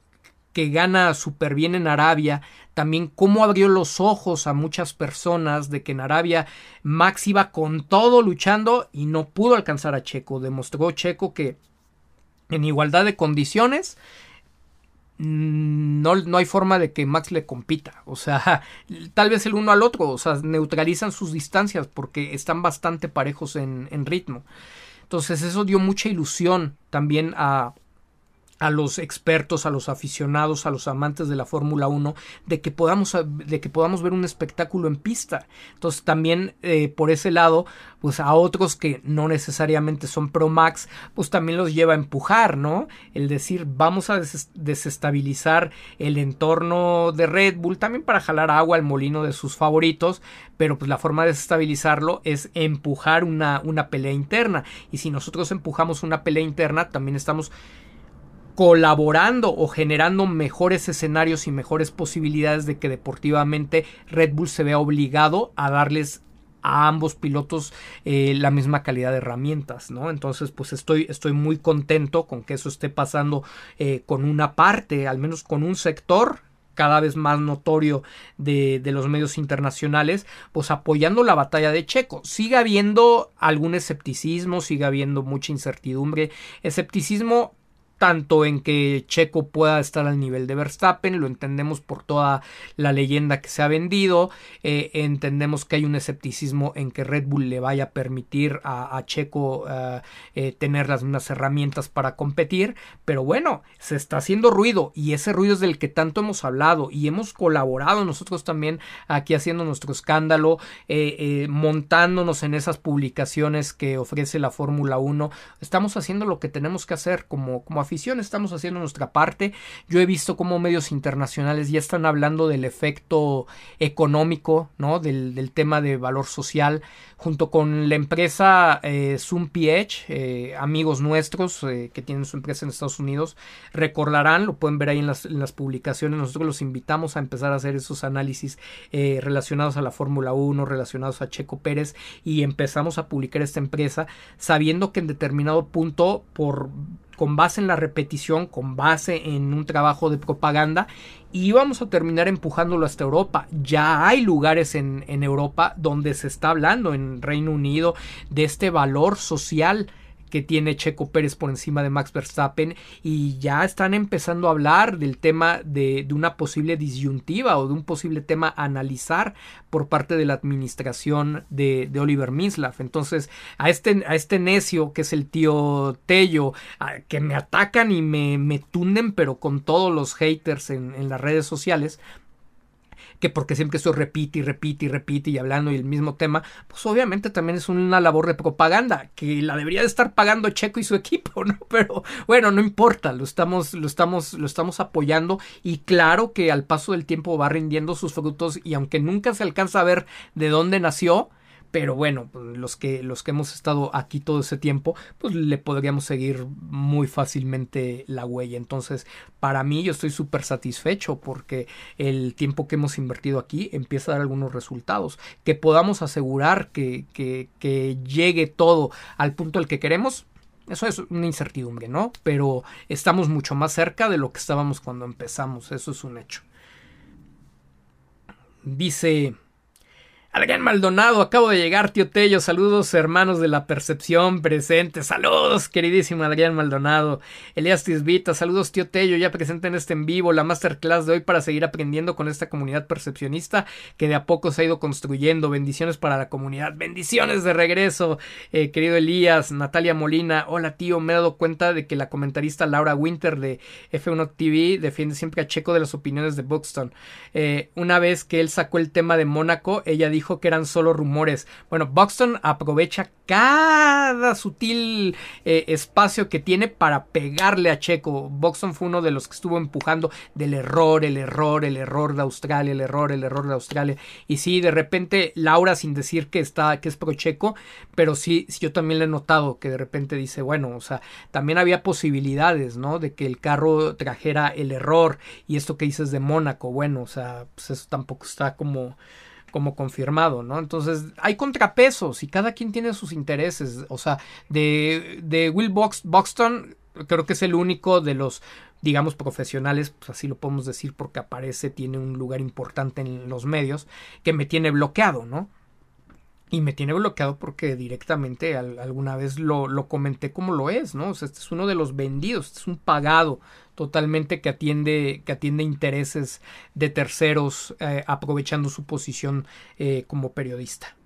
que gana súper bien en Arabia, también cómo abrió los ojos a muchas personas de que en Arabia Max iba con todo luchando y no pudo alcanzar a Checo. Demostró Checo que en igualdad de condiciones no, no hay forma de que Max le compita. O sea, tal vez el uno al otro, o sea, neutralizan sus distancias porque están bastante parejos en, en ritmo. Entonces eso dio mucha ilusión también a, a los expertos, a los aficionados, a los amantes de la Fórmula 1, de que podamos, de que podamos ver un espectáculo en pista. Entonces también eh, por ese lado, pues a otros que no necesariamente son Pro Max, pues también los lleva a empujar, ¿no? El decir, vamos a desestabilizar el entorno de Red Bull, también para jalar agua al molino de sus favoritos, pero pues la forma de desestabilizarlo es empujar una, una pelea interna. Y si nosotros empujamos una pelea interna, también estamos colaborando o generando mejores escenarios y mejores posibilidades de que deportivamente Red Bull se vea obligado a darles a ambos pilotos eh, la misma calidad de herramientas, ¿no? Entonces, pues estoy, estoy muy contento con que eso esté pasando eh, con una parte, al menos con un sector cada vez más notorio de, de, los medios internacionales, pues apoyando la batalla de Checo. Sigue habiendo algún escepticismo, sigue habiendo mucha incertidumbre, escepticismo tanto en que Checo pueda estar al nivel de Verstappen, lo entendemos por toda la leyenda que se ha vendido, eh, entendemos que hay un escepticismo en que Red Bull le vaya a permitir a, Checo eh, eh, tener las mismas herramientas para competir, pero bueno, se está haciendo ruido y ese ruido es del que tanto hemos hablado y hemos colaborado nosotros también aquí haciendo nuestro escándalo, montándonos en esas publicaciones que ofrece la Fórmula 1, estamos haciendo lo que tenemos que hacer como, como estamos haciendo nuestra parte. Yo he visto cómo medios internacionales ya están hablando del efecto económico, ¿no? Del, tema de valor social, junto con la empresa eh, Zoom eh, amigos nuestros eh, que tienen su empresa en Estados Unidos, recordarán, lo pueden ver ahí en las, en las publicaciones, nosotros los invitamos a empezar a hacer esos análisis eh, relacionados a la Fórmula 1, relacionados a Checo Pérez, y empezamos a publicar esta empresa sabiendo que en determinado punto, por con base en la repetición, con base en un trabajo de propaganda y vamos a terminar empujándolo hasta Europa. Ya hay lugares en, en Europa donde se está hablando en Reino Unido de este valor social que tiene Checo Pérez por encima de Max Verstappen y ya están empezando a hablar del tema de, una posible disyuntiva o de un posible tema a analizar por parte de la administración de, Oliver Minslav. Entonces, a este, a este necio que es el tío Tello, que me atacan y me, me tunden, pero con todos los haters en, en las redes sociales, que porque siempre esto repite y repite y repite y hablando y el mismo tema, pues obviamente también es una labor de propaganda que la debería de estar pagando Checo y su equipo, ¿no? Pero bueno, no importa, lo estamos, lo estamos, lo estamos apoyando y claro que al paso del tiempo va rindiendo sus frutos y aunque nunca se alcanza a ver de dónde nació, pero bueno, pues, los que, los que hemos estado aquí todo ese tiempo, pues le podríamos seguir muy fácilmente la huella. Entonces, para mí yo estoy súper satisfecho porque el tiempo que hemos invertido aquí empieza a dar algunos resultados. Que podamos asegurar que, que, que llegue todo al punto al que queremos, Eso es una incertidumbre, ¿no? Pero estamos mucho más cerca de lo que estábamos cuando empezamos, eso es un hecho. Dice Adrián Maldonado, acabo de llegar, tío Tello. Saludos, hermanos de la percepción presente. Saludos, queridísimo Adrián Maldonado. Elías Tisbita, saludos, tío Tello. Ya presente en este en vivo la masterclass de hoy para seguir aprendiendo con esta comunidad percepcionista que de a poco se ha ido construyendo. Bendiciones para la comunidad. Bendiciones de regreso, eh, querido Elías. Natalia Molina, hola, tío. Me he dado cuenta de que la comentarista Laura Winter de F1 TV defiende siempre a Checo de las opiniones de Buxton. Eh, una vez que él sacó el tema de Mónaco, ella dijo dijo que eran solo rumores. Bueno, Buxton aprovecha cada sutil eh, espacio que tiene para pegarle a Checo. Buxton fue uno de los que estuvo empujando del error, el error, el error de Australia, el error, el error de Australia. Y sí, de repente Laura sin decir que está, que es pro Checo, pero sí, sí yo también le he notado que de repente dice, bueno, o sea, también había posibilidades, ¿no? De que el carro trajera el error y esto que dices de Mónaco, bueno, o sea, pues eso tampoco está como como confirmado, ¿no? Entonces hay contrapesos y cada quien tiene sus intereses. O sea, de, de Will Box, Buxton creo que es el único de los digamos profesionales, pues así lo podemos decir porque aparece, tiene un lugar importante en los medios, que me tiene bloqueado, ¿no? Y me tiene bloqueado porque directamente alguna vez lo, lo, comenté como lo es, ¿no? O sea, este es uno de los vendidos, este es un pagado totalmente que atiende, que atiende intereses de terceros eh, aprovechando su posición eh, como periodista.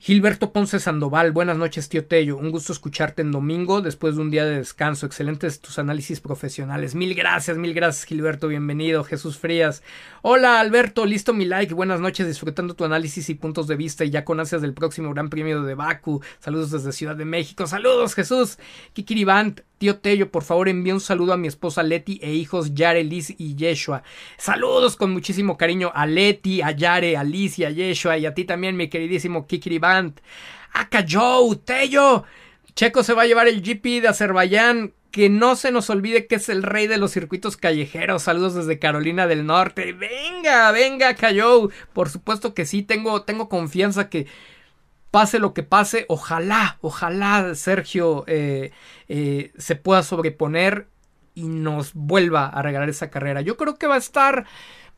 Gilberto Ponce Sandoval, buenas noches, tío Tello. Un gusto escucharte en domingo después de un día de descanso. Excelentes tus análisis profesionales. Mil gracias, mil gracias, Gilberto. Bienvenido. Jesús Frías. Hola, Alberto. Listo mi like. Buenas noches, disfrutando tu análisis y puntos de vista y ya con ansias del próximo Gran Premio de Baku. Saludos desde Ciudad de México. Saludos, Jesús. Kikiribant. Tío Tello, por favor envíe un saludo a mi esposa Leti e hijos Yare, Liz y Yeshua. Saludos con muchísimo cariño a Leti, a Yare, a Liz y a Yeshua y a ti también, mi queridísimo Kikiri Band. Aka Joe, Tello. Checo se va a llevar el GP de Azerbaiyán. Que no se nos olvide que es el rey de los circuitos callejeros. Saludos desde Carolina del Norte. Venga, venga, Joe. Por supuesto que sí, tengo, tengo confianza que pase lo que pase, ojalá, ojalá Sergio eh, eh, se pueda sobreponer y nos vuelva a regalar esa carrera. Yo creo que va a estar,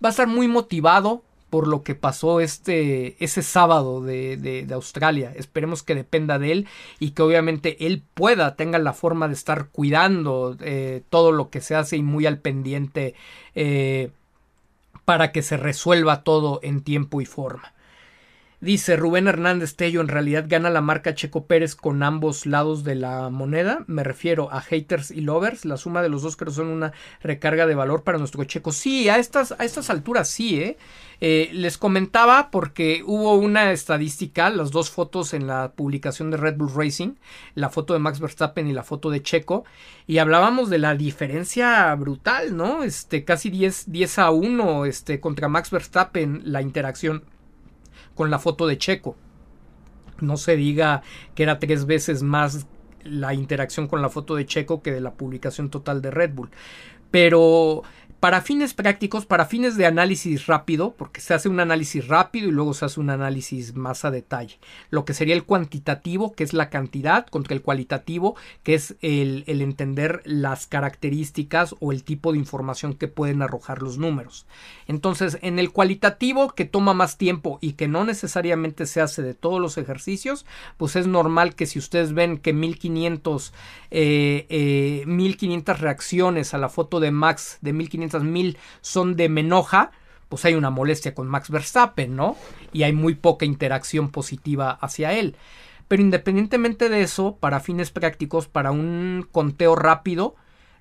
va a estar muy motivado por lo que pasó este ese sábado de, de, Australia. Esperemos que dependa de él y que obviamente él pueda, tenga la forma de estar cuidando eh, todo lo que se hace y muy al pendiente para que se resuelva todo en tiempo y forma. Dice Rubén Hernández Tello, en realidad gana la marca Checo Pérez con ambos lados de la moneda. Me refiero a haters y lovers. La suma de los dos creo son una recarga de valor para nuestro Checo. Sí, a estas, a estas alturas sí, ¿eh? ¿eh? Les comentaba porque hubo una estadística, las dos fotos en la publicación de Red Bull Racing, la foto de Max Verstappen y la foto de Checo, y hablábamos de la diferencia brutal, ¿no? Este, casi 10, 10 a 1 este, contra Max Verstappen la interacción con la foto de Checo. No se diga que era tres veces más la interacción con la foto de Checo que de la publicación total de Red Bull. Pero para fines prácticos, para fines de análisis rápido, porque se hace un análisis rápido y luego se hace un análisis más a detalle. Lo que sería el cuantitativo, que es la cantidad, contra el cualitativo, que es el, entender las características o el tipo de información que pueden arrojar los números. Entonces, en el cualitativo, que toma más tiempo y que no necesariamente se hace de todos los ejercicios, pues es normal que si ustedes ven que 1500, eh, eh, 1500 reacciones a la foto de Max de 1500 mil son de Menoja, pues hay una molestia con Max Verstappen, ¿no? Y hay muy poca interacción positiva hacia él. Pero independientemente de eso, para fines prácticos, para un conteo rápido,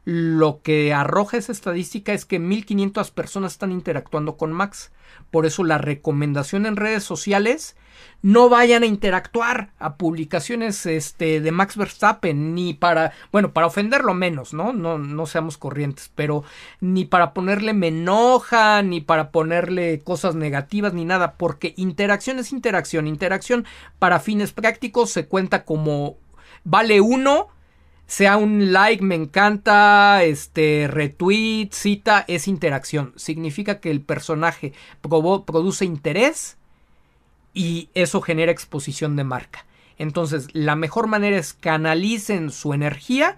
lo que arroja esa estadística es que 1500 personas están interactuando con Max. Por eso la recomendación en redes sociales no vayan a interactuar a publicaciones este, de Max Verstappen, ni para, bueno, para ofenderlo menos, ¿no? No, no seamos corrientes, pero ni para ponerle me enoja, ni para ponerle cosas negativas, ni nada, porque interacción es interacción. Interacción para fines prácticos se cuenta como vale uno sea un like, me encanta, este retweet, cita, es interacción. Significa que el personaje produce interés y eso genera exposición de marca. Entonces, la mejor manera es canalicen su energía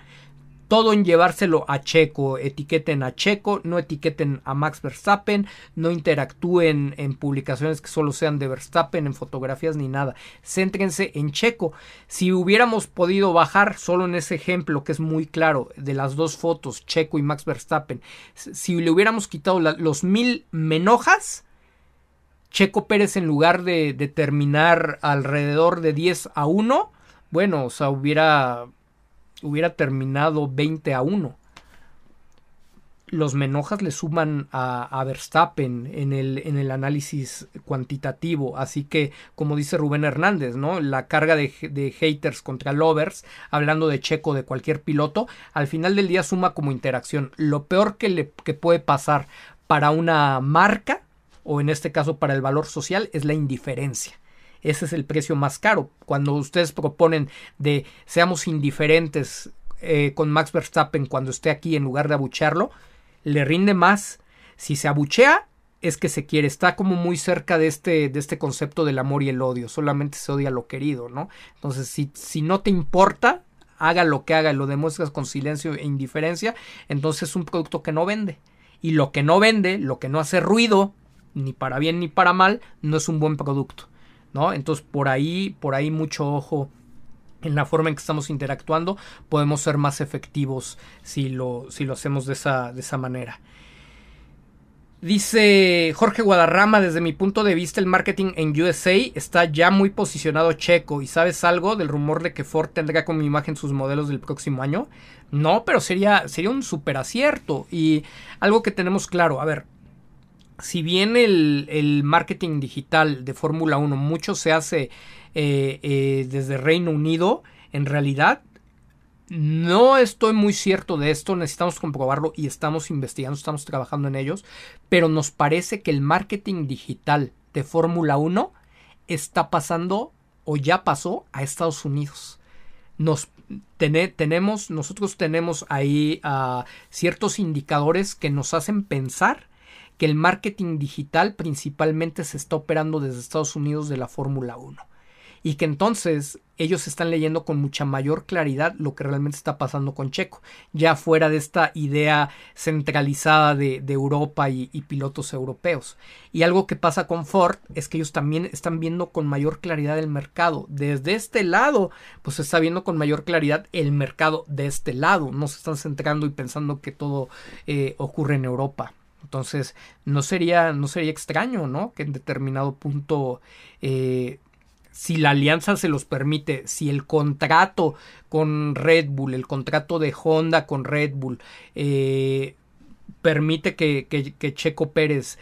todo en llevárselo a Checo, etiqueten a Checo, no etiqueten a Max Verstappen, no interactúen en publicaciones que solo sean de Verstappen, en fotografías ni nada, céntrense en Checo. Si hubiéramos podido bajar solo en ese ejemplo que es muy claro de las dos fotos, Checo y Max Verstappen, si le hubiéramos quitado los mil menojas, Checo Pérez en lugar de, de terminar alrededor de 10 a 1, bueno, o sea, hubiera hubiera terminado 20 a 1. Los Menojas le suman a, Verstappen en el, en el, análisis cuantitativo. Así que, como dice Rubén Hernández, ¿no? La carga de, de, haters contra lovers, hablando de Checo de cualquier piloto, al final del día suma como interacción. Lo peor que, le, que puede pasar para una marca, o en este caso para el valor social, es la indiferencia ese es el precio más caro. Cuando ustedes proponen de seamos indiferentes eh, con Max Verstappen cuando esté aquí en lugar de abuchearlo, le rinde más. Si se abuchea, es que se quiere. Está como muy cerca de este, de este concepto del amor y el odio. Solamente se odia lo querido, ¿no? Entonces, si, si no te importa, haga lo que haga, lo demuestras con silencio e indiferencia, entonces es un producto que no vende. Y lo que no vende, lo que no hace ruido, ni para bien ni para mal, no es un buen producto. ¿No? Entonces por ahí, por ahí mucho ojo en la forma en que estamos interactuando, podemos ser más efectivos si lo, si lo hacemos de esa, de esa manera. Dice Jorge Guadarrama, desde mi punto de vista el marketing en USA está ya muy posicionado checo. ¿Y sabes algo del rumor de que Ford tendrá como imagen sus modelos del próximo año? No, pero sería, sería un super acierto. Y algo que tenemos claro, a ver, si bien el, marketing digital de Fórmula 1 mucho se hace eh, eh, desde Reino Unido, en realidad no estoy muy cierto de esto, necesitamos comprobarlo y estamos investigando, estamos trabajando en ellos, pero nos parece que el marketing digital de Fórmula 1 está pasando o ya pasó a Estados Unidos. Nos tenemos, nosotros tenemos ahí ah, ciertos indicadores que nos hacen pensar que el marketing digital principalmente se está operando desde Estados Unidos de la Fórmula 1 y que entonces ellos están leyendo con mucha mayor claridad lo que realmente está pasando con Checo, ya fuera de esta idea centralizada de, Europa y, pilotos europeos. Y algo que pasa con Ford es que ellos también están viendo con mayor claridad el mercado. Desde este lado, pues se está viendo con mayor claridad el mercado de este lado. No se están centrando y pensando que todo eh, ocurre en Europa. Entonces, no sería, no sería extraño, ¿no? Que en determinado punto, eh, si la alianza se los permite, si el contrato con Red Bull, el contrato de Honda con Red Bull, eh, permite que, que, Checo Pérez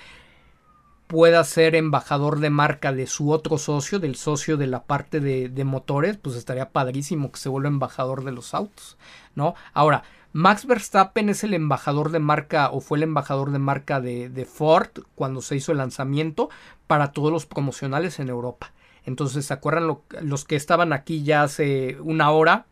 pueda ser embajador de marca de su otro socio, del socio de la parte de, de, motores, pues estaría padrísimo que se vuelva embajador de los autos, ¿no? Ahora, Max Verstappen es el embajador de marca o fue el embajador de marca de, Ford cuando se hizo el lanzamiento para todos los promocionales en Europa. Entonces, ¿se acuerdan los que estaban aquí ya hace una hora?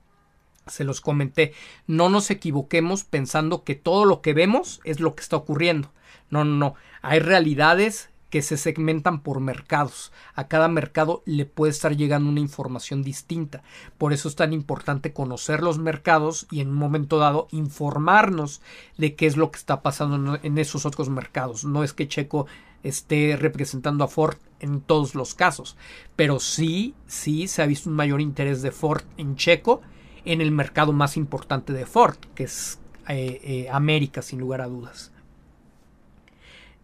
Se los comenté. No nos equivoquemos pensando que todo lo que vemos es lo que está ocurriendo. No, no, no. Hay realidades que se segmentan por mercados. A cada mercado le puede estar llegando una información distinta. Por eso es tan importante conocer los mercados y en un momento dado informarnos de qué es lo que está pasando en esos otros mercados. No es que Checo esté representando a Ford en todos los casos, pero sí, sí se ha visto un mayor interés de Ford en Checo en el mercado más importante de Ford, que es eh, eh, América, sin lugar a dudas.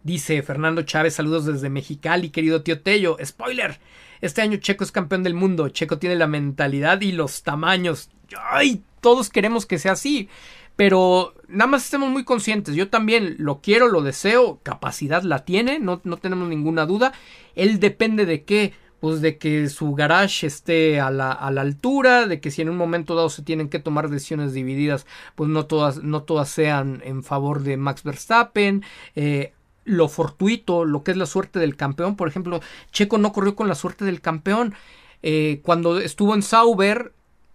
Dice Fernando Chávez, saludos desde Mexicali, querido tío Tello. Spoiler, este año Checo es campeón del mundo. Checo tiene la mentalidad y los tamaños. ¡Ay! Todos queremos que sea así. Pero nada más estemos muy conscientes. Yo también lo quiero, lo deseo. Capacidad la tiene, no, no tenemos ninguna duda. Él depende de qué pues de que su garage esté a la, a la, altura, de que si en un momento dado se tienen que tomar decisiones divididas, pues no todas, no todas sean en favor de Max Verstappen. Eh, lo fortuito, lo que es la suerte del campeón. Por ejemplo, Checo no corrió con la suerte del campeón. Eh, cuando estuvo en Sauber,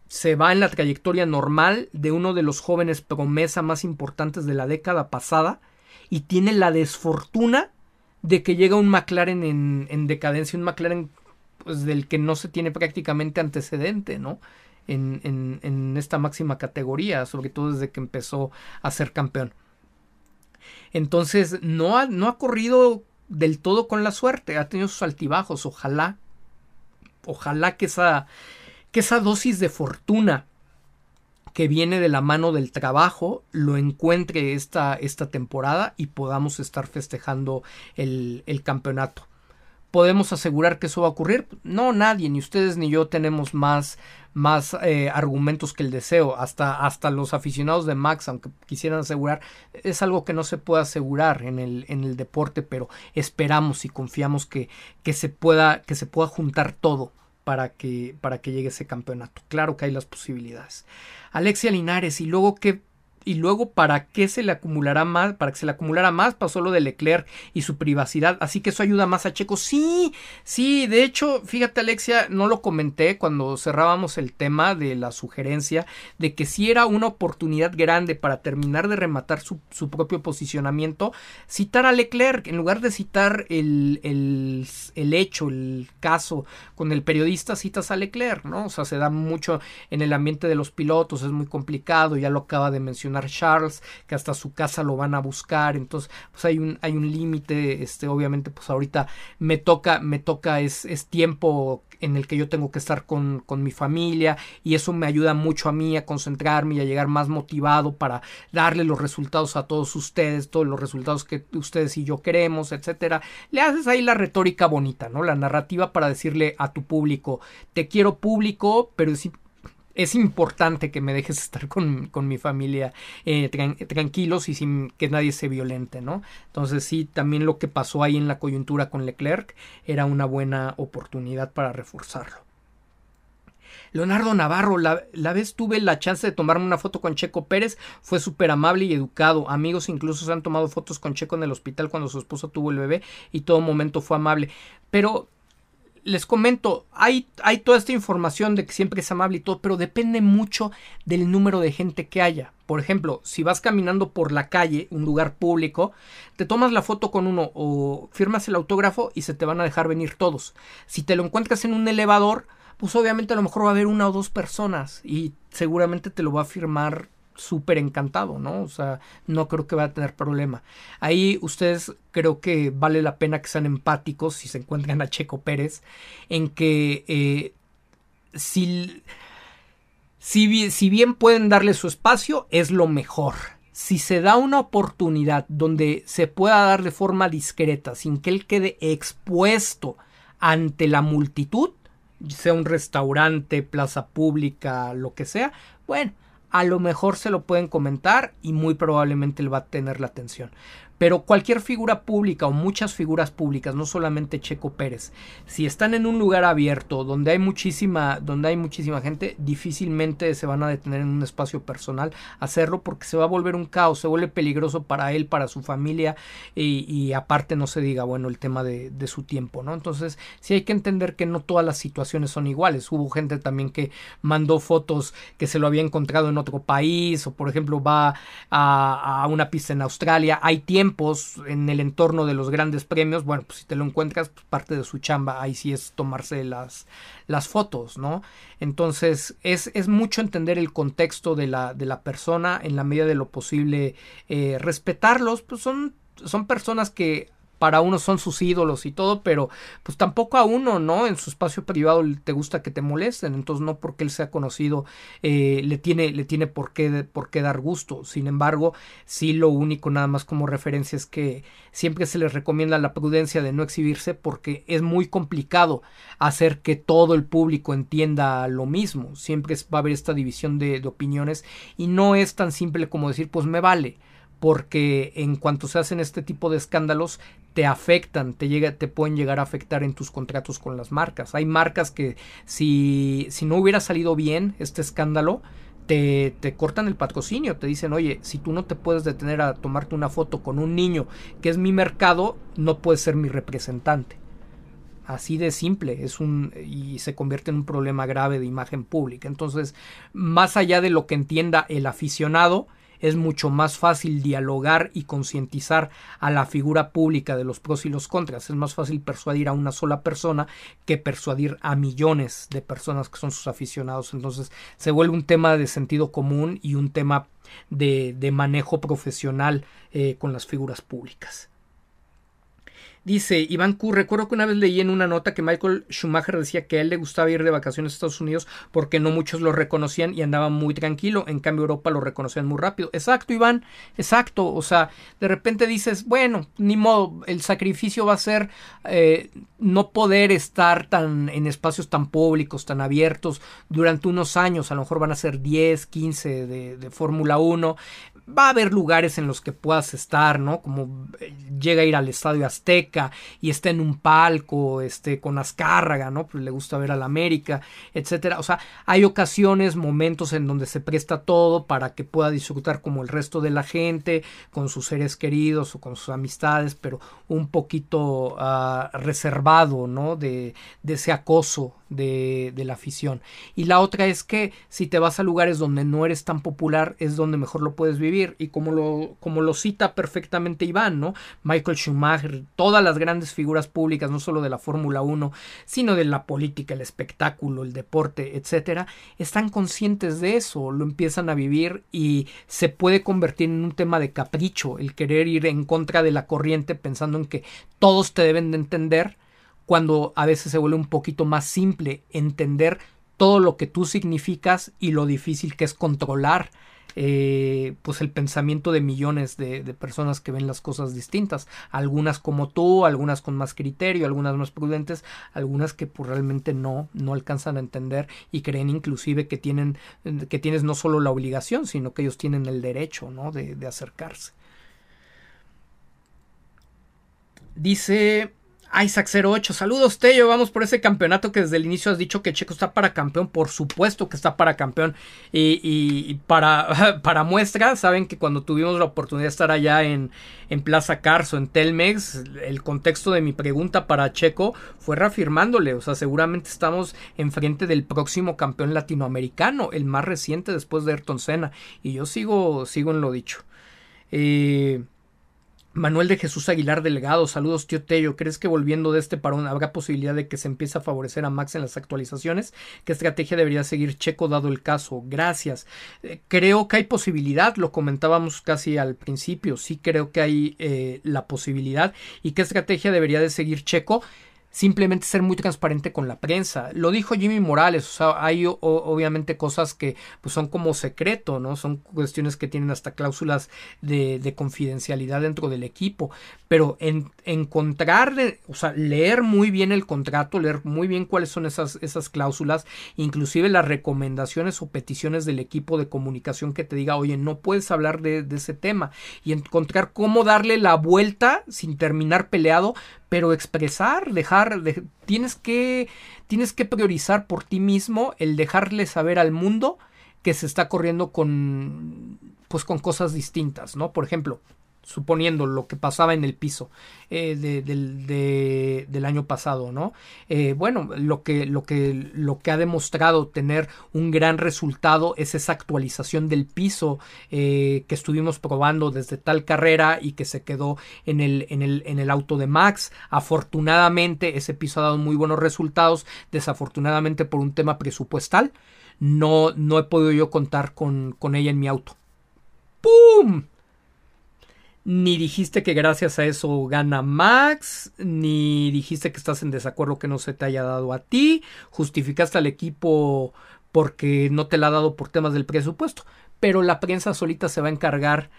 se va en la trayectoria normal de uno de los jóvenes promesa más importantes de la década pasada y tiene la desfortuna de que llega un McLaren en, en decadencia, un McLaren pues del que no se tiene prácticamente antecedente, ¿no? En, esta máxima categoría, sobre todo desde que empezó a ser campeón. Entonces, no ha, no ha corrido del todo con la suerte, ha tenido sus altibajos, ojalá, ojalá que esa, que esa dosis de fortuna que viene de la mano del trabajo lo encuentre esta, esta temporada y podamos estar festejando el, el campeonato. ¿Podemos asegurar que eso va a ocurrir? No, nadie, ni ustedes ni yo tenemos más, más eh, argumentos que el deseo. Hasta, hasta los aficionados de Max, aunque quisieran asegurar, es algo que no se puede asegurar en el, en el deporte, pero esperamos y confiamos que, que, se, pueda, que se pueda juntar todo para que, para que llegue ese campeonato. Claro que hay las posibilidades. Alexia Linares, y luego qué y luego para qué se le acumulará más, para que se le acumulara más, pasó lo de Leclerc y su privacidad, así que eso ayuda más a Checo. Sí, sí, de hecho, fíjate Alexia, no lo comenté cuando cerrábamos el tema de la sugerencia de que si era una oportunidad grande para terminar de rematar su, su propio posicionamiento, citar a Leclerc en lugar de citar el, el, el hecho, el caso con el periodista, citas a Leclerc, ¿no? O sea, se da mucho en el ambiente de los pilotos, es muy complicado, ya lo acaba de mencionar Charles, que hasta su casa lo van a buscar, entonces pues hay un, hay un límite, este, obviamente pues ahorita me toca, me toca, es, es tiempo en el que yo tengo que estar con, con, mi familia y eso me ayuda mucho a mí a concentrarme y a llegar más motivado para darle los resultados a todos ustedes, todos los resultados que ustedes y yo queremos, etcétera. Le haces ahí la retórica bonita, ¿no? La narrativa para decirle a tu público, te quiero público, pero si es importante que me dejes estar con, mi familia eh, tranquilos y sin que nadie se violente, ¿no? Entonces sí, también lo que pasó ahí en la coyuntura con Leclerc era una buena oportunidad para reforzarlo. Leonardo Navarro, la, la, vez tuve la chance de tomarme una foto con Checo Pérez, fue súper amable y educado. Amigos incluso se han tomado fotos con Checo en el hospital cuando su esposo tuvo el bebé y todo momento fue amable. Pero les comento, hay, hay toda esta información de que siempre es amable y todo, pero depende mucho del número de gente que haya. Por ejemplo, si vas caminando por la calle, un lugar público, te tomas la foto con uno o firmas el autógrafo y se te van a dejar venir todos. Si te lo encuentras en un elevador, pues obviamente a lo mejor va a haber una o dos personas y seguramente te lo va a firmar súper encantado, ¿no? O sea, no creo que va a tener problema. Ahí ustedes creo que vale la pena que sean empáticos si se encuentran a Checo Pérez, en que eh, si, si, si bien pueden darle su espacio, es lo mejor. Si se da una oportunidad donde se pueda dar de forma discreta, sin que él quede expuesto ante la multitud, sea un restaurante, plaza pública, lo que sea, bueno, a lo mejor se lo pueden comentar y muy probablemente él va a tener la atención. Pero cualquier figura pública o muchas figuras públicas, no solamente Checo Pérez, si están en un lugar abierto donde hay muchísima, donde hay muchísima gente, difícilmente se van a detener en un espacio personal hacerlo porque se va a volver un caos, se vuelve peligroso para él, para su familia y, aparte no se diga, bueno, el tema de, de, su tiempo, ¿no? Entonces, sí hay que entender que no todas las situaciones son iguales. Hubo gente también que mandó fotos que se lo había encontrado en otro país o por ejemplo va a, a una pista en Australia. Hay tiempo en el entorno de los grandes premios, bueno, pues si te lo encuentras, pues parte de su chamba ahí sí es tomarse las, las fotos, ¿no? Entonces es, es mucho entender el contexto de la, de la persona en la medida de lo posible, eh, respetarlos, pues son, son personas que para uno son sus ídolos y todo, pero pues tampoco a uno, ¿no? En su espacio privado te gusta que te molesten, entonces no porque él sea conocido eh, le tiene, le tiene por qué, por qué dar gusto. Sin embargo, sí lo único nada más como referencia es que siempre se les recomienda la prudencia de no exhibirse porque es muy complicado hacer que todo el público entienda lo mismo. Siempre va a haber esta división de, de opiniones y no es tan simple como decir pues me vale porque en cuanto se hacen este tipo de escándalos te afectan, te, llega, te pueden llegar a afectar en tus contratos con las marcas. Hay marcas que si, si no hubiera salido bien este escándalo, te, te, cortan el patrocinio, te dicen, oye, si tú no te puedes detener a tomarte una foto con un niño que es mi mercado, no puedes ser mi representante. Así de simple, es un y se convierte en un problema grave de imagen pública. Entonces, más allá de lo que entienda el aficionado, es mucho más fácil dialogar y concientizar a la figura pública de los pros y los contras. Es más fácil persuadir a una sola persona que persuadir a millones de personas que son sus aficionados. Entonces se vuelve un tema de sentido común y un tema de, manejo profesional eh, con las figuras públicas. Dice Iván Q, recuerdo que una vez leí en una nota que Michael Schumacher decía que a él le gustaba ir de vacaciones a Estados Unidos porque no muchos lo reconocían y andaba muy tranquilo, en cambio Europa lo reconocían muy rápido. Exacto, Iván, exacto, o sea, de repente dices, bueno, ni modo, el sacrificio va a ser eh, no poder estar tan en espacios tan públicos, tan abiertos durante unos años, a lo mejor van a ser 10, 15 de, de Fórmula 1, va a haber lugares en los que puedas estar, ¿no? Como eh, llega a ir al Estadio Azteca y está en un palco, este, con Azcárraga, ¿no? Pues le gusta ver a la América, etcétera. O sea, hay ocasiones, momentos en donde se presta todo para que pueda disfrutar como el resto de la gente, con sus seres queridos o con sus amistades, pero un poquito uh, reservado, ¿no? De, de ese acoso de, la afición. Y la otra es que si te vas a lugares donde no eres tan popular, es donde mejor lo puedes vivir. Y como lo, como lo cita perfectamente Iván, ¿no? Michael Schumacher, todas las grandes figuras públicas, no solo de la Fórmula 1, sino de la política, el espectáculo, el deporte, etcétera, están conscientes de eso, lo empiezan a vivir y se puede convertir en un tema de capricho, el querer ir en contra de la corriente pensando en que todos te deben de entender cuando a veces se vuelve un poquito más simple entender todo lo que tú significas y lo difícil que es controlar eh, pues el pensamiento de millones de, personas que ven las cosas distintas. Algunas como tú algunas con más criterio algunas más prudentes algunas que pues realmente no no alcanzan a entender y creen inclusive que tienen que tienes no solo la obligación sino que ellos tienen el derecho no de, de acercarse. Dice Isaac 08, saludos Tello, vamos por ese campeonato que desde el inicio has dicho que Checo está para campeón, por supuesto que está para campeón y, para, para muestra, saben que cuando tuvimos la oportunidad de estar allá en, en Plaza Carso, en Telmex, el contexto de mi pregunta para Checo fue reafirmándole, o sea, seguramente estamos enfrente del próximo campeón latinoamericano, el más reciente después de Ayrton Senna, y yo sigo, sigo en lo dicho. Eh, Manuel de Jesús Aguilar Delgado, saludos tío Tello, ¿crees que volviendo de este parón habrá posibilidad de que se empiece a favorecer a Max en las actualizaciones? ¿Qué estrategia debería seguir Checo dado el caso? Gracias. Eh, creo que hay posibilidad, lo comentábamos casi al principio, sí creo que hay eh, la posibilidad. ¿Y qué estrategia debería de seguir Checo? Simplemente ser muy transparente con la prensa. Lo dijo Jimmy Morales, o sea, hay obviamente cosas que pues, son como secreto, ¿no? Son cuestiones que tienen hasta cláusulas de, de confidencialidad dentro del equipo, pero en, encontrar, o sea, leer muy bien el contrato, leer muy bien cuáles son esas, esas cláusulas, inclusive las recomendaciones o peticiones del equipo de comunicación que te diga, oye, no puedes hablar de ese tema, y encontrar cómo darle la vuelta sin terminar peleado, pero expresar, dejar, tienes que tienes que priorizar por ti mismo el dejarle saber al mundo que se está corriendo con pues con cosas distintas, ¿no? Por ejemplo, suponiendo lo que pasaba en el piso eh, del año pasado, ¿no? Eh, bueno, lo que, ha demostrado tener un gran resultado es esa actualización del piso eh, que estuvimos probando desde tal carrera y que se quedó en el auto de Max. Afortunadamente, ese piso ha dado muy buenos resultados, desafortunadamente por un tema presupuestal. No, no he podido yo contar con, con ella en mi auto. ¡Pum! Ni dijiste que gracias a eso gana Max, ni dijiste que estás en desacuerdo que no se te haya dado a ti, justificaste al equipo porque no te la ha dado por temas del presupuesto, pero la prensa solita se va a encargar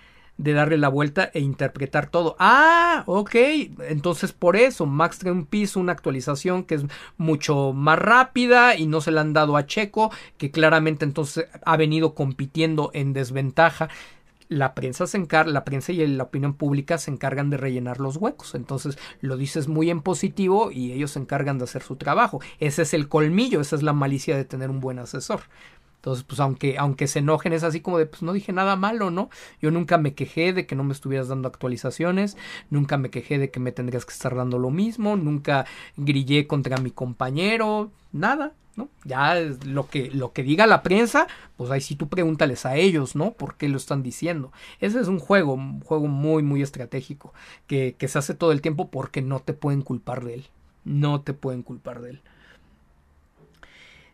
de darle la vuelta e interpretar todo. Ah, ok, entonces por eso Max trae un piso, una actualización que es mucho más rápida y no se la han dado a Checo, que claramente entonces ha venido compitiendo en desventaja la prensa se encarga, la prensa y la opinión pública se encargan de rellenar los huecos. Entonces lo dices muy en positivo y ellos se encargan de hacer su trabajo. Ese es el colmillo, esa es la malicia de tener un buen asesor. Entonces, pues aunque, aunque se enojen, es así como de, pues no dije nada malo, ¿no? Yo nunca me quejé de que no me estuvieras dando actualizaciones, nunca me quejé de que me tendrías que estar dando lo mismo, nunca grillé contra mi compañero, nada, ¿no? Ya lo que, lo que diga la prensa, pues ahí sí tú pregúntales a ellos, ¿no? ¿Por qué lo están diciendo? Ese es un juego, un juego muy, muy estratégico, que, que se hace todo el tiempo porque no te pueden culpar de él. No te pueden culpar de él.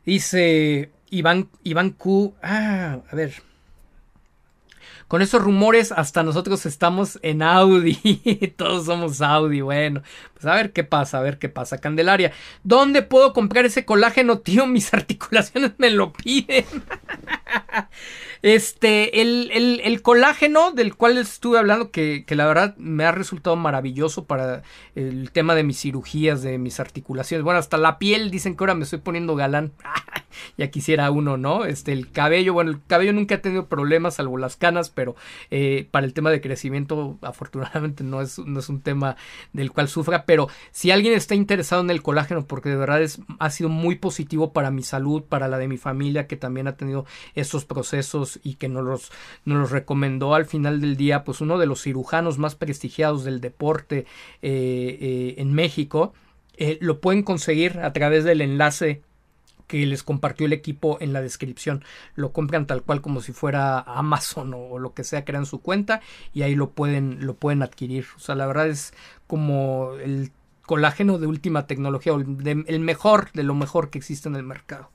Dice Iván, Iván Q. Ah, a ver. Con esos rumores, hasta nosotros estamos en Audi. Todos somos Audi. Bueno, pues a ver qué pasa, a ver qué pasa. Candelaria, ¿dónde puedo comprar ese colágeno, tío? Mis articulaciones me lo piden. Este, el, el, colágeno del cual estuve hablando, que, que, la verdad me ha resultado maravilloso para el tema de mis cirugías, de mis articulaciones. Bueno, hasta la piel dicen que ahora me estoy poniendo galán. ya quisiera uno, ¿no? Este, el cabello, bueno, el cabello nunca ha tenido problemas, salvo las canas, pero eh, para el tema de crecimiento, afortunadamente no es, no es un tema del cual sufra. Pero si alguien está interesado en el colágeno, porque de verdad es, ha sido muy positivo para mi salud, para la de mi familia, que también ha tenido esos procesos y que nos los, recomendó al final del día, pues uno de los cirujanos más prestigiados del deporte eh, eh, en México. lo pueden conseguir a través del enlace que les compartió el equipo en la descripción. Lo compran tal cual como si fuera Amazon o, lo que sea, crean su cuenta y ahí lo pueden, lo pueden adquirir. O sea, la verdad es como el colágeno de última tecnología, o el mejor de lo mejor que existe en el mercado.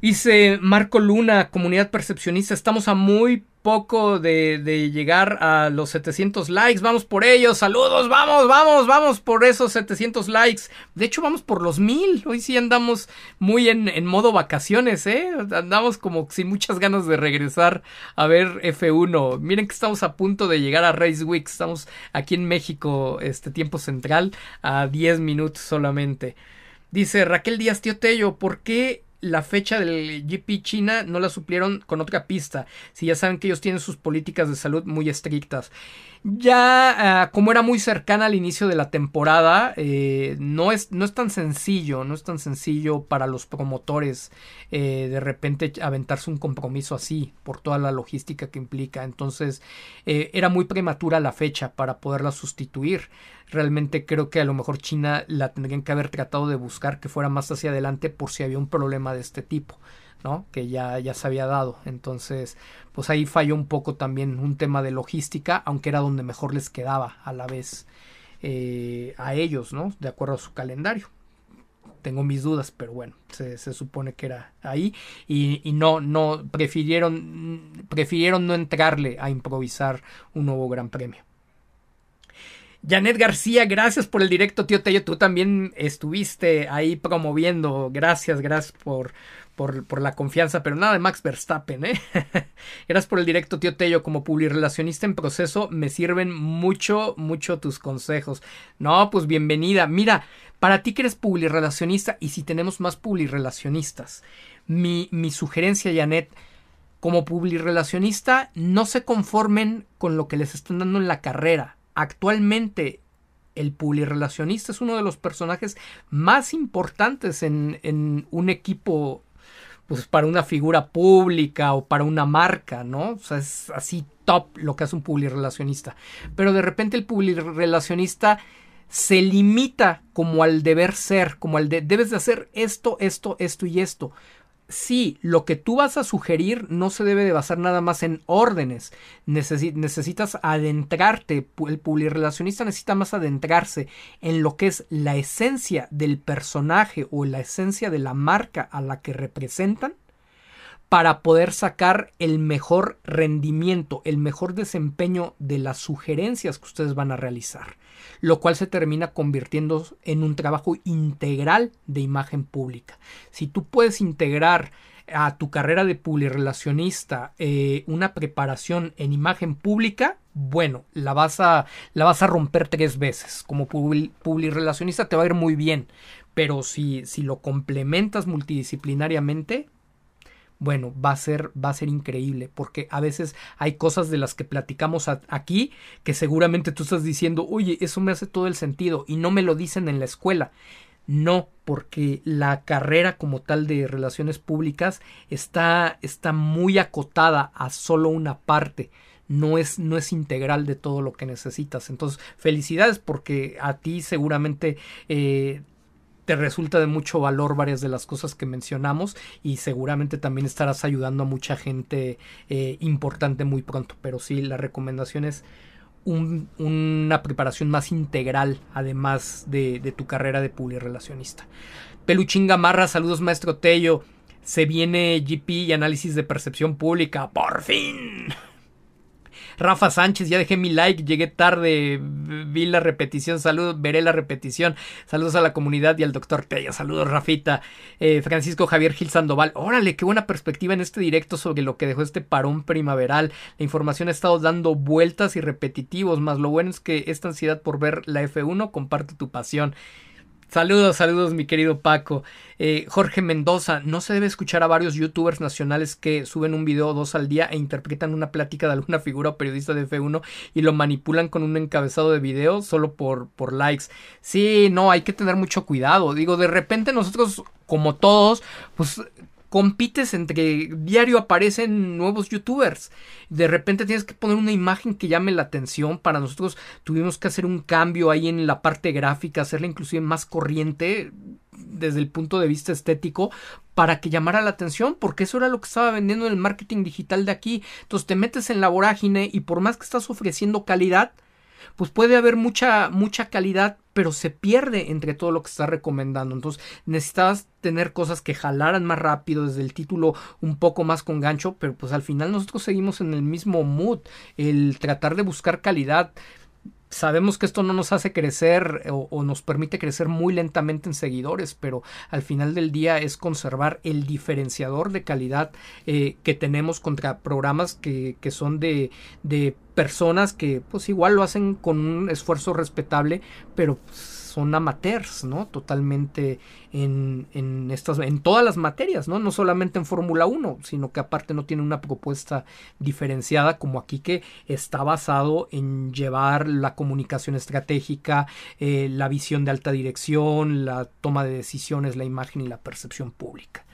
Dice Marco Luna, comunidad percepcionista, estamos a muy poco de, llegar a los 700 likes, vamos por ellos, saludos, vamos, vamos, vamos por esos 700 likes. De hecho, vamos por los mil, hoy sí andamos muy en, en modo vacaciones, ¿eh? Andamos como sin muchas ganas de regresar a ver F1. Miren que estamos a punto de llegar a Race Week, estamos aquí en México, este tiempo central, a 10 minutos solamente. Dice Raquel Díaz Tío Tello, ¿por qué la fecha del GP China no la suplieron con otra pista. Si ya saben que ellos tienen sus políticas de salud muy estrictas. Ya ah, como era muy cercana al inicio de la temporada, eh, no, es, no es tan sencillo, no es tan sencillo para los promotores eh, de repente aventarse un compromiso así por toda la logística que implica. Entonces eh, era muy prematura la fecha para poderla sustituir. Realmente creo que a lo mejor China la tendrían que haber tratado de buscar que fuera más hacia adelante por si había un problema de este tipo. ¿no? que ya, ya se había dado. Entonces, pues ahí falló un poco también un tema de logística, aunque era donde mejor les quedaba a la vez eh, a ellos, ¿no? De acuerdo a su calendario. Tengo mis dudas, pero bueno, se, supone que era ahí. Y, y, no, no, prefirieron, prefirieron no entrarle a improvisar un nuevo gran premio. Janet García, gracias por el directo, tío Tello. Tú también estuviste ahí promoviendo. Gracias, gracias por, por, la confianza, pero nada de Max Verstappen, ¿eh? Gracias por el directo, tío Tello. Como publirelacionista en proceso, me sirven mucho, mucho tus consejos. No, pues bienvenida. Mira, para ti que eres publirelacionista y si tenemos más publirelacionistas, mi, mi sugerencia, Janet, como publirelacionista, no se conformen con lo que les están dando en la carrera. Actualmente el publirelacionista es uno de los personajes más importantes en, en, un equipo pues para una figura pública o para una marca, ¿no? O sea, es así top lo que hace un publirelacionista. Pero de repente el publirelacionista se limita como al deber ser, como al de debes de hacer esto, esto, esto y esto sí, lo que tú vas a sugerir no se debe de basar nada más en órdenes. necesitas adentrarte, el publirelacionista necesita más adentrarse en lo que es la esencia del personaje o la esencia de la marca a la que representan para poder sacar el mejor rendimiento, el mejor desempeño de las sugerencias que ustedes van a realizar lo cual se termina convirtiendo en un trabajo integral de imagen pública. Si tú puedes integrar a tu carrera de publirelacionista eh, una preparación en imagen pública, bueno, la vas a, la vas a romper tres veces. Como publirelacionista te va a ir muy bien, pero si, si lo complementas multidisciplinariamente, bueno, va a ser, va a ser increíble, porque a veces hay cosas de las que platicamos aquí que seguramente tú estás diciendo, oye, eso me hace todo el sentido y no me lo dicen en la escuela. No, porque la carrera como tal de relaciones públicas está, está muy acotada a solo una parte. No es, no es integral de todo lo que necesitas. Entonces, felicidades porque a ti seguramente eh, te resulta de mucho valor varias de las cosas que mencionamos y seguramente también estarás ayudando a mucha gente eh, importante muy pronto. Pero sí, la recomendación es una preparación más integral además de, tu carrera de publirelacionista. Peluchín Gamarra, saludos maestro Tello. Se viene GP y análisis de percepción pública. ¡Por fin! Rafa Sánchez, ya dejé mi like, llegué tarde, vi la repetición, saludos, veré la repetición. Saludos a la comunidad y al doctor Tello, saludos Rafita. Eh, Francisco Javier Gil Sandoval, órale, qué buena perspectiva en este directo sobre lo que dejó este parón primaveral. La información ha estado dando vueltas y repetitivos, más lo bueno es que esta ansiedad por ver la F1 comparte tu pasión. Saludos, saludos, mi querido Paco. Eh, Jorge Mendoza, no se debe escuchar a varios youtubers nacionales que suben un video dos al día e interpretan una plática de alguna figura o periodista de F1 y lo manipulan con un encabezado de video solo por, por likes. Sí, no, hay que tener mucho cuidado. Digo, de repente nosotros, como todos, pues compites entre diario aparecen nuevos youtubers. De repente tienes que poner una imagen que llame la atención. Para nosotros tuvimos que hacer un cambio ahí en la parte gráfica, hacerla inclusive más corriente desde el punto de vista estético para que llamara la atención, porque eso era lo que estaba vendiendo en el marketing digital de aquí. Entonces te metes en la vorágine y por más que estás ofreciendo calidad, pues puede haber mucha, mucha calidad, pero se pierde entre todo lo que está recomendando. Entonces necesitabas tener cosas que jalaran más rápido desde el título un poco más con gancho, pero pues al final nosotros seguimos en el mismo mood, el tratar de buscar calidad sabemos que esto no nos hace crecer o, nos permite crecer muy lentamente en seguidores, pero al final del día es conservar el diferenciador de calidad eh, que tenemos contra programas que, que son de, de, personas que pues igual lo hacen con un esfuerzo respetable, pero pues, son amateurs, ¿no? Totalmente en, en, estas, en todas las materias, ¿no? No solamente en Fórmula 1, sino que aparte no tiene una propuesta diferenciada como aquí que está basado en llevar la comunicación estratégica, eh, la visión de alta dirección, la toma de decisiones, la imagen y la percepción pública.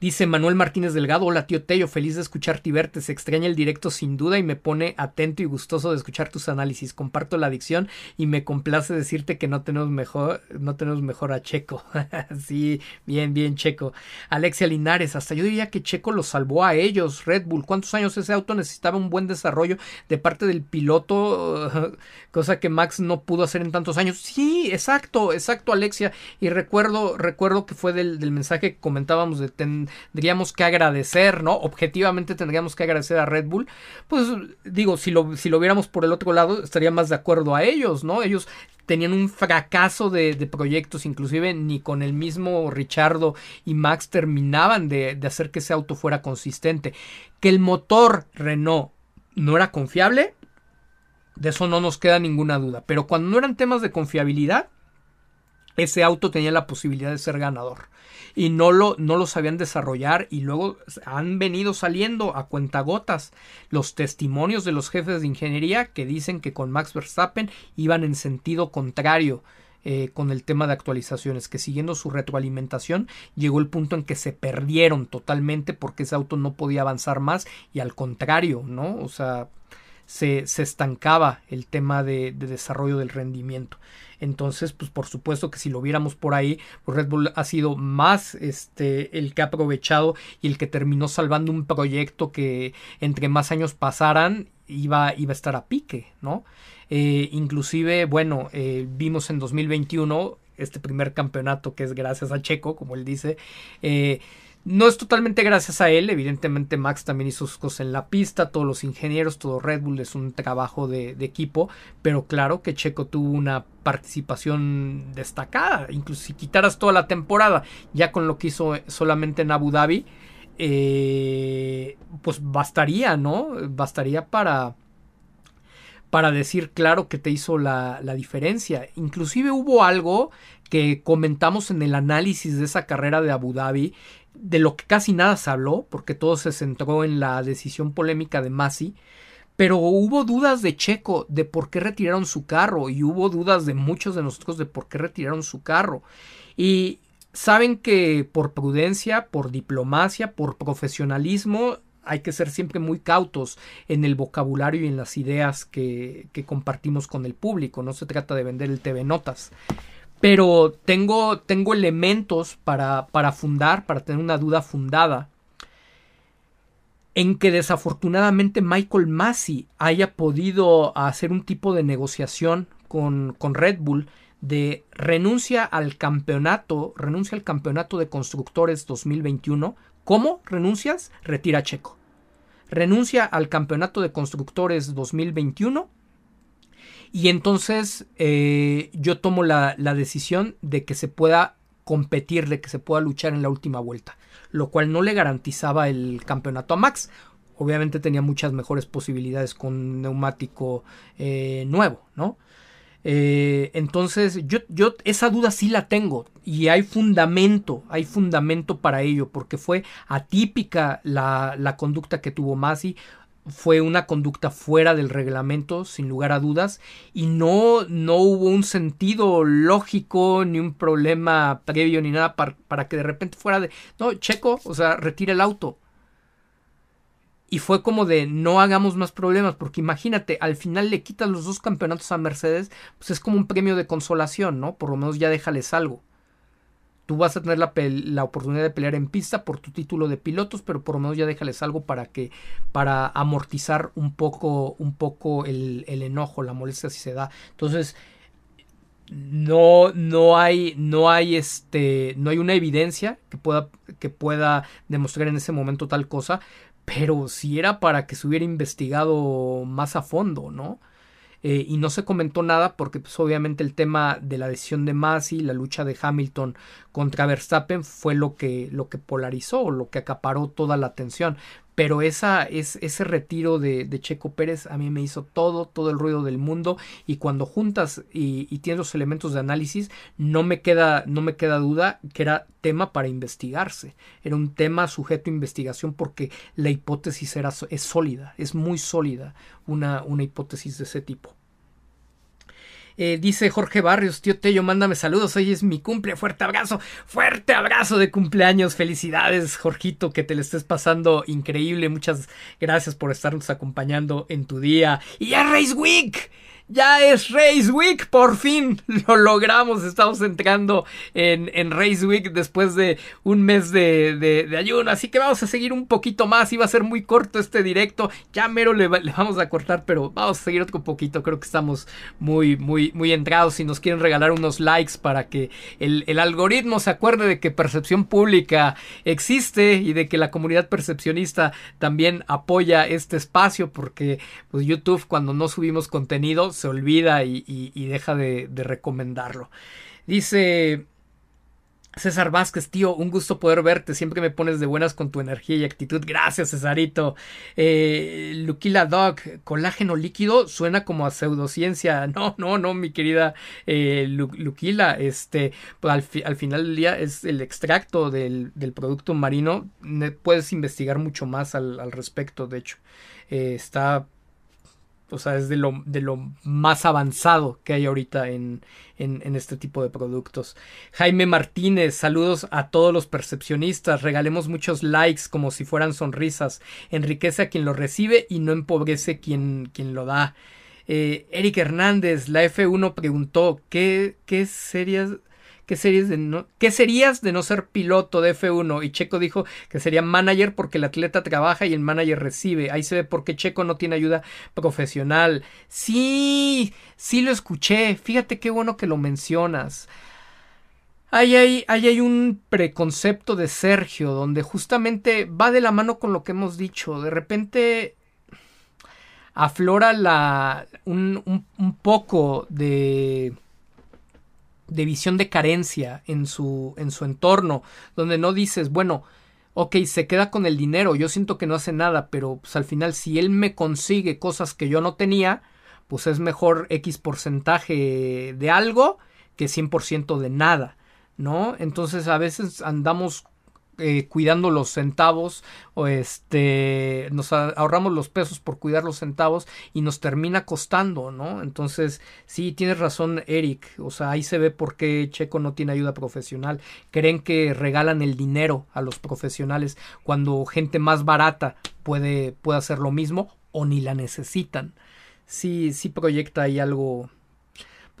Dice Manuel Martínez Delgado, hola tío Tello, feliz de escucharte y verte, se extraña el directo sin duda y me pone atento y gustoso de escuchar tus análisis, comparto la adicción y me complace decirte que no tenemos mejor, no tenemos mejor a Checo. sí, bien, bien Checo. Alexia Linares, hasta yo diría que Checo lo salvó a ellos, Red Bull, ¿cuántos años ese auto necesitaba un buen desarrollo de parte del piloto? cosa que Max no pudo hacer en tantos años. Sí, exacto, exacto Alexia, y recuerdo, recuerdo que fue del, del mensaje que comentábamos de ten, tendríamos que agradecer, ¿no? Objetivamente tendríamos que agradecer a Red Bull. Pues digo, si lo, si lo viéramos por el otro lado, estaría más de acuerdo a ellos, ¿no? Ellos tenían un fracaso de, proyectos, inclusive ni con el mismo Richardo y Max terminaban de, de hacer que ese auto fuera consistente. Que el motor Renault no era confiable, de eso no nos queda ninguna duda. Pero cuando no eran temas de confiabilidad, ese auto tenía la posibilidad de ser ganador y no lo, no lo sabían desarrollar y luego han venido saliendo a cuentagotas los testimonios de los jefes de ingeniería que dicen que con Max Verstappen iban en sentido contrario eh, con el tema de actualizaciones, que siguiendo su retroalimentación llegó el punto en que se perdieron totalmente porque ese auto no podía avanzar más y al contrario, ¿no? O sea, se, se estancaba el tema de, de desarrollo del rendimiento. Entonces, pues por supuesto que si lo viéramos por ahí, pues Red Bull ha sido más este el que ha aprovechado y el que terminó salvando un proyecto que entre más años pasaran iba, iba a estar a pique, ¿no? Eh, inclusive, bueno, eh, vimos en 2021 este primer campeonato que es gracias a Checo, como él dice, eh, no es totalmente gracias a él, evidentemente Max también hizo sus cosas en la pista, todos los ingenieros, todo Red Bull es un trabajo de, equipo, pero claro que Checo tuvo una participación destacada, incluso si quitaras toda la temporada, ya con lo que hizo solamente en Abu Dhabi, eh, pues bastaría, ¿no? Bastaría para, para decir claro que te hizo la, la, diferencia. Inclusive hubo algo que comentamos en el análisis de esa carrera de Abu Dhabi de lo que casi nada se habló, porque todo se centró en la decisión polémica de Masi, Pero hubo dudas de Checo de por qué retiraron su carro y hubo dudas de muchos de nosotros de por qué retiraron su carro. Y saben que por prudencia, por diplomacia, por profesionalismo, hay que ser siempre muy cautos en el vocabulario y en las ideas que, que compartimos con el público. No se trata de vender el TV Notas pero tengo, tengo elementos para, para fundar, para tener una duda fundada en que desafortunadamente Michael Massey haya podido hacer un tipo de negociación con, con, Red Bull de renuncia al campeonato, renuncia al campeonato de constructores 2021. ¿Cómo renuncias? Retira Checo. Renuncia al campeonato de constructores 2021 y entonces eh, yo tomo la, la decisión de que se pueda competir, de que se pueda luchar en la última vuelta, lo cual no le garantizaba el campeonato a Max. Obviamente tenía muchas mejores posibilidades con neumático eh, nuevo, ¿no? Eh, entonces, yo, yo esa duda sí la tengo y hay fundamento, hay fundamento para ello, porque fue atípica la, la conducta que tuvo Masi, fue una conducta fuera del reglamento, sin lugar a dudas, y no, no hubo un sentido lógico, ni un problema previo, ni nada para, para, que de repente fuera de, no, Checo, o sea, retire el auto. Y fue como de, no hagamos más problemas, porque imagínate, al final le quitas los dos campeonatos a Mercedes, pues es como un premio de consolación, ¿no? Por lo menos ya déjales algo tú vas a tener la, la, oportunidad de pelear en pista por tu título de pilotos, pero por lo menos ya déjales algo para que, para amortizar un poco, un poco el, el enojo, la molestia si se da. Entonces, no, no hay, no hay este, no hay una evidencia que pueda, que pueda demostrar en ese momento tal cosa, pero si era para que se hubiera investigado más a fondo, ¿no? Eh, y no se comentó nada porque pues obviamente el tema de la decisión de Masi, la lucha de Hamilton contra Verstappen fue lo que, lo que polarizó, lo que acaparó toda la atención. Pero esa, es, ese retiro de, de, Checo Pérez a mí me hizo todo, todo el ruido del mundo. Y cuando juntas y, y, tienes los elementos de análisis, no me, queda, no me queda duda que era tema para investigarse. Era un tema sujeto a investigación porque la hipótesis era, es sólida, es muy sólida una, una hipótesis de ese tipo. Eh, dice Jorge Barrios, tío Tello, mándame saludos. Hoy es mi cumple. Fuerte abrazo, fuerte abrazo de cumpleaños. Felicidades, Jorgito, que te le estés pasando increíble. Muchas gracias por estarnos acompañando en tu día. Y ya Race Week. Ya es Race Week, por fin lo logramos. Estamos entrando en, en Race Week después de un mes de, de, ayuno. Así que vamos a seguir un poquito más. Iba a ser muy corto este directo. Ya mero le, vamos a cortar, pero vamos a seguir otro poquito. Creo que estamos muy, muy, muy entrados. Si nos quieren regalar unos likes para que el, el algoritmo se acuerde de que percepción pública existe y de que la comunidad percepcionista también apoya este espacio. Porque pues, YouTube, cuando no subimos contenido, se olvida y, deja de, recomendarlo. Dice César Vázquez, tío, un gusto poder verte. Siempre me pones de buenas con tu energía y actitud. Gracias, Cesarito. Eh, Luquila Dog, colágeno líquido suena como a pseudociencia. No, no, no, mi querida eh. Este, pues al, fi al, final del día es el extracto del, producto marino. Puedes investigar mucho más al, al respecto, de hecho. Eh, está o sea, es de lo, de lo más avanzado que hay ahorita en, en, este tipo de productos. Jaime Martínez, saludos a todos los percepcionistas. Regalemos muchos likes como si fueran sonrisas. Enriquece a quien lo recibe y no empobrece quien, quien lo da. Eh, Eric Hernández, la F1 preguntó ¿qué, qué series ¿Qué, de no, ¿Qué serías de no ser piloto de F1? Y Checo dijo que sería manager porque el atleta trabaja y el manager recibe. Ahí se ve por qué Checo no tiene ayuda profesional. Sí, sí lo escuché. Fíjate qué bueno que lo mencionas. Ahí hay, ahí hay un preconcepto de Sergio donde justamente va de la mano con lo que hemos dicho. De repente aflora la, un, un poco de de visión de carencia en su, en su entorno, donde no dices, bueno, ok, se queda con el dinero, yo siento que no hace nada, pero pues al final si él me consigue cosas que yo no tenía, pues es mejor X porcentaje de algo que 100% de nada, ¿no? Entonces a veces andamos eh, cuidando los centavos o este nos ahorramos los pesos por cuidar los centavos y nos termina costando, ¿no? Entonces, sí, tienes razón Eric, o sea, ahí se ve por qué Checo no tiene ayuda profesional. Creen que regalan el dinero a los profesionales cuando gente más barata puede, puede hacer lo mismo o ni la necesitan. Sí, sí proyecta ahí algo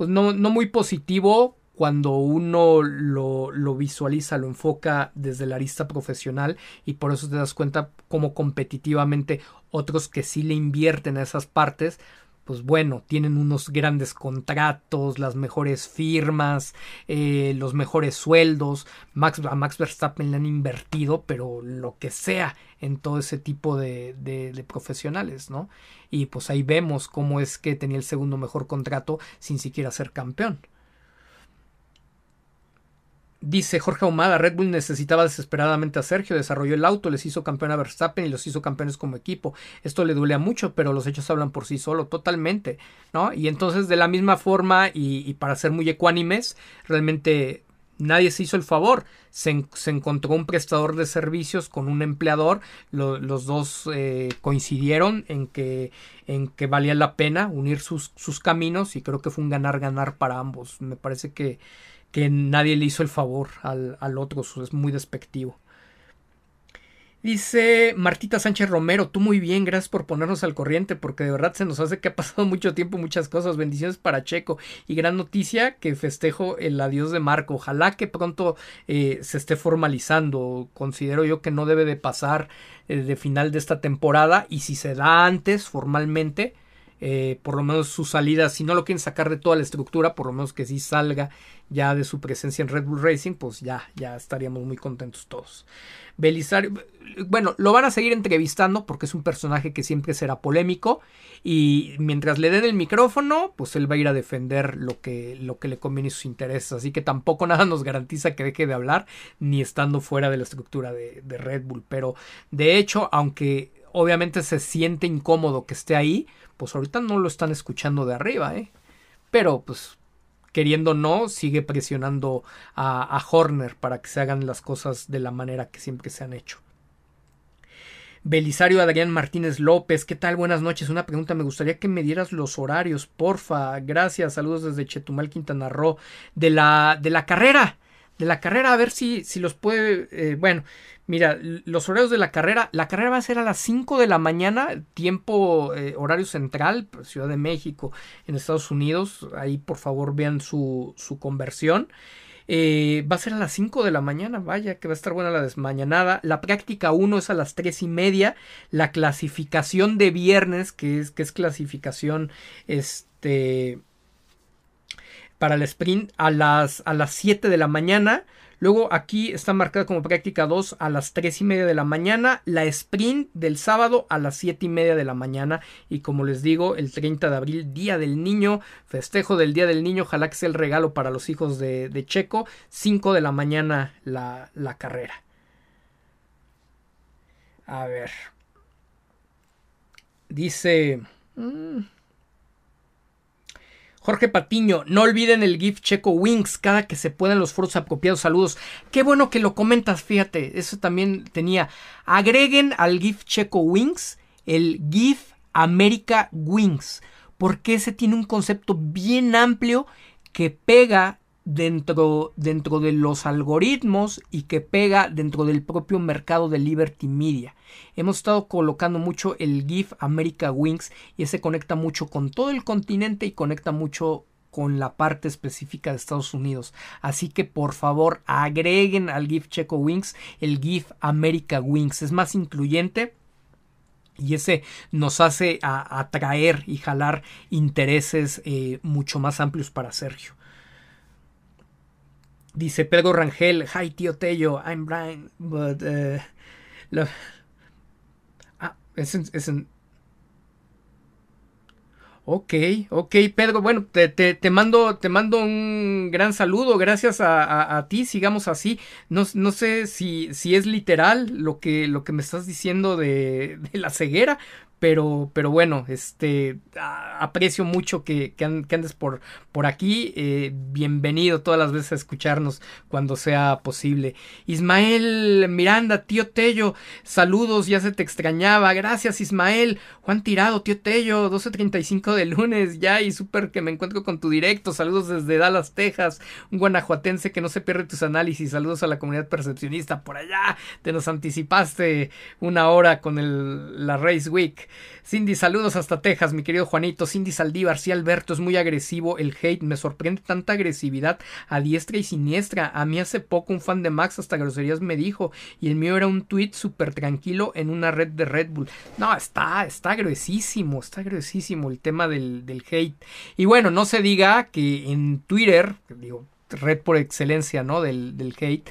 pues no, no muy positivo cuando uno lo, visualiza, lo enfoca desde la arista profesional y por eso te das cuenta cómo competitivamente otros que sí le invierten a esas partes, pues bueno, tienen unos grandes contratos, las mejores firmas, eh, los mejores sueldos. Max, a Max Verstappen le han invertido, pero lo que sea en todo ese tipo de profesionales, ¿no? Y pues ahí vemos cómo es que tenía el segundo mejor contrato sin siquiera ser campeón. Dice Jorge Ahumada, Red Bull necesitaba desesperadamente a Sergio, desarrolló el auto, les hizo campeón a Verstappen y los hizo campeones como equipo. Esto le duele a mucho, pero los hechos hablan por sí solo, totalmente, ¿no? Y entonces de la misma forma y, y para ser muy ecuánimes, realmente nadie se hizo el favor. Se, se, encontró un prestador de servicios con un empleador. Lo, los dos eh, coincidieron en que, en que valía la pena unir sus, sus caminos y creo que fue un ganar-ganar para ambos. Me parece que que nadie le hizo el favor al, al otro, es muy despectivo. Dice Martita Sánchez Romero, tú muy bien, gracias por ponernos al corriente, porque de verdad se nos hace que ha pasado mucho tiempo, muchas cosas. Bendiciones para Checo. Y gran noticia que festejo el adiós de Marco. Ojalá que pronto eh, se esté formalizando. Considero yo que no debe de pasar eh, de final de esta temporada. Y si se da antes, formalmente, eh, por lo menos su salida, si no lo quieren sacar de toda la estructura, por lo menos que sí salga ya de su presencia en Red Bull Racing, pues ya, ya estaríamos muy contentos todos. Belisario, bueno, lo van a seguir entrevistando porque es un personaje que siempre será polémico y mientras le den el micrófono, pues él va a ir a defender lo que, lo que le conviene y sus intereses. Así que tampoco nada nos garantiza que deje de hablar ni estando fuera de la estructura de, de Red Bull. Pero de hecho, aunque obviamente se siente incómodo que esté ahí, pues ahorita no lo están escuchando de arriba, ¿eh? Pero pues queriendo no, sigue presionando a, a, Horner para que se hagan las cosas de la manera que siempre se han hecho. Belisario Adrián Martínez López, ¿qué tal? Buenas noches. Una pregunta, me gustaría que me dieras los horarios, porfa. Gracias, saludos desde Chetumal, Quintana Roo, de la, de la carrera. De la carrera, a ver si, si los puede. Eh, bueno, Mira, los horarios de la carrera, la carrera va a ser a las 5 de la mañana, tiempo eh, horario central, pues, Ciudad de México, en Estados Unidos. Ahí por favor vean su, su conversión. Eh, va a ser a las 5 de la mañana, vaya que va a estar buena la desmañanada. La práctica 1 es a las 3 y media. La clasificación de viernes, que es, que es clasificación este, para el sprint, a las, a las 7 de la mañana. Luego aquí está marcada como práctica 2 a las 3 y media de la mañana, la sprint del sábado a las 7 y media de la mañana y como les digo, el 30 de abril, Día del Niño, festejo del Día del Niño, ojalá que sea el regalo para los hijos de, de Checo, 5 de la mañana la, la carrera. A ver. Dice... Mmm, Jorge Patiño, no olviden el GIF Checo Wings cada que se puedan los foros apropiados. Saludos. Qué bueno que lo comentas, fíjate. Eso también tenía. Agreguen al GIF Checo Wings el GIF America Wings. Porque ese tiene un concepto bien amplio que pega dentro, dentro de los algoritmos y que pega dentro del propio mercado de Liberty Media. Hemos estado colocando mucho el GIF America Wings y ese conecta mucho con todo el continente y conecta mucho con la parte específica de Estados Unidos. Así que por favor agreguen al GIF Checo Wings el GIF America Wings. Es más incluyente. Y ese nos hace atraer y jalar intereses eh, mucho más amplios para Sergio. Dice Pedro Rangel, hi tío Tello, I'm Brian, but uh, lo... ah, es, en, es en... Ok, ok, Pedro, bueno, te, te, te, mando, te mando un gran saludo, gracias a, a, a ti, sigamos así. No, no sé si, si, es literal lo que, lo que me estás diciendo de, de la ceguera, pero, pero bueno, este, aprecio mucho que, que, andes por, por aquí. Eh, bienvenido todas las veces a escucharnos cuando sea posible. Ismael Miranda, tío Tello, saludos, ya se te extrañaba. Gracias, Ismael. Juan Tirado, tío Tello, 12.35 de lunes, ya, y súper que me encuentro con tu directo. Saludos desde Dallas, Texas. Un guanajuatense que no se pierde tus análisis. Saludos a la comunidad percepcionista por allá. Te nos anticipaste una hora con el, la Race Week. Cindy, saludos hasta Texas, mi querido Juanito. Cindy Saldívar, sí, Alberto, es muy agresivo el hate. Me sorprende tanta agresividad a diestra y siniestra. A mí hace poco un fan de Max hasta groserías me dijo. Y el mío era un tweet súper tranquilo en una red de Red Bull. No, está, está gruesísimo, está gruesísimo el tema del, del hate. Y bueno, no se diga que en Twitter, digo, red por excelencia, ¿no? Del, del hate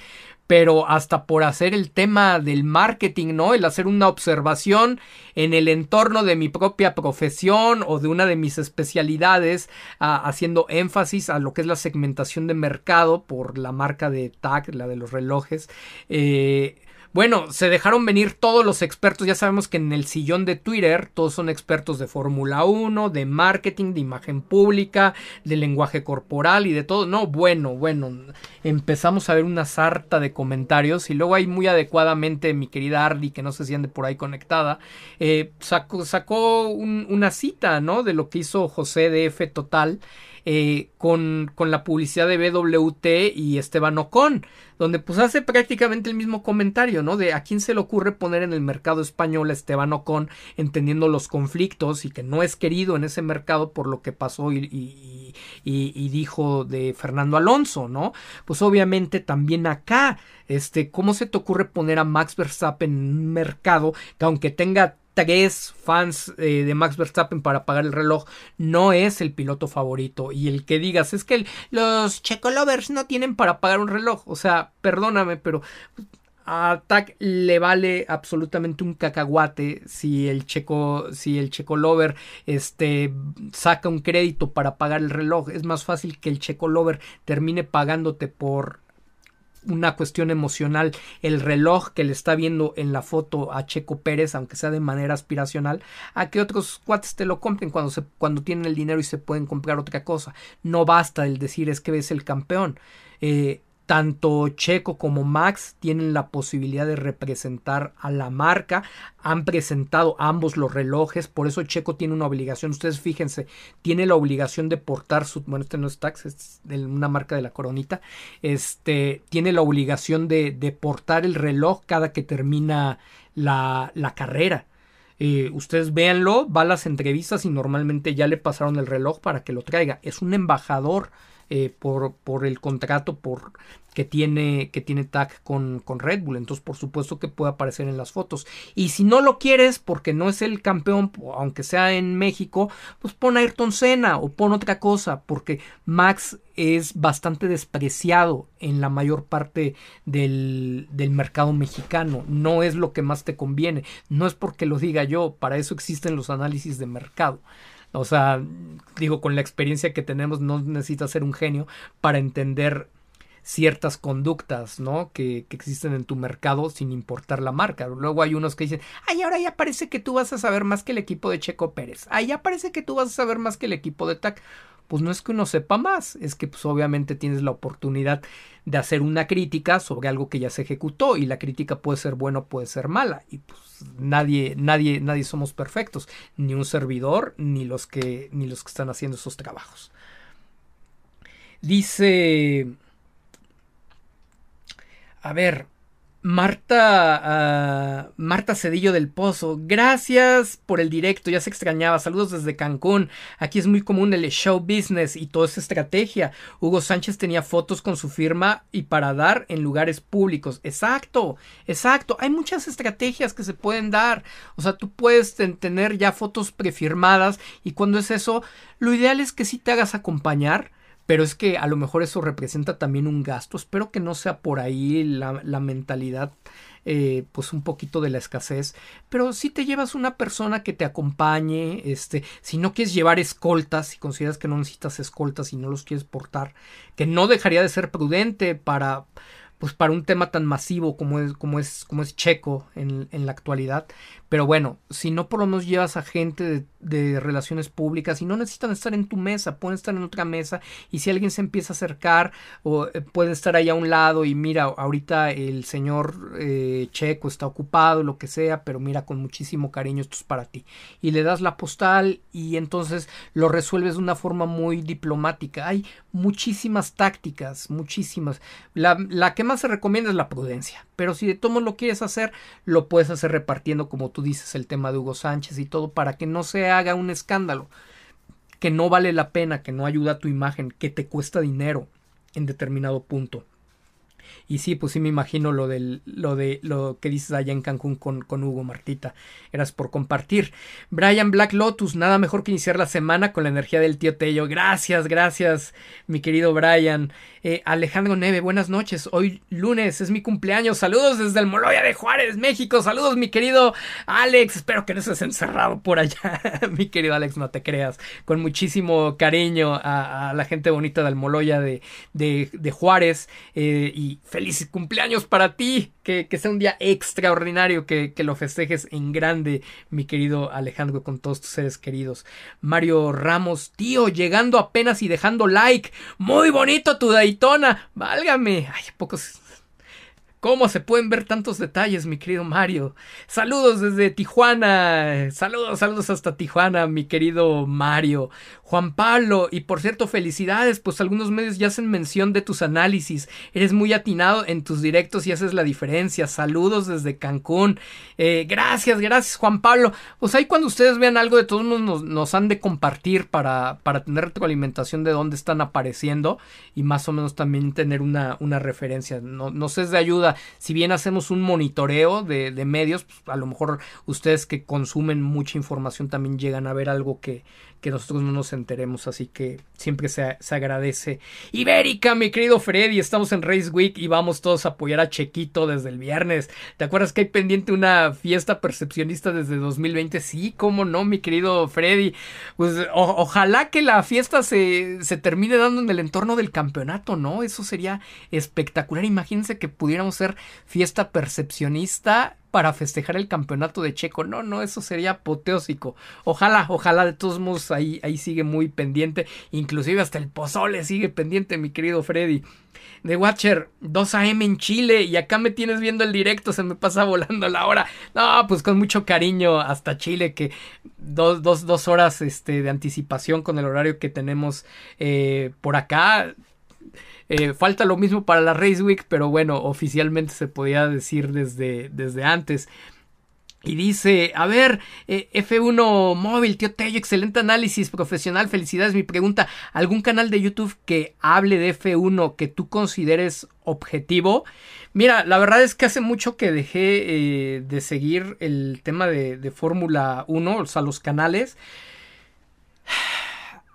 pero hasta por hacer el tema del marketing, ¿no? El hacer una observación en el entorno de mi propia profesión o de una de mis especialidades, haciendo énfasis a lo que es la segmentación de mercado por la marca de TAG, la de los relojes. Eh, bueno, se dejaron venir todos los expertos. Ya sabemos que en el sillón de Twitter todos son expertos de Fórmula 1, de marketing, de imagen pública, de lenguaje corporal y de todo. No, bueno, bueno, empezamos a ver una sarta de comentarios y luego hay muy adecuadamente mi querida Ardi, que no se siente por ahí conectada, eh, sacó, sacó una cita, ¿no? De lo que hizo José de F Total. Eh, con, con, la publicidad de BWT y Esteban Ocon, donde pues hace prácticamente el mismo comentario, ¿no? De a quién se le ocurre poner en el mercado español a Esteban Ocon, entendiendo los conflictos y que no es querido en ese mercado por lo que pasó y, y, y dijo de Fernando Alonso, ¿no? Pues obviamente también acá, este, ¿cómo se te ocurre poner a Max Verstappen en un mercado que aunque tenga tres fans eh, de Max Verstappen para pagar el reloj, no es el piloto favorito. Y el que digas es que los Checo Lovers no tienen para pagar un reloj. O sea, perdóname, pero a TAC le vale absolutamente un cacahuate si el checo si el checo lover este saca un crédito para pagar el reloj es más fácil que el checo lover termine pagándote por una cuestión emocional el reloj que le está viendo en la foto a Checo Pérez, aunque sea de manera aspiracional, a que otros cuates te lo compren cuando, se, cuando tienen el dinero y se pueden comprar otra cosa. No basta el decir es que ves el campeón. Eh, tanto Checo como Max tienen la posibilidad de representar a la marca. Han presentado ambos los relojes. Por eso Checo tiene una obligación. Ustedes fíjense, tiene la obligación de portar su. Bueno, este no es Tax, es de una marca de la coronita. Este tiene la obligación de, de portar el reloj cada que termina la, la carrera. Eh, ustedes véanlo, va a las entrevistas y normalmente ya le pasaron el reloj para que lo traiga. Es un embajador eh, por, por, el contrato por, que tiene, que tiene tag con, con, Red Bull. Entonces, por supuesto que puede aparecer en las fotos. Y si no lo quieres, porque no es el campeón, aunque sea en México, pues pon a Ayrton Senna o pon otra cosa, porque Max es bastante despreciado en la mayor parte del, del mercado mexicano. No es lo que más te conviene. No es porque lo diga yo, para eso existen los análisis de mercado. O sea, digo, con la experiencia que tenemos no necesitas ser un genio para entender ciertas conductas, ¿no? Que, que, existen en tu mercado sin importar la marca. Luego hay unos que dicen, ay, ahora ya parece que tú vas a saber más que el equipo de Checo Pérez. Ay, ya parece que tú vas a saber más que el equipo de TAC pues no es que uno sepa más, es que pues obviamente tienes la oportunidad de hacer una crítica sobre algo que ya se ejecutó y la crítica puede ser buena o puede ser mala y pues nadie nadie nadie somos perfectos, ni un servidor ni los que ni los que están haciendo esos trabajos. Dice a ver, Marta, uh, Marta Cedillo del Pozo, gracias por el directo, ya se extrañaba, saludos desde Cancún, aquí es muy común el show business y toda esa estrategia. Hugo Sánchez tenía fotos con su firma y para dar en lugares públicos. Exacto, exacto, hay muchas estrategias que se pueden dar, o sea, tú puedes tener ya fotos prefirmadas y cuando es eso, lo ideal es que sí te hagas acompañar pero es que a lo mejor eso representa también un gasto. Espero que no sea por ahí la, mentalidad, eh, pues un poquito de la escasez. Pero si te llevas una persona que te acompañe, este, si no quieres llevar escoltas, si consideras que no necesitas escoltas y no los quieres portar, que no dejaría de ser prudente para pues para un tema tan masivo como es, como es, como es Checo en, en, la actualidad, Pero bueno, si no por lo menos llevas a gente de, relaciones públicas y no necesitan estar en tu mesa, pueden estar en otra mesa y si alguien se empieza a acercar o eh, puede estar ahí a un lado y mira, ahorita el señor eh, Checo está ocupado, lo que sea, pero mira, con muchísimo cariño esto es para ti. Y le das la postal y entonces lo resuelves de una forma muy diplomática. Hay muchísimas tácticas, muchísimas. La, la que más se recomienda es la prudencia, pero si de todo lo quieres hacer, lo puedes hacer repartiendo como tú dices el tema de Hugo Sánchez y todo, para que no se haga un escándalo, que no vale la pena, que no ayuda a tu imagen, que te cuesta dinero en determinado punto. Y sí, pues sí me imagino lo del, lo de lo que dices allá en Cancún con, con Hugo Martita. Eras por compartir. Brian Black Lotus, nada mejor que iniciar la semana con la energía del tío Tello. Gracias, gracias, mi querido Brian. Eh, Alejandro Neve, buenas noches. Hoy lunes es mi cumpleaños. Saludos desde el Moloya de Juárez, México. Saludos, mi querido Alex. Espero que no estés encerrado por allá. mi querido Alex, no te creas. Con muchísimo cariño a, la gente bonita del Moloya de, de, de Juárez. Eh, y feliz cumpleaños para ti. Que, sea un día extraordinario, que, que, lo festejes en grande, mi querido Alejandro, con todos tus seres queridos. Mario Ramos, tío, llegando apenas y dejando like. Muy bonito tu Daytona. Válgame. Ay, pocos ¿Cómo se pueden ver tantos detalles, mi querido Mario? Saludos desde Tijuana. Saludos, saludos hasta Tijuana, mi querido Mario. Juan Pablo, y por cierto, felicidades, pues algunos medios ya hacen mención de tus análisis. Eres muy atinado en tus directos y haces la diferencia. Saludos desde Cancún. Eh, gracias, gracias, Juan Pablo. Pues ahí cuando ustedes vean algo de todos nos, nos han de compartir para, para tener retroalimentación de dónde están apareciendo y más o menos también tener una, una referencia. No, nos es de ayuda. Si bien hacemos un monitoreo de, medios, pues a lo mejor ustedes que consumen mucha información también llegan a ver algo que, que nosotros no nos enteremos, así que siempre se, agradece. Ibérica, mi querido Freddy, estamos en Race Week y vamos todos a apoyar a Chequito desde el viernes. ¿Te acuerdas que hay pendiente una fiesta percepcionista desde 2020? Sí, cómo no, mi querido Freddy. Pues ojalá que la fiesta se, se termine dando en el entorno del campeonato, ¿no? Eso sería espectacular. Imagínense que pudiéramos ser fiesta percepcionista para festejar el campeonato de Checo. No, no, eso sería apoteósico. Ojalá, ojalá, de todos modos, ahí, ahí sigue muy pendiente. Inclusive hasta el pozole sigue pendiente, mi querido Freddy. The Watcher, 2 a.m. en Chile y acá me tienes viendo el directo, se me pasa volando la hora. No, pues con mucho cariño hasta Chile, que dos, dos, dos horas este, de anticipación con el horario que tenemos eh, por acá. Eh, falta lo mismo para la Race Week, pero bueno, oficialmente se podía decir desde, desde antes. Y dice, a ver, eh, F1 móvil, tío Tello, excelente análisis profesional, felicidades. Mi pregunta, ¿algún canal de YouTube que hable de F1 que tú consideres objetivo? Mira, la verdad es que hace mucho que dejé eh, de seguir el tema de, de Fórmula 1, o sea, los canales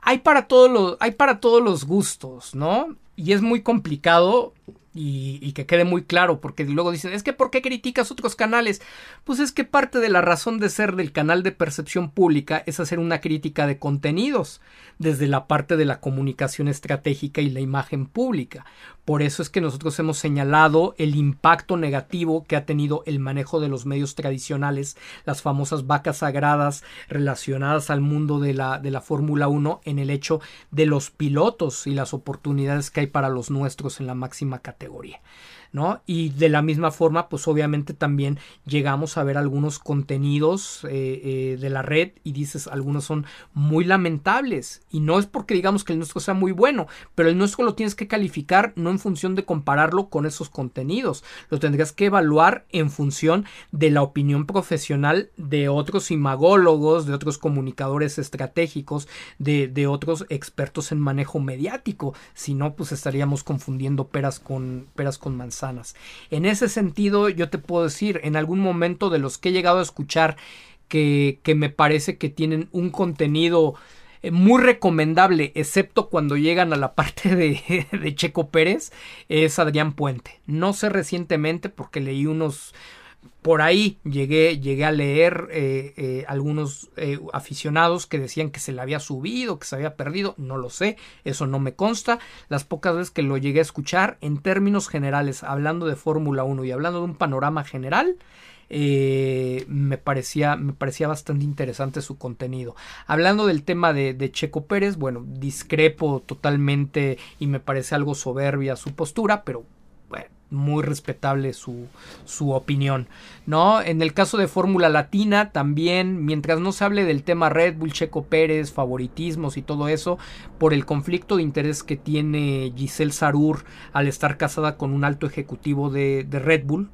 hay para todos los, hay para todos los gustos, ¿no? Y es muy complicado y, que quede muy claro, porque luego dicen, es que ¿por qué criticas otros canales? Pues es que parte de la razón de ser del canal de percepción pública es hacer una crítica de contenidos, desde la parte de la comunicación estratégica y la imagen pública. Por eso es que nosotros hemos señalado el impacto negativo que ha tenido el manejo de los medios tradicionales, las famosas vacas sagradas relacionadas al mundo de la, de la Fórmula 1 en el hecho de los pilotos y las oportunidades que hay para los nuestros en la máxima categoría. ¿No? Y de la misma forma, pues obviamente también llegamos a ver algunos contenidos eh, eh, de la red y dices, algunos son muy lamentables. Y no es porque digamos que el nuestro sea muy bueno, pero el nuestro lo tienes que calificar no en función de compararlo con esos contenidos, lo tendrías que evaluar en función de la opinión profesional de otros imagólogos, de otros comunicadores estratégicos, de, de otros expertos en manejo mediático. Si no, pues estaríamos confundiendo peras con, peras con manzanas. En ese sentido, yo te puedo decir, en algún momento de los que he llegado a escuchar que, que me parece que tienen un contenido eh, muy recomendable, excepto cuando llegan a la parte de, de, Checo Pérez, es Adrián Puente. No sé recientemente porque leí unos, por ahí llegué, llegué a leer eh, eh, algunos eh, aficionados que decían que se le había subido, que se había perdido, no lo sé, eso no me consta. Las pocas veces que lo llegué a escuchar, en términos generales, hablando de Fórmula 1 y hablando de un panorama general, me, parecía, me parecía bastante interesante su contenido. Hablando del tema de, Checo Pérez, bueno, discrepo totalmente y me parece algo soberbia su postura, pero muy respetable su, su, opinión, ¿no? En el caso de Fórmula Latina también, mientras no se hable del tema Red Bull, Checo Pérez, favoritismos y todo eso, por el conflicto de interés que tiene Giselle Sarur al estar casada con un alto ejecutivo de, de Red Bull,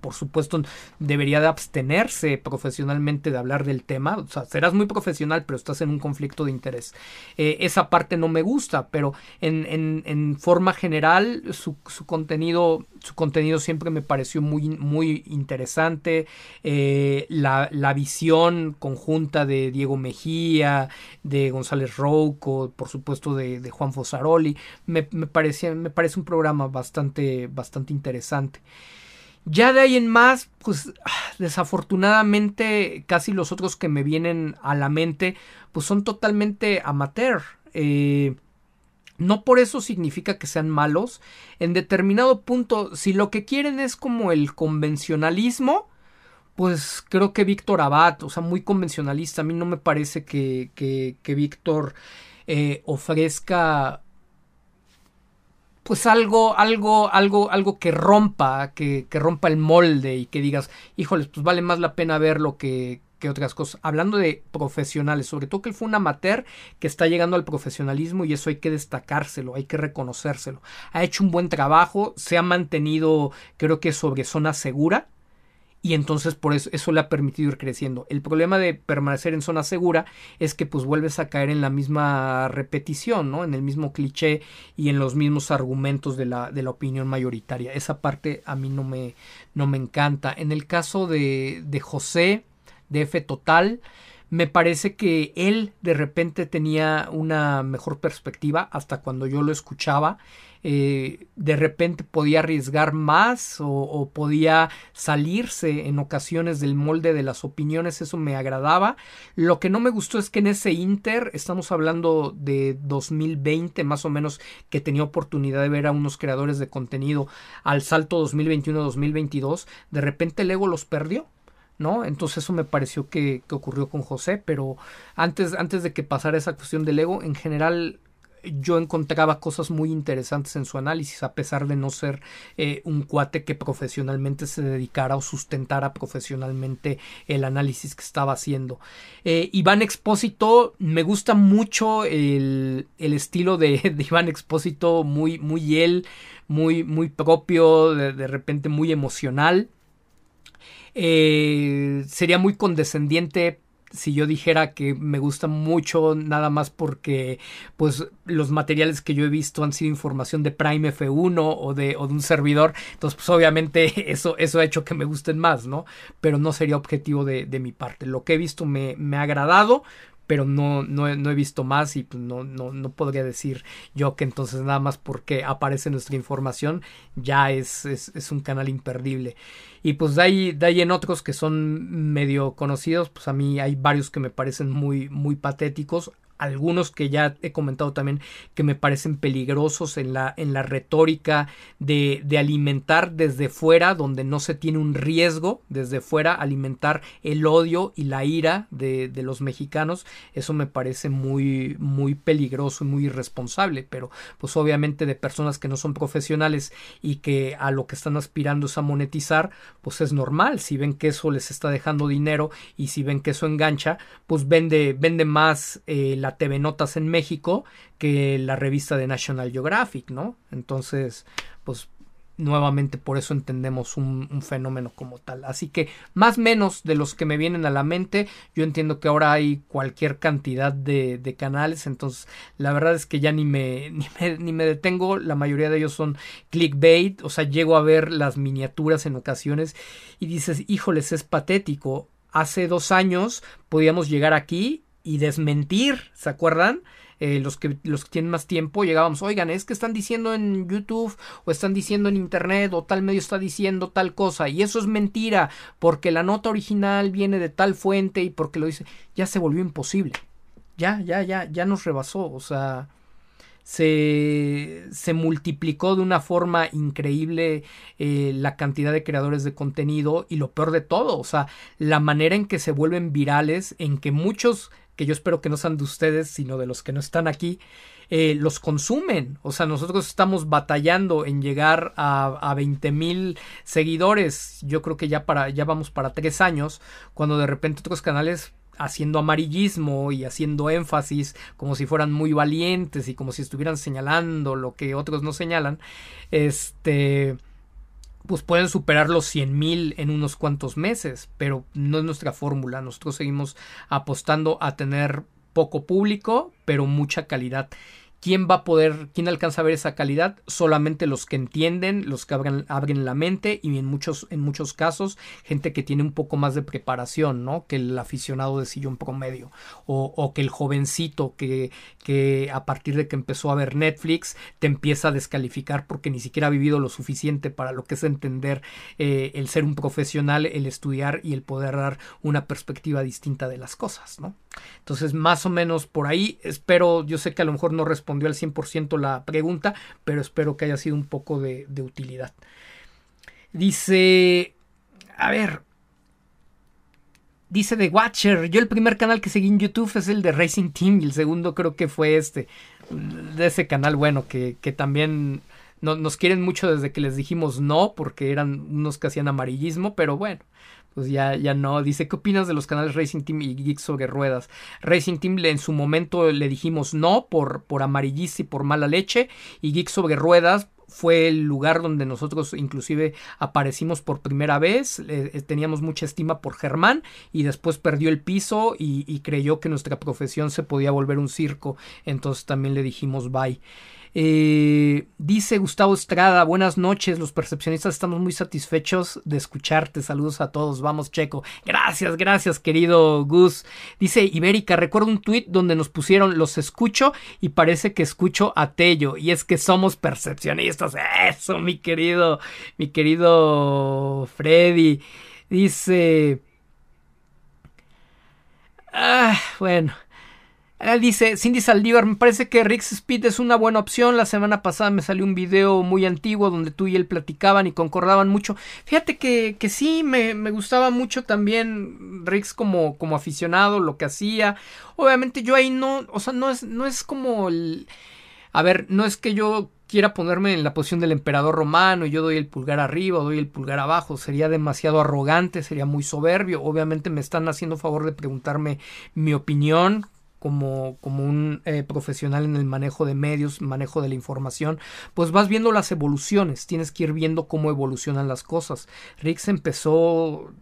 por supuesto, debería de abstenerse profesionalmente de hablar del tema. O sea, serás muy profesional, pero estás en un conflicto de interés. Eh, esa parte no me gusta, pero en, en, forma general, su, su, contenido, su contenido siempre me pareció muy, muy interesante. Eh, la, la, visión conjunta de Diego Mejía, de González Rouco, por supuesto de, de Juan Fosaroli, me, me, parecía, me parece un programa bastante, bastante interesante. Ya de ahí en más, pues desafortunadamente casi los otros que me vienen a la mente, pues son totalmente amateur. Eh, no por eso significa que sean malos. En determinado punto, si lo que quieren es como el convencionalismo, pues creo que Víctor Abad, o sea, muy convencionalista. A mí no me parece que, que, que Víctor eh, ofrezca pues algo, algo, algo, algo que rompa, que, que, rompa el molde y que digas, híjoles, pues vale más la pena verlo que, que otras cosas. Hablando de profesionales, sobre todo que él fue un amateur que está llegando al profesionalismo y eso hay que destacárselo, hay que reconocérselo. Ha hecho un buen trabajo, se ha mantenido, creo que sobre zona segura y entonces por eso eso le ha permitido ir creciendo. El problema de permanecer en zona segura es que pues vuelves a caer en la misma repetición, ¿no? En el mismo cliché y en los mismos argumentos de la, de la opinión mayoritaria. Esa parte a mí no me, no me encanta. En el caso de, de José, de F Total, me parece que él de repente tenía una mejor perspectiva hasta cuando yo lo escuchaba eh, de repente podía arriesgar más o, podía salirse en ocasiones del molde de las opiniones, eso me agradaba. Lo que no me gustó es que en ese Inter, estamos hablando de 2020 más o menos, que tenía oportunidad de ver a unos creadores de contenido al salto 2021-2022, de repente el ego los perdió. ¿no? Entonces eso me pareció que, ocurrió con José, pero antes, antes de que pasara esa cuestión del ego, en general yo encontraba cosas muy interesantes en su análisis, a pesar de no ser eh, un cuate que profesionalmente se dedicara o sustentara profesionalmente el análisis que estaba haciendo. Eh, Iván Expósito, me gusta mucho el, el estilo de, Iván Expósito, muy, muy él, muy, muy propio, de, de repente muy emocional. Eh, sería muy condescendiente si yo dijera que me gusta mucho nada más porque pues los materiales que yo he visto han sido información de Prime F1 o de, o de un servidor, entonces pues obviamente eso, eso ha hecho que me gusten más, ¿no? Pero no sería objetivo de, de mi parte. Lo que he visto me, me ha agradado, pero no, no, no, he visto más y pues no, no, no, podría decir yo que entonces nada más porque aparece nuestra información ya es, es, es un canal imperdible. Y pues de ahí, de ahí en otros que son medio conocidos, pues a mí hay varios que me parecen muy, muy patéticos algunos que ya he comentado también que me parecen peligrosos en la, en la retórica de, alimentar desde fuera, donde no se tiene un riesgo, desde fuera alimentar el odio y la ira de, de los mexicanos, eso me parece muy, muy peligroso y muy irresponsable, pero pues obviamente de personas que no son profesionales y que a lo que están aspirando es a monetizar, pues es normal, si ven que eso les está dejando dinero y si ven que eso engancha, pues vende, vende más eh, la TV Notas en México que la revista de National Geographic, ¿no? Entonces, pues nuevamente por eso entendemos un, fenómeno como tal. Así que más menos de los que me vienen a la mente, yo entiendo que ahora hay cualquier cantidad de, de canales, entonces la verdad es que ya ni me, ni me, ni me detengo, la mayoría de ellos son clickbait, o sea, llego a ver las miniaturas en ocasiones y dices, híjoles, es patético. Hace dos años podíamos llegar aquí y desmentir, ¿se acuerdan? Eh, los, que, los que tienen más tiempo llegábamos, oigan, es que están diciendo en YouTube o están diciendo en Internet o tal medio está diciendo tal cosa y eso es mentira porque la nota original viene de tal fuente y porque lo dice, ya se volvió imposible, ya, ya, ya, ya nos rebasó, o sea, se, se multiplicó de una forma increíble eh, la cantidad de creadores de contenido y lo peor de todo, o sea, la manera en que se vuelven virales, en que muchos, que yo espero que no sean de ustedes, sino de los que no están aquí, eh, los consumen. O sea, nosotros estamos batallando en llegar a, a 20 mil seguidores. Yo creo que ya para, ya vamos para tres años, cuando de repente otros canales haciendo amarillismo y haciendo énfasis como si fueran muy valientes y como si estuvieran señalando lo que otros no señalan, este pues pueden superar los 100 mil en unos cuantos meses, pero no es nuestra fórmula. Nosotros seguimos apostando a tener poco público, pero mucha calidad. ¿Quién va a poder, quién alcanza a ver esa calidad? Solamente los que entienden, los que abren, abren, la mente y en muchos, en muchos casos gente que tiene un poco más de preparación, ¿no? Que el aficionado de sillón promedio o, o que el jovencito que, que a partir de que empezó a ver Netflix te empieza a descalificar porque ni siquiera ha vivido lo suficiente para lo que es entender eh, el ser un profesional, el estudiar y el poder dar una perspectiva distinta de las cosas, ¿no? Entonces, más o menos por ahí, espero, yo sé que a lo mejor no respondió al 100% la pregunta, pero espero que haya sido un poco de, utilidad. Dice, a ver, Dice The Watcher, yo el primer canal que seguí en YouTube es el de Racing Team y el segundo creo que fue este, de ese canal, bueno, que, que también no, nos quieren mucho desde que les dijimos no, porque eran unos que hacían amarillismo, pero bueno, pues ya, ya no. Dice, ¿qué opinas de los canales Racing Team y Geeks sobre Ruedas? Racing Team en su momento le dijimos no por, por amarillista y por mala leche, y Geeks sobre Ruedas fue el lugar donde nosotros inclusive aparecimos por primera vez, eh, teníamos mucha estima por Germán y después perdió el piso y, y, creyó que nuestra profesión se podía volver un circo, entonces también le dijimos bye. Eh, dice Gustavo Estrada, buenas noches, los percepcionistas estamos muy satisfechos de escucharte, saludos a todos, vamos Checo, gracias, gracias querido Gus. Dice Ibérica, recuerdo un tuit donde nos pusieron los escucho y parece que escucho a Tello y es que somos percepcionistas, eso mi querido, mi querido Freddy. Dice... Ah, bueno. Dice Cindy Saldívar, me parece que Rick's Speed es una buena opción. La semana pasada me salió un video muy antiguo donde tú y él platicaban y concordaban mucho. Fíjate que, que sí, me, me, gustaba mucho también Rix como, como aficionado, lo que hacía. Obviamente yo ahí no, o sea, no es, no es como el... A ver, no es que yo quiera ponerme en la posición del emperador romano y yo doy el pulgar arriba o doy el pulgar abajo, sería demasiado arrogante, sería muy soberbio. Obviamente me están haciendo favor de preguntarme mi opinión, como, como un eh, profesional en el manejo de medios, manejo de la información, pues vas viendo las evoluciones, tienes que ir viendo cómo evolucionan las cosas. Rix empezó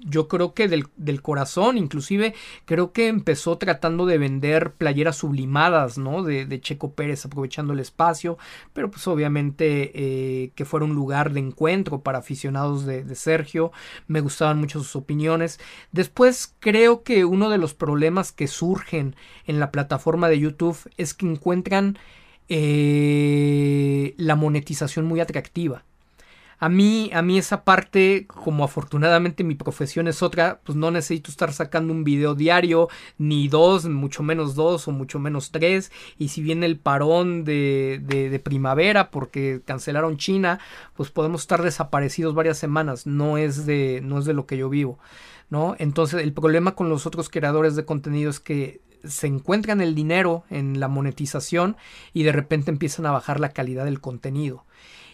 yo creo que del, del, corazón, inclusive creo que empezó tratando de vender playeras sublimadas, ¿no? De, de Checo Pérez aprovechando el espacio, pero pues obviamente eh, que fuera un lugar de encuentro para aficionados de, de, Sergio, me gustaban mucho sus opiniones. Después creo que uno de los problemas que surgen en la plataforma de YouTube es que encuentran eh, la monetización muy atractiva a mí, a mí esa parte, como afortunadamente mi profesión es otra, pues no necesito estar sacando un video diario, ni dos, mucho menos dos o mucho menos tres. Y si viene el parón de, de, primavera porque cancelaron China, pues podemos estar desaparecidos varias semanas. No es de, no es de lo que yo vivo. ¿No? Entonces el problema con los otros creadores de contenido es que se encuentran el dinero en la monetización y de repente empiezan a bajar la calidad del contenido.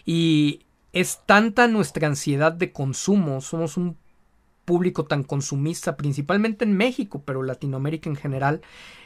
Y es tanta nuestra ansiedad de consumo, somos un público tan consumista, principalmente en México, pero Latinoamérica en general,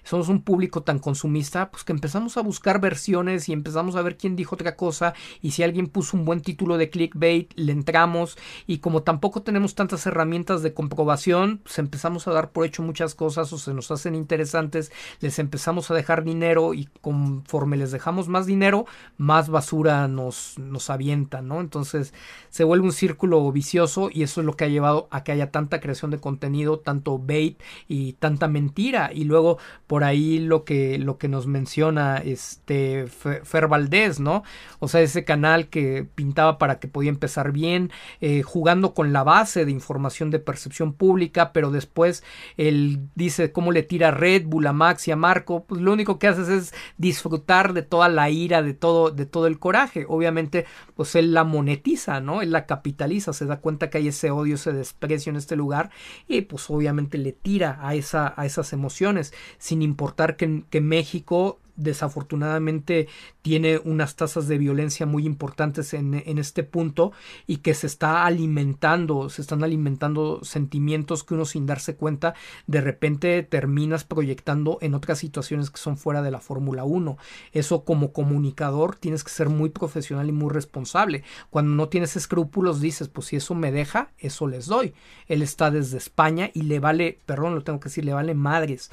somos un público tan consumista, pues que empezamos a buscar versiones y empezamos a ver quién dijo otra cosa y si alguien puso un buen título de clickbait, le entramos y como tampoco tenemos tantas herramientas de comprobación, pues empezamos a dar por hecho muchas cosas o se nos hacen interesantes, les empezamos a dejar dinero y conforme les dejamos más dinero, más basura nos, nos avienta, ¿no? Entonces se vuelve un círculo vicioso y eso es lo que ha llevado a que haya tanta creación de contenido, tanto bait y tanta mentira. Y luego por ahí lo que, lo que nos menciona este Fer Valdés, ¿no? O sea, ese canal que pintaba para que podía empezar bien, eh, jugando con la base de información de percepción pública, pero después él dice cómo le tira Red Bull a Max y a Marco, pues lo único que haces es disfrutar de toda la ira, de todo, de todo el coraje. Obviamente, pues él la monetiza, ¿no? Él la capitaliza, se da cuenta que hay ese odio, ese desprecio en este lugar y pues obviamente le tira a, esa, a esas emociones, sin importar que, que México desafortunadamente tiene unas tasas de violencia muy importantes en, en, este punto y que se está alimentando, se están alimentando sentimientos que uno sin darse cuenta de repente terminas proyectando en otras situaciones que son fuera de la Fórmula 1. Eso como comunicador tienes que ser muy profesional y muy responsable. Cuando no tienes escrúpulos dices, pues si eso me deja, eso les doy. Él está desde España y le vale, perdón, lo tengo que decir, le vale madres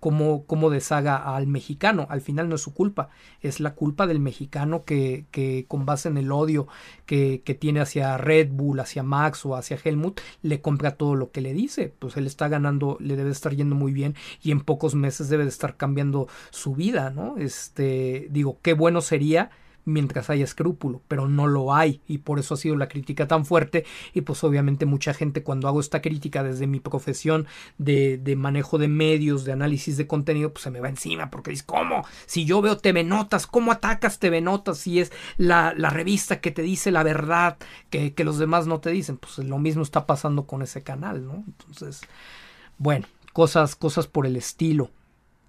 como, como deshaga al mexicano al final no es su culpa, es la culpa del mexicano que, que con base en el odio que, que, tiene hacia Red Bull, hacia Max o hacia Helmut, le compra todo lo que le dice. Pues él está ganando, le debe estar yendo muy bien y en pocos meses debe de estar cambiando su vida, ¿no? Este, digo, qué bueno sería mientras haya escrúpulo, pero no lo hay y por eso ha sido la crítica tan fuerte y pues obviamente mucha gente cuando hago esta crítica desde mi profesión de, de manejo de medios, de análisis de contenido, pues se me va encima porque dice, ¿cómo? Si yo veo TV Notas, ¿cómo atacas TV Notas si es la, la revista que te dice la verdad que, que los demás no te dicen? Pues lo mismo está pasando con ese canal, ¿no? Entonces, bueno, cosas, cosas por el estilo.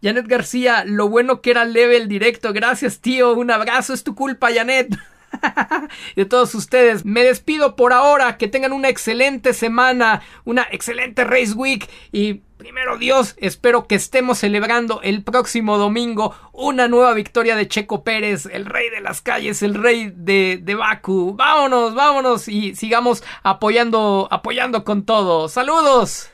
Janet García, lo bueno que era leve el directo. Gracias, tío. Un abrazo. Es tu culpa, Janet. de todos ustedes. Me despido por ahora. Que tengan una excelente semana. Una excelente Race Week. Y primero Dios, espero que estemos celebrando el próximo domingo una nueva victoria de Checo Pérez, el rey de las calles, el rey de, de Baku. Vámonos, vámonos y sigamos apoyando, apoyando con todo. Saludos.